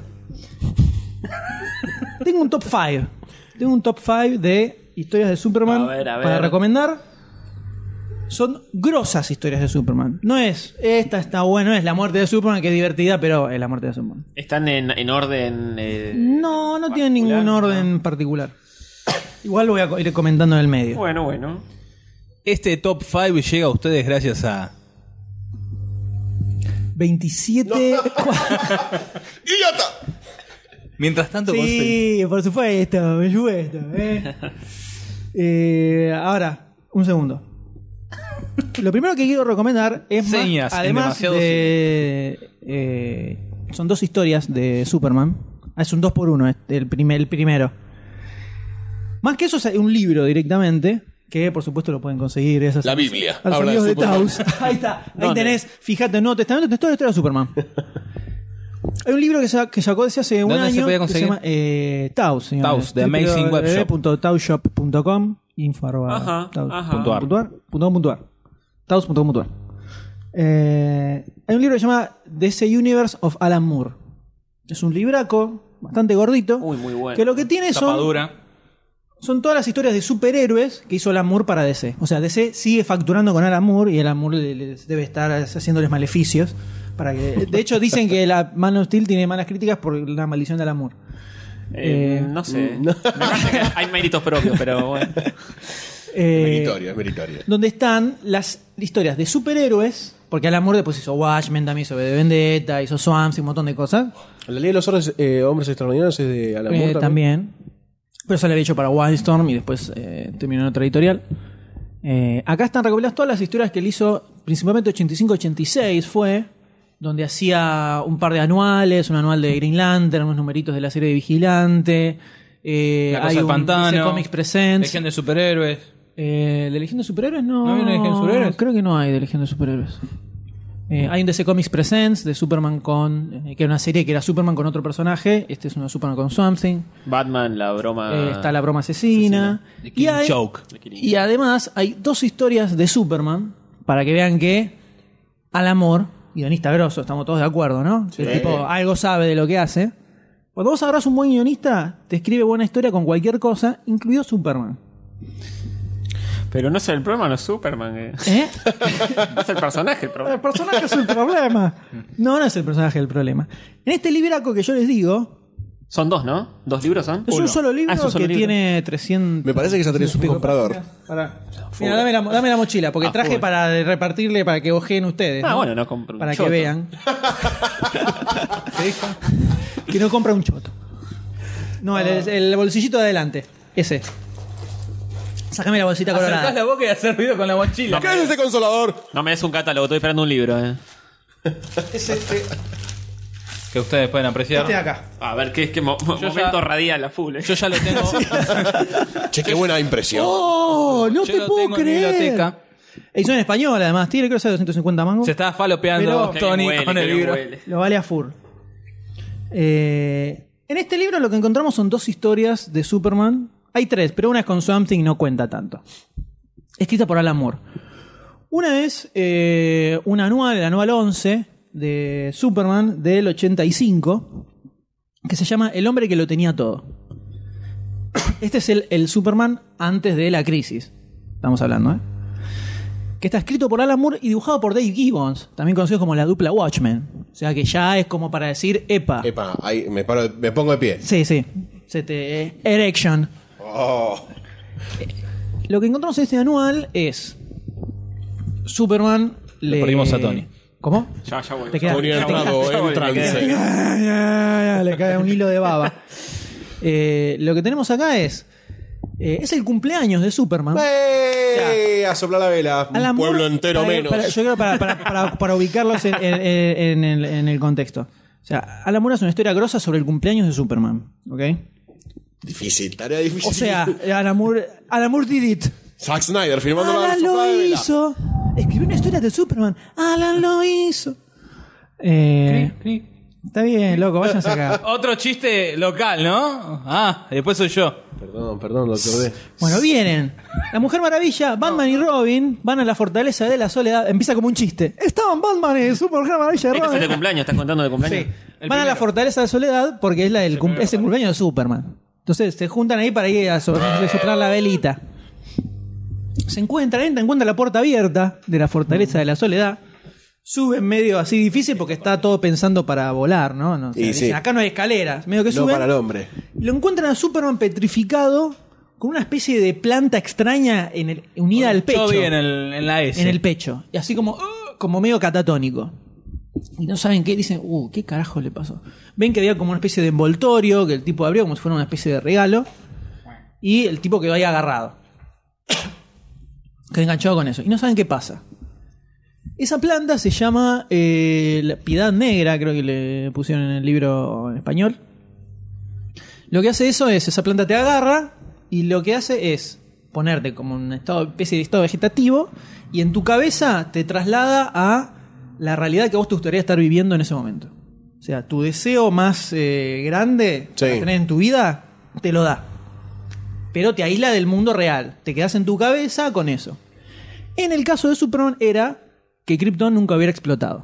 Tengo un top 5. Tengo un top 5 de historias de Superman A ver, a ver. para recomendar. Son grosas historias de Superman. No es, esta está buena, no es la muerte de Superman, que es divertida, pero es la muerte de Superman. Están en, en orden. eh, No, no tiene particular, ningún ¿no? orden particular. Igual lo voy a ir comentando en el medio. Bueno, bueno. Este top 5 llega a ustedes gracias a 27. <laughs> <laughs> ¡Idiota! Mientras tanto. Sí, por supuesto, por supuesto. ¿eh? <laughs> Eh, ahora, un segundo. Lo primero que quiero recomendar es Señas además de eh, son dos historias de Superman. Ah, es un 2 por 1 el, primer, el primero. Más que eso es un libro directamente que por supuesto lo pueden conseguir esas La Biblia. a los Habla de amigos de. <laughs> Ahí está. Ahí tenés, fíjate, en Nuevo Testamento, tenés toda la historia de Superman. <laughs> Hay un libro que, sa- que sacó desde hace un ¿Dónde se año podía que se llama eh, Taos, señores. Taos, The Amazing Web Shop. info arroba Ajá, taos ajá. punto ar, punto ar, punto com punto ar. Taos.com punto ar. Eh, hay un libro que se llama DC Universe of Alan Moore. Es un libraco bastante gordito. Uy, muy bueno. Que lo que tiene son Tapadura. son todas las historias de superhéroes que hizo Alan Moore para DC. O sea, DC sigue facturando con Alan Moore y Alan Moore le- le- debe estar haciéndoles maleficios. Para que, de hecho, dicen que la Man of Steel tiene malas críticas por la maldición de Alan Moore. Eh, Eh, no sé. Hay méritos propios, pero bueno. <laughs> Eh, Meritorio, es meritorio. donde están las historias de superhéroes, porque Alan Moore después hizo Watchmen, también hizo V de Vendetta, hizo Swamps y un montón de cosas. La ley de los hombres, eh, hombres extraordinarios es de Alan Eh, también. Pero eso lo había hecho para Wildstorm y después eh, terminó en otra editorial. Eh, acá están recopiladas todas las historias que él hizo, principalmente 85-86 fue, donde hacía un par de anuales, un anual de Green Lantern, unos numeritos de la serie de Vigilante. Eh, La cosa hay del un pantano. Comics Presents. Legión de superhéroes. Eh, ¿De Legión de Superhéroes? No. ¿No hay una Legión de Superhéroes? Creo que no hay de Legión de Superhéroes. Eh, hay un DC Comics Presents de Superman con. eh, que era una serie que era Superman con otro personaje. Este es uno de Superman con Something. Batman, la broma. Eh, está la broma asesina. The Y, hay- Joke. y además hay dos historias de Superman para que vean que al amor, guionista grosso, estamos todos de acuerdo, ¿no? El tipo algo sabe de lo que hace. Cuando vos agarrás un buen guionista, te escribe buena historia con cualquier cosa, incluido Superman. Pero no es el problema, no es Superman. eh. ¿Eh? No <laughs> es el personaje el El problema. personaje es el problema. No, no es el personaje el problema. En este libraco que yo les digo, Son dos, ¿no? ¿Dos libros son? es un solo libro Ah, es un solo que libro. tiene 300. Me parece que ya tenés un pico comprador. Mira, dame la, dame la mochila, porque Ah, traje para repartirle para que ojeen ustedes. Ah, bueno, no compro un Para que vean. <laughs> que no compra un choto. No, el, el bolsillito de adelante. Ese. Sácame la bolsita Acercás colorada. la boca y hacer ruido con la mochila. ¿Qué es ese consolador? No me des un catálogo, estoy esperando un libro. Eh. <laughs> Es este, Que ustedes pueden apreciar. este de acá. A ver, ¿qué es que mo- momento ya- radial a full? eh. Yo ya lo tengo. <laughs> Che, qué buena impresión. ¡Oh! No yo te lo puedo tengo en mi creer. biblioteca. Edición en español, además. Tiene creo que sea 250 mangos. Se está falopeando Pero- Qué Tony bien huele, con qué el bien libro. huele. Lo vale a Fur. Eh, en este libro lo que encontramos son dos historias de Superman. Hay tres, pero una es con Something y no cuenta tanto. Escrita por Alan Moore. Una es eh, un anual, el anual 11 de Superman del 85, que se llama El hombre que lo tenía todo. Este es el, el Superman antes de la crisis. Estamos hablando, ¿eh? que está escrito por Alan Moore y dibujado por Dave Gibbons, también conocido como la dupla Watchmen. O sea que ya es como para decir, epa. Epa, ahí me, paro, me pongo de pie. Sí, sí. Se te, eh, erection. Oh. Lo que encontramos en este anual es Superman le... perdimos a Tony. ¿Cómo? Ya, ya voy. Te queda- Tony te queda- entrado ya voy, en trance. Ya, ya, ya, le cae un hilo de baba. Eh, lo que tenemos acá es... eh, es el cumpleaños de Superman. ¡Eh! A soplar la vela. Un Alan Moore- pueblo entero para- menos. para- yo creo para, para- para- para ubicarlos en, en- en- en el, en el contexto. O sea, Alan Moore es una historia grosa sobre el cumpleaños de Superman. ¿Ok? Difícil, tarea difícil. O sea, Alan Moore, Alan Moore did it. Zack Snyder firmando la Alan lo hizo. Escribió una historia de Superman. Alan lo hizo. Eh, Está bien, loco, váyanse acá. <laughs> Otro chiste local, ¿no? Ah, y después soy yo. Perdón, perdón, doctor D. Bueno, vienen. La Mujer Maravilla, Batman y Robin van a la fortaleza de la soledad. Empieza como un chiste. Estaban Batman y Superman Maravilla y Este es el de Robin. cumpleaños, estás contando de cumpleaños. Sí. Van a la fortaleza de soledad porque es, la del cum- es el cumpleaños de Superman. Entonces se juntan ahí para ir a so- a soplar la velita. Se encuentran, entran, encuentran la puerta abierta de la fortaleza de la soledad. Suben medio así difícil porque está todo pensando para volar, ¿no? no o sea, Y dicen, sí. Acá no hay escaleras. Medio que No suben. para el hombre. Lo encuentran a Superman petrificado con una especie de planta extraña en el- unida al pecho. Yo vi en, el, en la S. En el pecho. Y así como, "Ah", como medio catatónico. Y no saben qué, dicen, uh, ¿qué carajo le pasó? Ven que había como una especie de envoltorio que el tipo abrió como si fuera una especie de regalo. Y el tipo quedó ahí agarrado. Quedó enganchado con eso. Y no saben qué pasa. Esa planta se llama eh, la piedad negra, creo que le pusieron en el libro en español. Lo que hace eso es, esa planta te agarra y lo que hace es ponerte como una especie de estado vegetativo y en tu cabeza te traslada a la realidad que vos te gustaría estar viviendo en ese momento. O sea, tu deseo más eh, grande Sí. para tener en tu vida te lo da. Pero te aísla del mundo real. Te quedas en tu cabeza con eso. En el caso de Superman era que Krypton nunca hubiera explotado.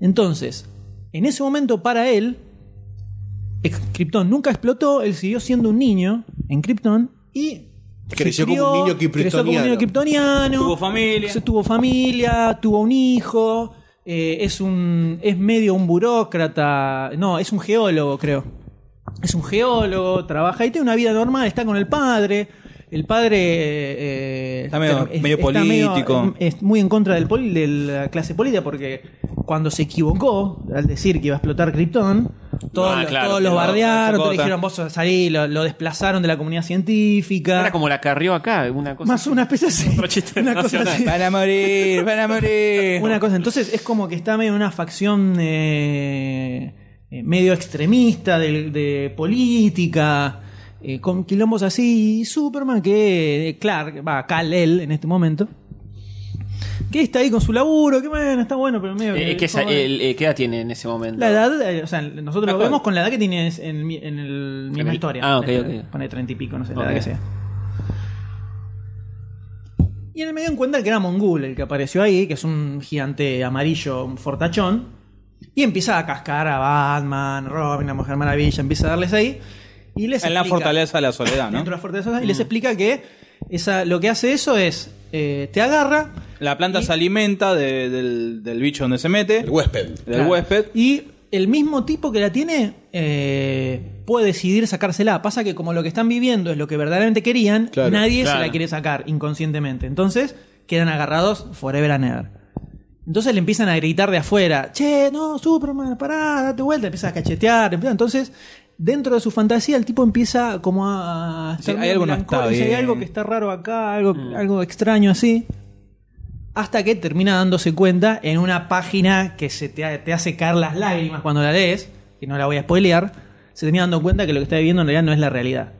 Entonces, en ese momento para él, Krypton nunca explotó, él siguió siendo un niño en Krypton y Creció como un niño creció como un niño kryptoniano. Tuvo familia. se tuvo familia, tuvo un hijo, eh, es un es medio un burócrata, no, es un geólogo, creo. Es un geólogo, trabaja y tiene una vida normal, está con el padre. El padre eh, Está medio- es- medio político. es muy en contra del poli- de la clase política porque cuando se equivocó al decir que iba a explotar Krypton, todos, Ah, los- claro, todos los lo- bardearon, todos dijeron vos salí, lo, lo desplazaron de la comunidad científica. Era como la carrió acá, una cosa. más una especie así. Otro chiste una cosa nacional. así. Van a morir, van a morir. Una cosa, entonces es como que está medio en una facción eh, eh, medio extremista de, de política, eh, con quilombos así. Y Superman, que eh, Clark, va, Kal-El en este momento, que está ahí con su laburo, que bueno, está bueno, pero medio. Eh, que- ¿qué, esa- como- el- eh, ¿Qué edad tiene en ese momento? la edad, eh, o sea, nosotros lo ¿Cuál? vemos con la edad que tiene en, en el misma el- historia. ah, ok, ok. Pone treinta y pico, no sé, la Ok. edad que sea. Y en el medio encuentra que era Mongul el que apareció ahí, que es un gigante amarillo, un fortachón. Y empieza a cascar a Batman, Robin, la Mujer Maravilla, empieza a darles ahí. Y les En la fortaleza de la soledad, ¿no? Dentro de la fortaleza y les explica que esa, lo que hace eso es eh, te agarra La planta Y- se alimenta de- del, del bicho donde se mete, El huésped. del Claro. huésped. Y el mismo tipo que la tiene eh, puede decidir sacársela. Pasa que como lo que están viviendo es lo que verdaderamente querían, Claro, nadie claro. se la quiere sacar inconscientemente. Entonces quedan agarrados forever and ever. Entonces le empiezan a gritar de afuera, che, no, Superman, pará, date vuelta, empieza a cachetear. Entonces, dentro de su fantasía, el tipo empieza como a... Sí, estar hay algo no está Hay bien". algo que está raro acá, algo, algo extraño así hasta que termina dándose cuenta en una página que se te, te hace caer las lágrimas cuando la lees, que no la voy a spoilear, se termina dando cuenta que lo que está viviendo en realidad no es la realidad.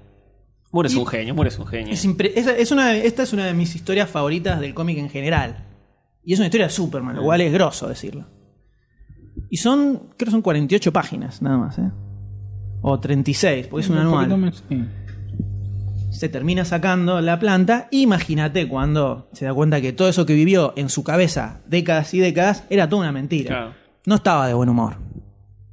Mure es Y- un genio, es un genio. Es una, esta es una de mis historias favoritas del cómic en general. Y es una historia de Superman, lo cual es grosso decirlo. Y son, creo que son 48 páginas, nada más, ¿eh? O 36, porque es un anual. más, sí. se termina sacando la planta. Imagínate cuando se da cuenta que todo eso que vivió en su cabeza décadas y décadas era toda una mentira. Claro. No estaba de buen humor.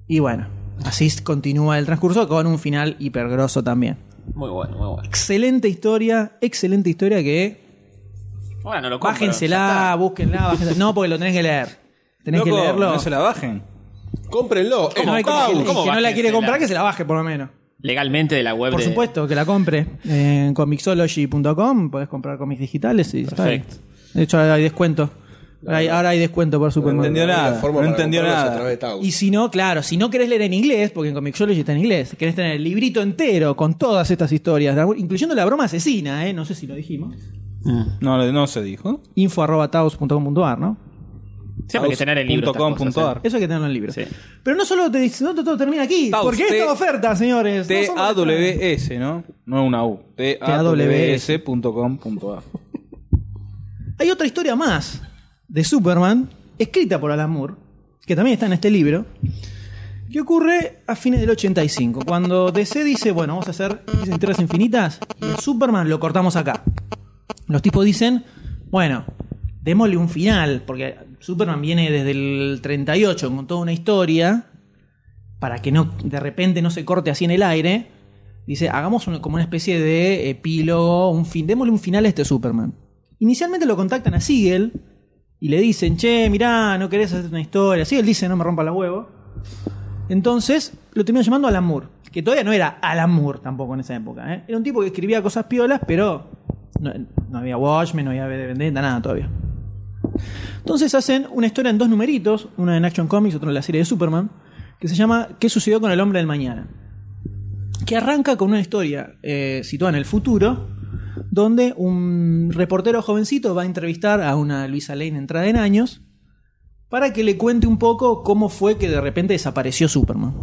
Y bueno, así continúa el transcurso con un final hipergroso también. Muy bueno, muy bueno. Excelente historia, excelente historia que Bueno, no lo compro, bájensela, búsquenla, bájensela. No, porque lo tenés que leer. Tenés que leerlo. No se la bajen. Cómprenlo. Hay ¿Cómo que no la quiere comprar, que se la baje por lo menos. Legalmente de la web Por de... supuesto, que la compre en comixology.com. Podés comprar cómics digitales y está ahí. Perfecto. De hecho, ahora hay descuento. Ahora hay, ahora hay descuento por No Superman. entendió La nada. forma No para entendió nada. a través de Tau. Y si no, claro, si no querés leer en inglés, porque en Comixology está en inglés, querés tener el librito entero con todas estas historias, incluyendo la broma asesina, ¿eh? no sé si lo dijimos. Mm. No, no se dijo. info arroba taos.com.ar, ¿no? Siempre hay que tener el libro. .com cosas, punto ¿eh? ar. Eso hay que tenerlo en el libro. Sí. Pero no solo te dice, no todo termina aquí, porque esta oferta, señores. T-A-W-S, ¿no? No una U. T-A-W-S.com.ar. <laughs> Hay otra historia más de Superman, escrita por Alan Moore, que también está en este libro, ¿Qué ocurre a fines del 85? Cuando DC dice, bueno, vamos a hacer Tierras Infinitas y el Superman lo cortamos acá. Los tipos dicen, bueno, démosle un final, porque Superman viene desde el 38 con toda una historia, para que no de repente no se corte así en el aire. Dice, hagamos como una especie de epílogo, un fin, démosle un final a este Superman. Inicialmente lo contactan a Siegel y le dicen, che, mirá, no querés hacer una historia. Siegel dice, no me rompa la huevo. Entonces lo terminan llamando Alan Moore, que todavía no era Alan Moore tampoco en esa época. ¿eh? Era un tipo que escribía cosas piolas, pero no, había Watchmen, no había Vendetta, nada todavía. Entonces hacen una historia en dos numeritos, una en Action Comics, otro en la serie de Superman, que se llama ¿Qué sucedió con el hombre del mañana? Que arranca con una historia eh, situada en el futuro, donde un reportero jovencito va a entrevistar a una Luisa Lane entrada en años para que le cuente un poco cómo fue que de repente desapareció Superman.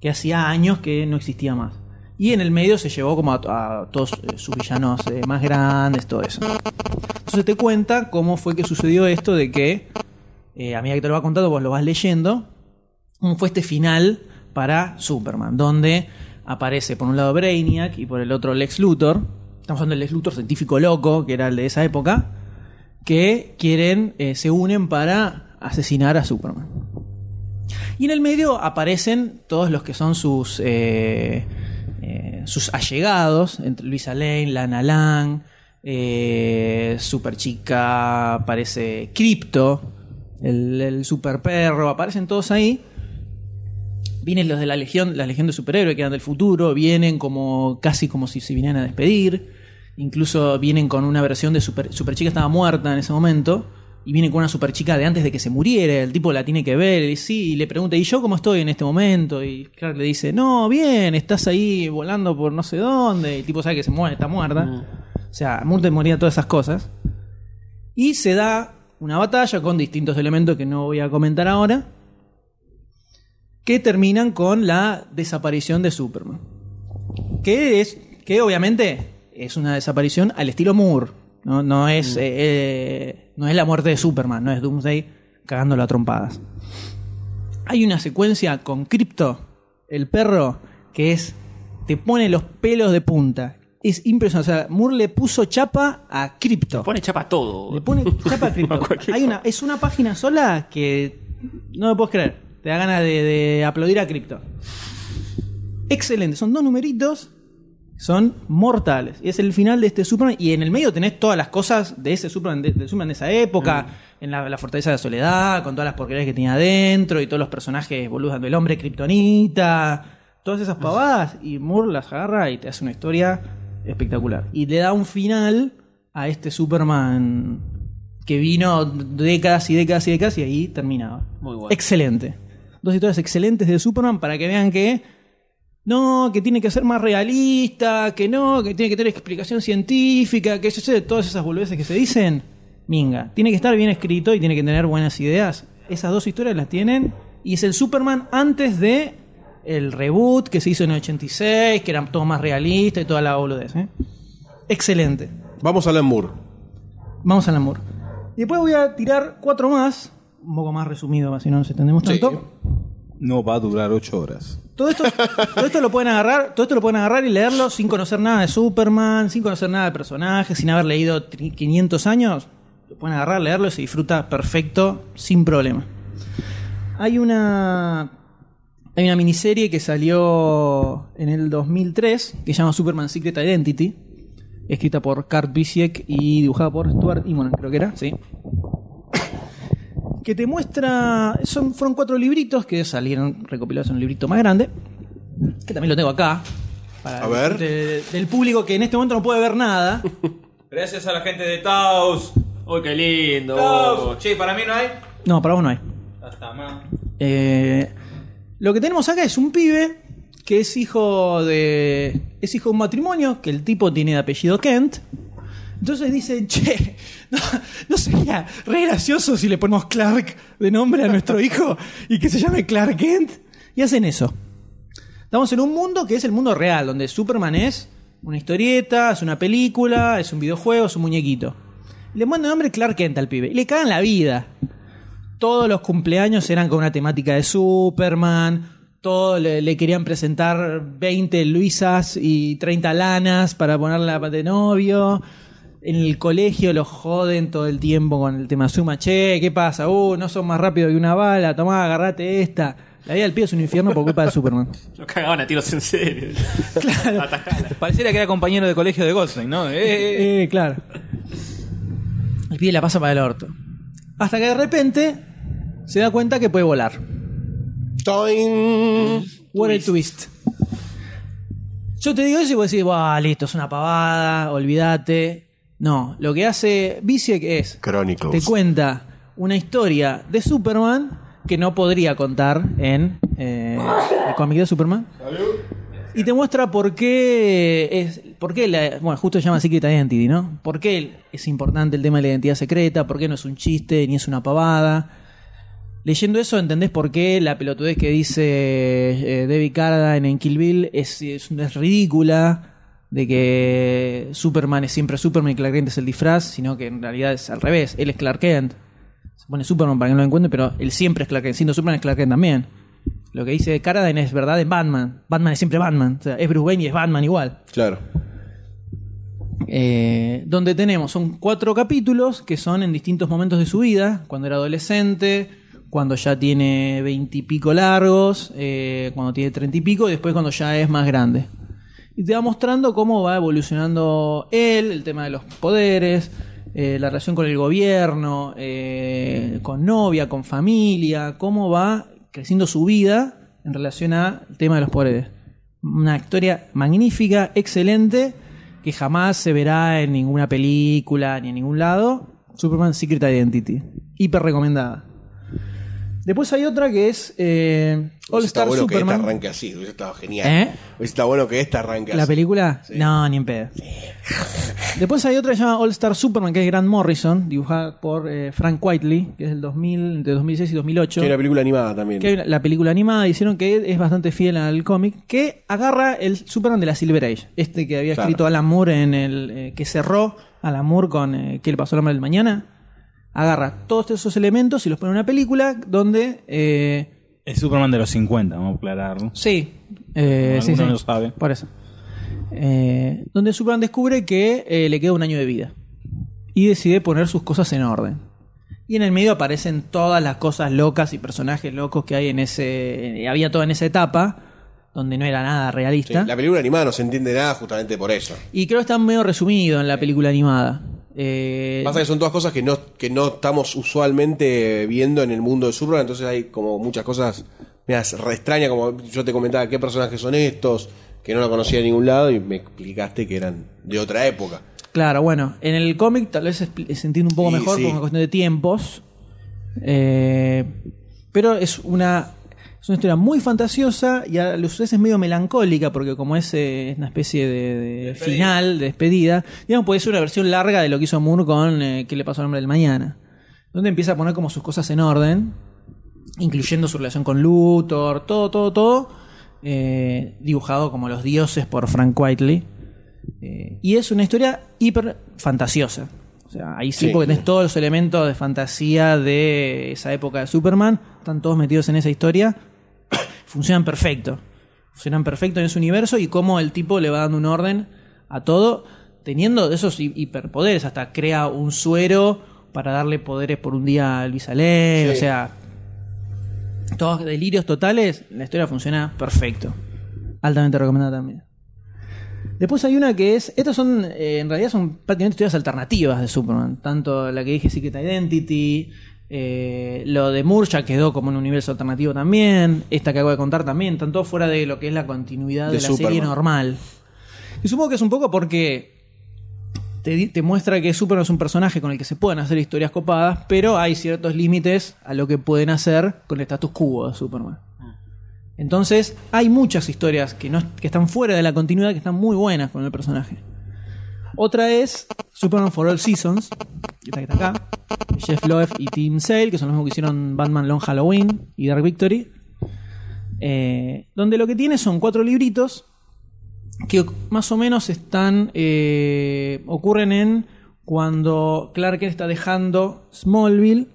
Que hacía años que no existía más. Y en el medio se llevó como a, todos eh, sus villanos eh, más grandes, todo eso. Entonces te cuenta cómo fue que sucedió esto de que, eh, a medida que te lo va contando, vos lo vas leyendo, cómo fue este final para Superman, donde aparece por un lado Brainiac y por el otro Lex Luthor. Estamos hablando del Lex Luthor científico loco, que era el de esa época, que quieren, se unen para asesinar a Superman. Y en el medio aparecen todos los que son sus, eh, sus allegados, entre Luisa Lane, Lana Lang, eh, Super Chica, aparece Crypto, el, Super Perro, aparecen todos ahí. Vienen los de la Legión, la Legión de Superhéroes que eran del futuro, vienen como casi como si se vinieran a despedir. Incluso vienen con una versión de Super, Super Chica estaba muerta en ese momento. Y vienen con una super chica de antes de que se muriera. El tipo la tiene que ver. Y, sí, y le pregunta, ¿y yo cómo estoy en este momento? Y Clark le dice, no, bien, estás ahí volando por no sé dónde. Y el tipo sabe que se muere, está muerta. O sea, muerte moría todas esas cosas. Y se da una batalla con distintos elementos que no voy a comentar ahora. Que terminan con la desaparición de Superman. Que es, que obviamente es una desaparición al estilo Moore. No, no es, eh, eh, no es la muerte de Superman, no es Doomsday cagándolo a trompadas. Hay una secuencia con Crypto, el perro, que es. te pone los pelos de punta. Es impresionante. O sea, Moore le puso chapa a Crypto. Pone chapa a todo. Le pone chapa a <laughs> Crypto. Hay una, es una página sola que no me puedes creer. Te da ganas de, de aplaudir a Crypto. Excelente. Son dos numeritos. Son mortales. Y es el final de este Superman. Y en el medio tenés todas las cosas de ese Superman de, del Superman de esa época. En la, la Fortaleza de la Soledad, con todas las porquerías que tenía adentro. Y todos los personajes boludos del hombre Kryptonita. Todas esas pavadas. Y Moore las agarra y te hace una historia espectacular. Y le da un final a este Superman que vino décadas y décadas y décadas y ahí terminaba. Muy bueno. Excelente. Dos historias excelentes de Superman para que vean que no, que tiene que ser más realista, que no, que tiene que tener explicación científica, que yo sé, todas esas boludeces que se dicen. Minga, tiene que estar bien escrito y tiene que tener buenas ideas. Esas dos historias las tienen y es el Superman antes de el reboot que se hizo en el 86, que era todo más realista y toda la boludez. ¿eh? Excelente. Vamos a Alan Moore. Vamos al amor. Y después voy a tirar cuatro más, un poco más resumido, así no nos entendemos tanto. No va a durar ocho horas. Todo esto, todo esto lo pueden agarrar, todo esto lo pueden agarrar y leerlo sin conocer nada de Superman, sin conocer nada de personajes, sin haber leído tri- 500 años. Lo pueden agarrar, leerlo y se disfruta perfecto, sin problema. Hay una hay una miniserie que salió en el 2003 que se llama Superman Secret Identity, escrita por Kurt Busiek y dibujada por Stuart Immonen, creo que era, sí que te muestra. Son, fueron cuatro libritos que salieron recopilados en un librito más grande. Que también lo tengo acá. Para A ver. de- del público que en este momento no puede ver nada. <laughs> Gracias a la gente de Taos. ¡Uy, qué lindo! Taos. Che, para mí no hay. No, para vos no hay. Hasta más. Eh, lo que tenemos acá es un pibe que es hijo de. es hijo de un matrimonio, que el tipo tiene de apellido Kent. Entonces dicen, che, no, no sería re gracioso si le ponemos Clark de nombre a nuestro <laughs> hijo y que se llame Clark Kent. Y hacen eso. Estamos en un mundo que es el mundo real, donde Superman es una historieta, es una película, es un videojuego, es un muñequito. Le ponen el nombre Clark Kent al pibe y le cagan la vida. Todos los cumpleaños eran con una temática de Superman. Todo le, le querían presentar 20 Luisas y 30 lanas para ponerla de novio. En el colegio los joden todo el tiempo con el tema Suma. Che, ¿qué pasa? Uh, no son más rápido que una bala. Tomá, agarrate esta. La vida del pibe es un infierno por culpa de Superman. <laughs> Lo cagaban a tiros en serio. <laughs> Atajala. Pareciera que era compañero de colegio de Goldstein, ¿no? Eh, eh, eh. Eh, claro. El pibe la pasa para el orto. Hasta que de repente se da cuenta que puede volar. Toing. What a twist. Yo te digo eso y vos decís, "Buah, listo, es una pavada, olvídate. No, lo que hace Visiek es Chronicles. te cuenta una historia de Superman que no podría contar en eh, el cómic de Superman. Y te muestra por qué es. Por qué la- bueno, justo se llama Secret Identity, ¿no? ¿Por qué es importante el tema de la identidad secreta? ¿Por qué no es un chiste ni es una pavada? Leyendo eso entendés por qué la pelotudez que dice eh, David Carradine en Kill Bill es, es, es ridícula. De que Superman es siempre Superman y Clark Kent es el disfraz, sino que en realidad es al revés. Él es Clark Kent. Se pone Superman para que no lo encuentre, pero él siempre es Clark Kent. Siendo Superman es Clark Kent también. Lo que dice Carradine es verdad en Batman. Batman es siempre Batman. O sea, es Bruce Wayne y es Batman igual. Claro. Eh, donde tenemos, son cuatro capítulos que son en distintos momentos de su vida, cuando era adolescente, cuando ya tiene veintipico largos, eh, cuando tiene treinta y pico, y después cuando ya es más grande. Y te va mostrando cómo va evolucionando él, el tema de los poderes, eh, la relación con el gobierno, eh, con novia, con familia, cómo va creciendo su vida en relación al tema de los poderes. Una historia magnífica, excelente, que jamás se verá en ninguna película ni en ningún lado. Superman Secret Identity. Hiper recomendada. Después hay otra que es eh, All Star bueno que Superman. esta arranque así, estado genial. ¿Eh? Estado bueno que esta arranque ¿La así. película? Sí. No, ni en pedo. Después hay otra que se llama All Star Superman, que es Grant Morrison, dibujada por eh, Frank Whiteley, que es del 2000, entre 2006 y 2008. Que hay una película animada también. Que hay una- la película animada hicieron que es bastante fiel al cómic, que agarra el Superman de la Silver Age, este que había Claro. escrito Alan Moore en el eh, que cerró Alan Moore con eh, ¿Qué le pasó al hombre del mañana? Agarra todos esos elementos y los pone en una película donde eh, Es Superman de los 50, vamos a aclararlo. sí, eh, sí, sí, no lo sabe. por eso. Eh, donde Superman descubre que eh, le queda un año de vida y decide poner sus cosas en orden. Y en el medio aparecen todas las cosas locas y personajes locos que hay en ese. eh, había toda en esa etapa, donde no era nada Sí, realista. La película animada no se entiende nada justamente por eso. Y creo que está medio resumido en la película animada. Eh, Pasa que son todas cosas que no, que no estamos usualmente viendo en el mundo de Superman, entonces hay como muchas cosas mira, re extrañas, como yo te comentaba qué personajes son estos, que no lo conocía de ningún lado y me explicaste que eran de otra época. Claro, bueno, en el cómic tal vez se entiende un poco Sí, mejor sí. por una cuestión de tiempos. Eh, pero es una, es una historia muy fantasiosa y a los veces medio melancólica, porque como es, eh, una especie de, de final, de despedida, digamos, puede ser una versión larga de lo que hizo Moore con eh, ¿Qué le pasó al hombre del mañana? Donde empieza a poner como sus cosas en orden, incluyendo su relación con Luthor, todo, todo, todo, eh, dibujado como los dioses por Frank Whiteley. Y es una historia hiper fantasiosa. O sea, ahí sí, Sí. porque tenés todos los elementos de fantasía de esa época de Superman, están todos metidos en esa historia, funcionan perfecto. Funcionan perfecto en ese universo y cómo el tipo le va dando un orden a todo, teniendo esos hi- hiperpoderes, hasta crea un suero para darle poderes por un día a Luis Alén, Sí. o sea, todos delirios totales, la historia funciona perfecto. Altamente recomendada también. Después hay una que es. Estas son. eh, en realidad son prácticamente historias alternativas de Superman. Tanto la que dije Secret Identity. Eh, lo de ya quedó como un universo alternativo también. Esta que acabo de contar también. Están todos fuera de lo que es la continuidad de, De la serie normal. Y supongo que es un poco porque. Te muestra que Superman es un personaje con el que se pueden hacer historias copadas, pero hay ciertos límites a lo que pueden hacer con el status quo de Superman. Entonces, hay muchas historias que, no, que están fuera de la continuidad que están muy buenas con el personaje. Otra es Superman for All Seasons, que está, acá. Jeff Loeb y Tim Sale, que son los mismos que hicieron Batman Long Halloween y Dark Victory. Eh, donde lo que tiene son cuatro libritos que más o menos están. eh, ocurren en cuando Clark está dejando Smallville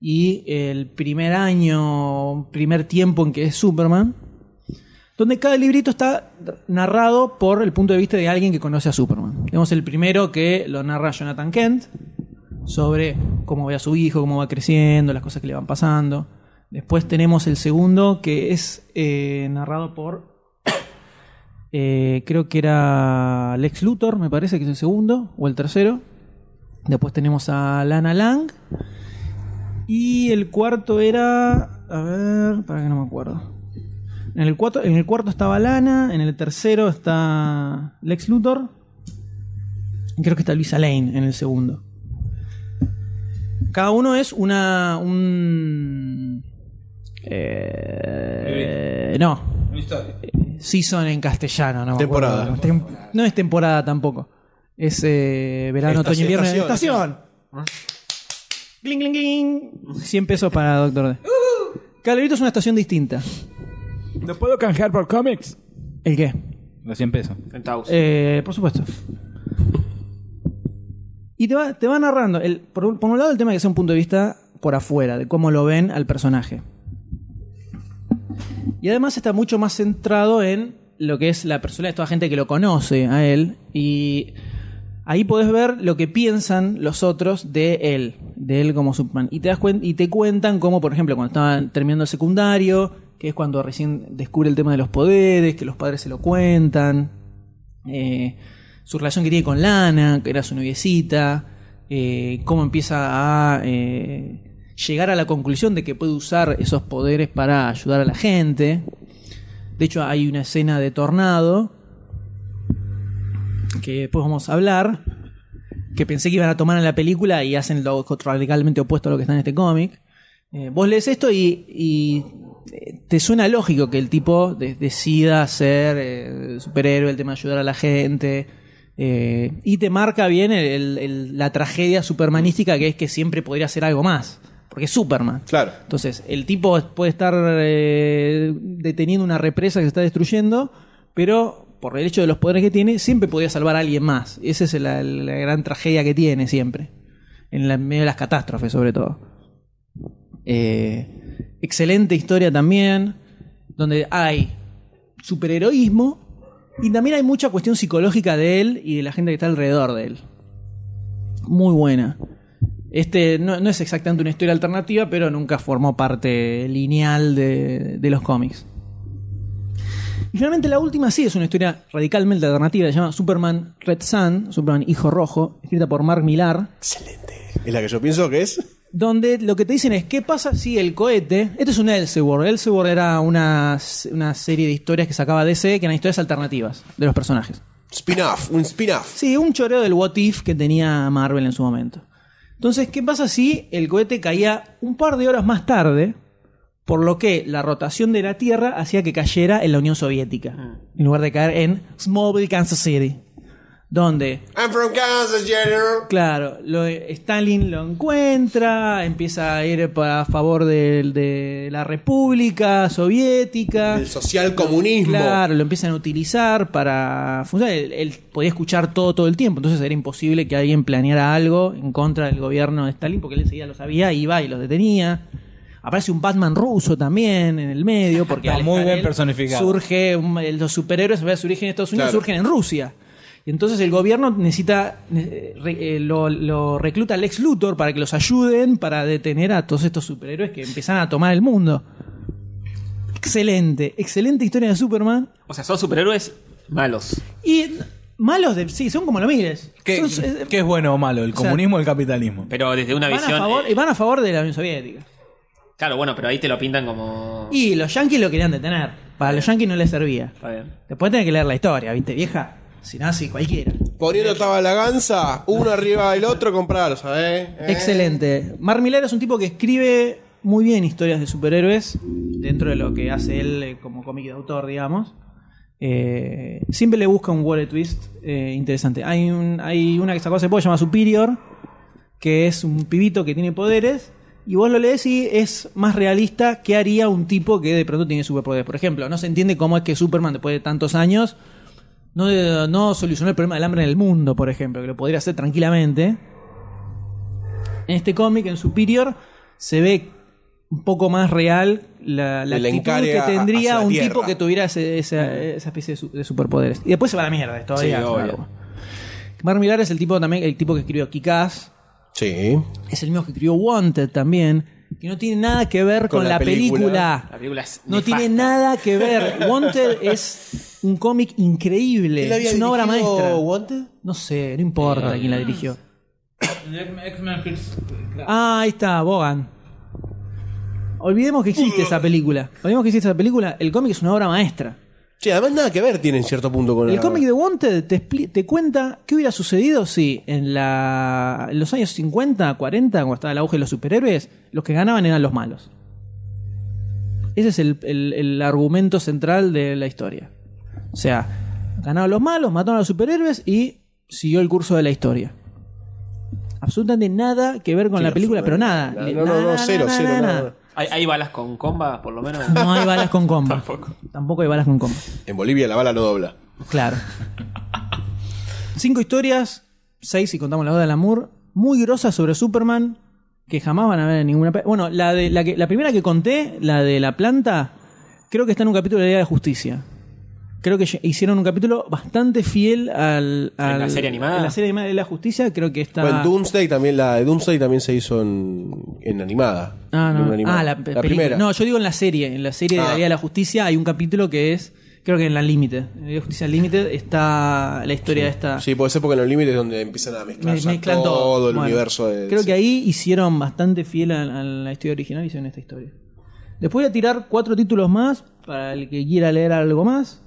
y el primer año, primer tiempo en que es Superman, donde cada librito está narrado por el punto de vista de alguien que conoce a Superman. Tenemos el primero que lo narra Jonathan Kent, sobre cómo ve a su hijo, cómo va creciendo, las cosas que le van pasando. Después tenemos el segundo que es eh, narrado por, <coughs> eh, creo que era Lex Luthor, me parece que es el segundo, o el tercero. Después tenemos a Lana Lang. Y el cuarto era, a ver, para que no me acuerdo. En el, cuarto, en el cuarto estaba Lana, en el tercero está Lex Luthor. Y creo que está Lisa Lane en el segundo. Cada uno es una. un. eh, no. Season en castellano, no. Temporada. Tem- no es temporada tampoco. Es eh, verano, otoño, invierno. estación, Estación. Cling, cling, cling. 100 pesos para Doctor D. Cada librito es una estación distinta. ¿Lo puedo canjear por cómics? ¿El qué? Los 100 pesos. Centavos. Eh, por supuesto. Y te va, te va narrando, el, por, un- por un lado, el tema de que sea un punto de vista por afuera, de cómo lo ven al personaje. Y además está mucho más centrado en lo que es la persona de toda gente que lo conoce a él. Y ahí podés ver lo que piensan los otros de él, de él como Superman. Y te, das cuen- y te cuentan cómo, por ejemplo, cuando estaban terminando el secundario, que es cuando recién descubre el tema de los poderes, que los padres se lo cuentan eh, su relación que tiene con Lana, que era su noviecita, eh, cómo empieza a eh, llegar a la conclusión de que puede usar esos poderes para ayudar a la gente. De hecho, hay una escena de tornado que después vamos a hablar, que pensé que iban a tomar en la película y hacen lo radicalmente opuesto a lo que está en este cómic. Vos lees esto y, te suena lógico que el tipo de- decida ser eh, superhéroe, el tema de ayudar a la gente. eh, y te marca bien el- el- el- la tragedia supermanística que es que siempre podría ser algo más. Porque es Superman. Claro. Entonces, el tipo puede estar eh, deteniendo una represa que se está destruyendo, pero por el hecho de los poderes que tiene, siempre podría salvar a alguien más. Esa es la, la gran tragedia que tiene siempre. En, la, en medio de las catástrofes, sobre todo. Eh, excelente historia también, donde hay superheroísmo y también hay mucha cuestión psicológica de él y de la gente que está alrededor de él. Muy buena. Este no, no es exactamente una historia alternativa, pero nunca formó parte lineal de, de los cómics. Y finalmente la última sí es una historia radicalmente alternativa, se llama Superman Red Sun, Superman Hijo Rojo, escrita por Mark Millar, Es la que yo pienso que es. Donde lo que te dicen es, ¿qué pasa si el cohete... Esto es un Elseworld, Elseworld era una, una serie de historias que sacaba DC, que eran historias alternativas de los personajes. Spin-off, un spin-off. Sí, un choreo del What If que tenía Marvel en su momento. Entonces, ¿qué pasa si el cohete caía un par de horas más tarde? Por lo que la rotación de la Tierra hacía que cayera en la Unión Soviética, en lugar de caer en Smallville, Kansas City. Donde, I'm from Kansas, General. claro, lo- Stalin lo encuentra, empieza a ir a favor de, de la República Soviética. El social comunismo. Claro, lo empiezan a utilizar para funcionar. Él, él podía escuchar todo todo el tiempo, entonces era imposible que alguien planeara algo en contra del gobierno de Stalin porque él enseguida lo sabía, iba y los detenía. Aparece un Batman ruso también en el medio porque Está muy bien él, personificado. Surge un- los superhéroes, de su origen en Estados Unidos, Claro. surgen en Rusia. Y entonces el gobierno necesita eh, re- eh, lo, lo recluta al ex Luthor para que los ayuden para detener a todos estos superhéroes que empiezan a tomar el mundo. Excelente, excelente historia de Superman. O sea, son superhéroes malos. Y malos de. Sí, son como lo mires. ¿Qué, Son- eh, qué es bueno o malo? ¿El o sea, comunismo o el capitalismo? Pero desde una van, a visión. favor, eh, y van a favor de la Unión Soviética. claro, bueno, pero ahí te lo pintan como. Y los yanquis lo querían detener. Para los yanquis no les servía. Está bien. Después tenés que leer la historia, ¿viste, vieja? Si así cualquiera. Poniendo estaba la ganza, uno arriba del otro, comprar, ¿sabes? Eh. Excelente. Mar Millar es un tipo que escribe muy bien historias de superhéroes dentro de lo que hace él eh, como cómic de autor, digamos. Eh, siempre le busca un wallet twist eh, interesante. Hay, un, hay una que sacó hace poco, se llama Superior, que es un pibito que tiene poderes. Y vos lo lees y es más realista que haría un tipo que de pronto tiene superpoderes. Por ejemplo, no se entiende cómo es que Superman, después de tantos años, no, no solucionó el problema del hambre en el mundo, por ejemplo, que lo podría hacer tranquilamente. En este cómic, en Superior, se ve un poco más real la, la actitud que tendría un Tierra. tipo que tuviera ese- esa, esa especie de, su- de superpoderes. Y después se va a la mierda esto. Sí, obvio. Mark Millar es el tipo también, el tipo que escribió Kick-Ass, Sí. es el mismo que escribió Wanted también, que no tiene nada que ver con, Con la la, película. película. La película es No nefasta. tiene nada que ver. <laughs> Wanted es un cómic increíble. ¿Quién había Es una obra maestra. Wanted? No sé, no importa quién la dirigió. <coughs> X-Men First- Ah, ahí está, Bogan. Olvidemos que existe esa película. Olvidemos que existe esa película. El cómic es una obra maestra. Sí, además nada que ver tiene en cierto punto con El la- cómic de Wanted te, te cuenta qué hubiera sucedido si en, la, en los años 50, 40, cuando estaba el auge de los superhéroes, los que ganaban eran los malos. Ese es el, el- el argumento central de la historia. O sea, ganaron los malos, mataron a los superhéroes y siguió el curso de la historia. Absolutamente nada que ver con Sí, la película, pero nada. No, no, no, no, cero, cero, nada. ¿Hay, hay balas con comba, por lo menos? No hay balas con comba. Tampoco hay balas con comba. En Bolivia la bala no dobla. Claro. Cinco historias, seis si contamos la boda del amor, muy grosas sobre Superman, que jamás van a ver en ninguna... Bueno, la, de, la, que, la primera que conté, la de la planta, creo que está en un capítulo de la Liga de Justicia. Creo que hicieron un capítulo bastante fiel al... al- la serie animada? En la serie animada de la Justicia, creo que está... Bueno, en Doomsday también, la de Doomsday también se hizo en, en animada. Ah, no. animada. Ah, la, primera. No, yo digo en la serie. En la serie de la Ah. Liga de la Justicia hay un capítulo que es, creo que en la Limited. En la Liga de Justicia Limited está la historia de esta... Sí, puede ser porque en los límites es donde empiezan a mezclar Me- mezclan todo, todo. el Bueno, universo. De, Creo sí. que ahí hicieron bastante fiel a, a la historia original y hicieron esta historia. Después voy a tirar cuatro títulos más para el que quiera leer algo más.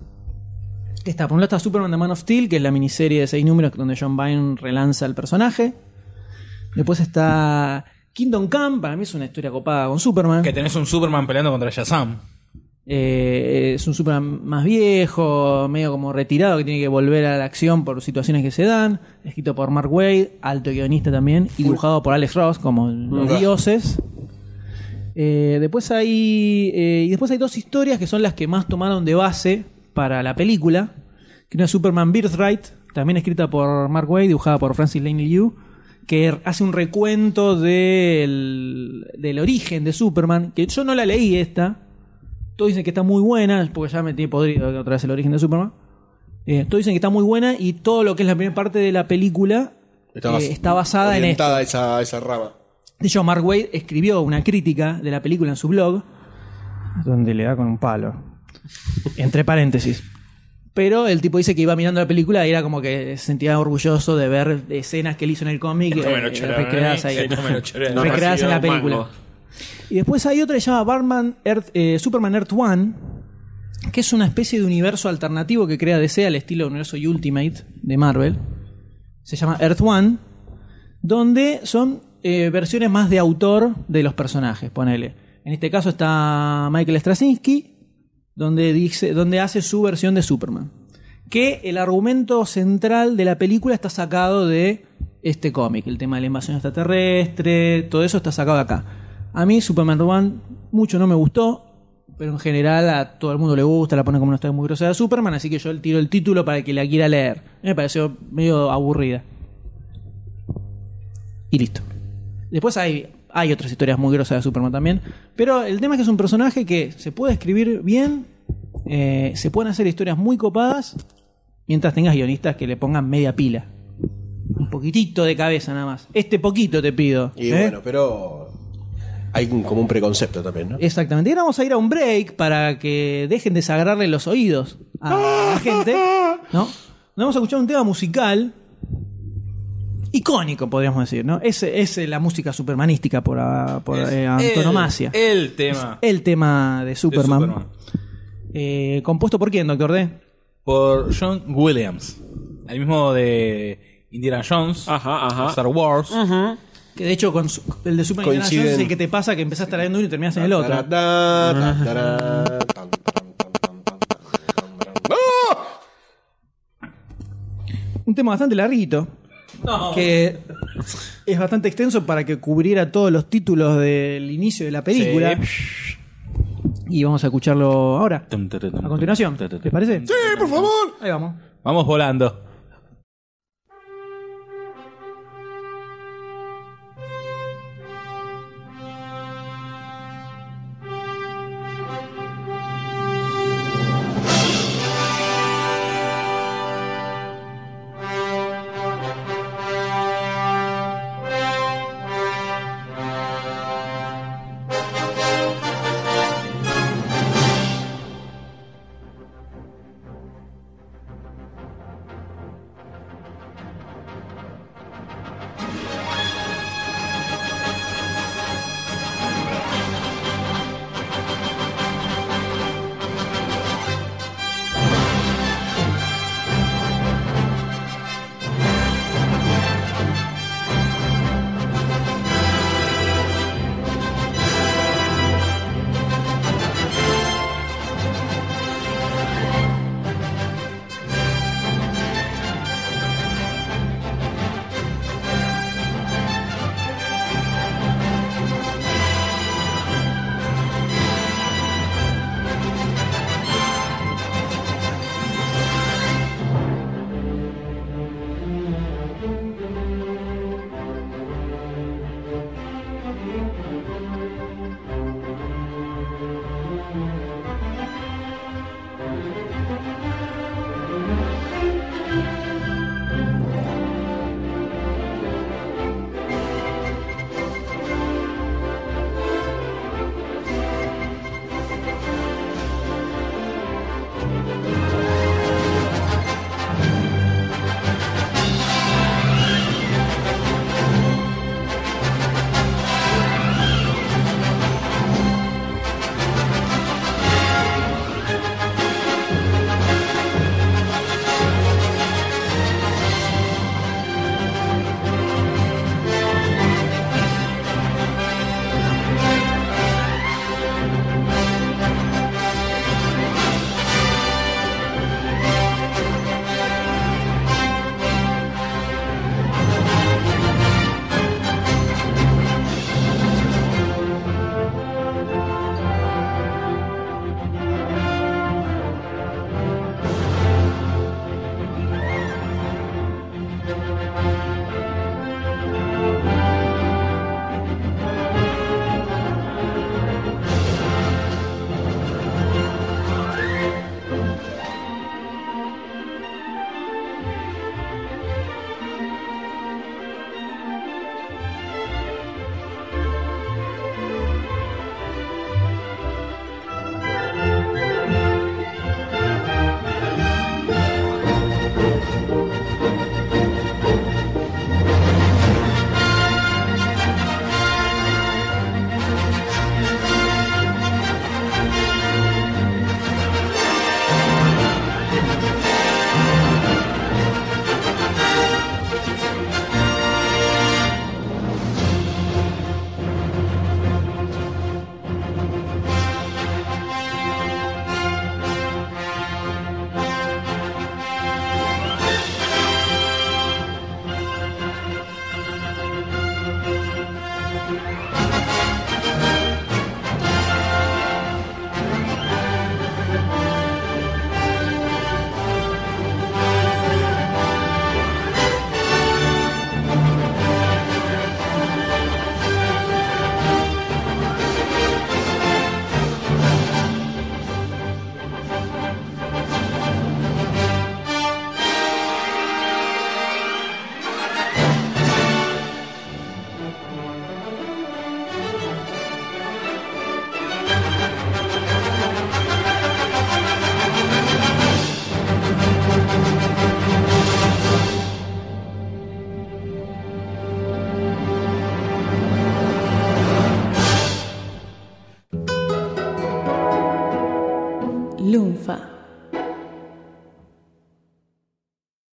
Está, por un lado está Superman The Man of Steel, que es la miniserie de seis números donde John Byrne relanza el personaje. Después está Kingdom Come, para mí es una historia copada con Superman. Que tenés un Superman peleando contra Shazam. Eh, es un Superman más viejo, medio como retirado, que tiene que volver a la acción por situaciones que se dan. Escrito por Mark Wade, alto guionista también, y dibujado por Alex Ross, como los dioses. Eh, después hay eh, y después hay dos historias que son las que más tomaron de base para la película. Que una Superman Birthright, también escrita por Mark Wade, dibujada por Francis Lane Liu, que hace un recuento del, del origen de Superman, que yo no la leí esta, todos dicen que está muy buena, porque ya me tiene podrido otra vez el origen de Superman. Eh, todos dicen que está muy buena y todo lo que es la primera parte de la película Está, eh, está basada en esto. a esa, a esa rama. De hecho, Mark Wade escribió una crítica de la película en su blog, donde le da con un palo. Entre paréntesis. Pero el tipo dice que iba mirando la película y era como que se sentía orgulloso de ver escenas que él hizo en el cómic me eh, lo chorearon recreadas ahí. No recreadas en la película. mango. Y después hay otra que se llama Batman Earth, eh, Superman Earth One, que es una especie de universo alternativo que crea DC al estilo universo Ultimate de Marvel. Se llama Earth One, donde son eh, versiones más de autor de los personajes, ponele. En este caso está Michael Straczynski, donde, dice, donde hace su versión de Superman. Que el argumento central de la película está sacado de este cómic. El tema de la invasión extraterrestre, todo eso está sacado de acá. A mí Superman One mucho no me gustó, pero en general a todo el mundo le gusta, la pone como una historia muy grosera de Superman, así que yo le tiro el título para que la quiera leer. Me pareció medio aburrida. Y listo. Después hay, hay otras historias muy grosas de Superman también. Pero el tema es que es un personaje que se puede escribir bien, eh, se pueden hacer historias muy copadas, mientras tengas guionistas que le pongan media pila. Un poquitito de cabeza nada más. Este poquito te pido. Y ¿eh? bueno, pero hay como un preconcepto también, ¿no? Exactamente. Y ahora vamos a ir a un break para que dejen de sagrarle los oídos a la gente. ¿No? Nos vamos a escuchar un tema musical icónico, podríamos decir, ¿no? Es, es la música supermanística por, ah, eh, antonomasia. El, tema. El tema de Superman. Eh, ¿Compuesto por quién, Doctor D? Por John Williams. El mismo de Indiana Jones, ajá, ajá. Star Wars. Que de hecho, con el de Super Indiana Jones es que te pasa que empezás trayendo uno y terminás en el otro. Un tema bastante larguito. Que es bastante extenso para que cubriera todos los títulos del inicio de la película. Y vamos a escucharlo ahora. A continuación. ¿Les parece? Sí, por favor. Ahí vamos. Vamos volando.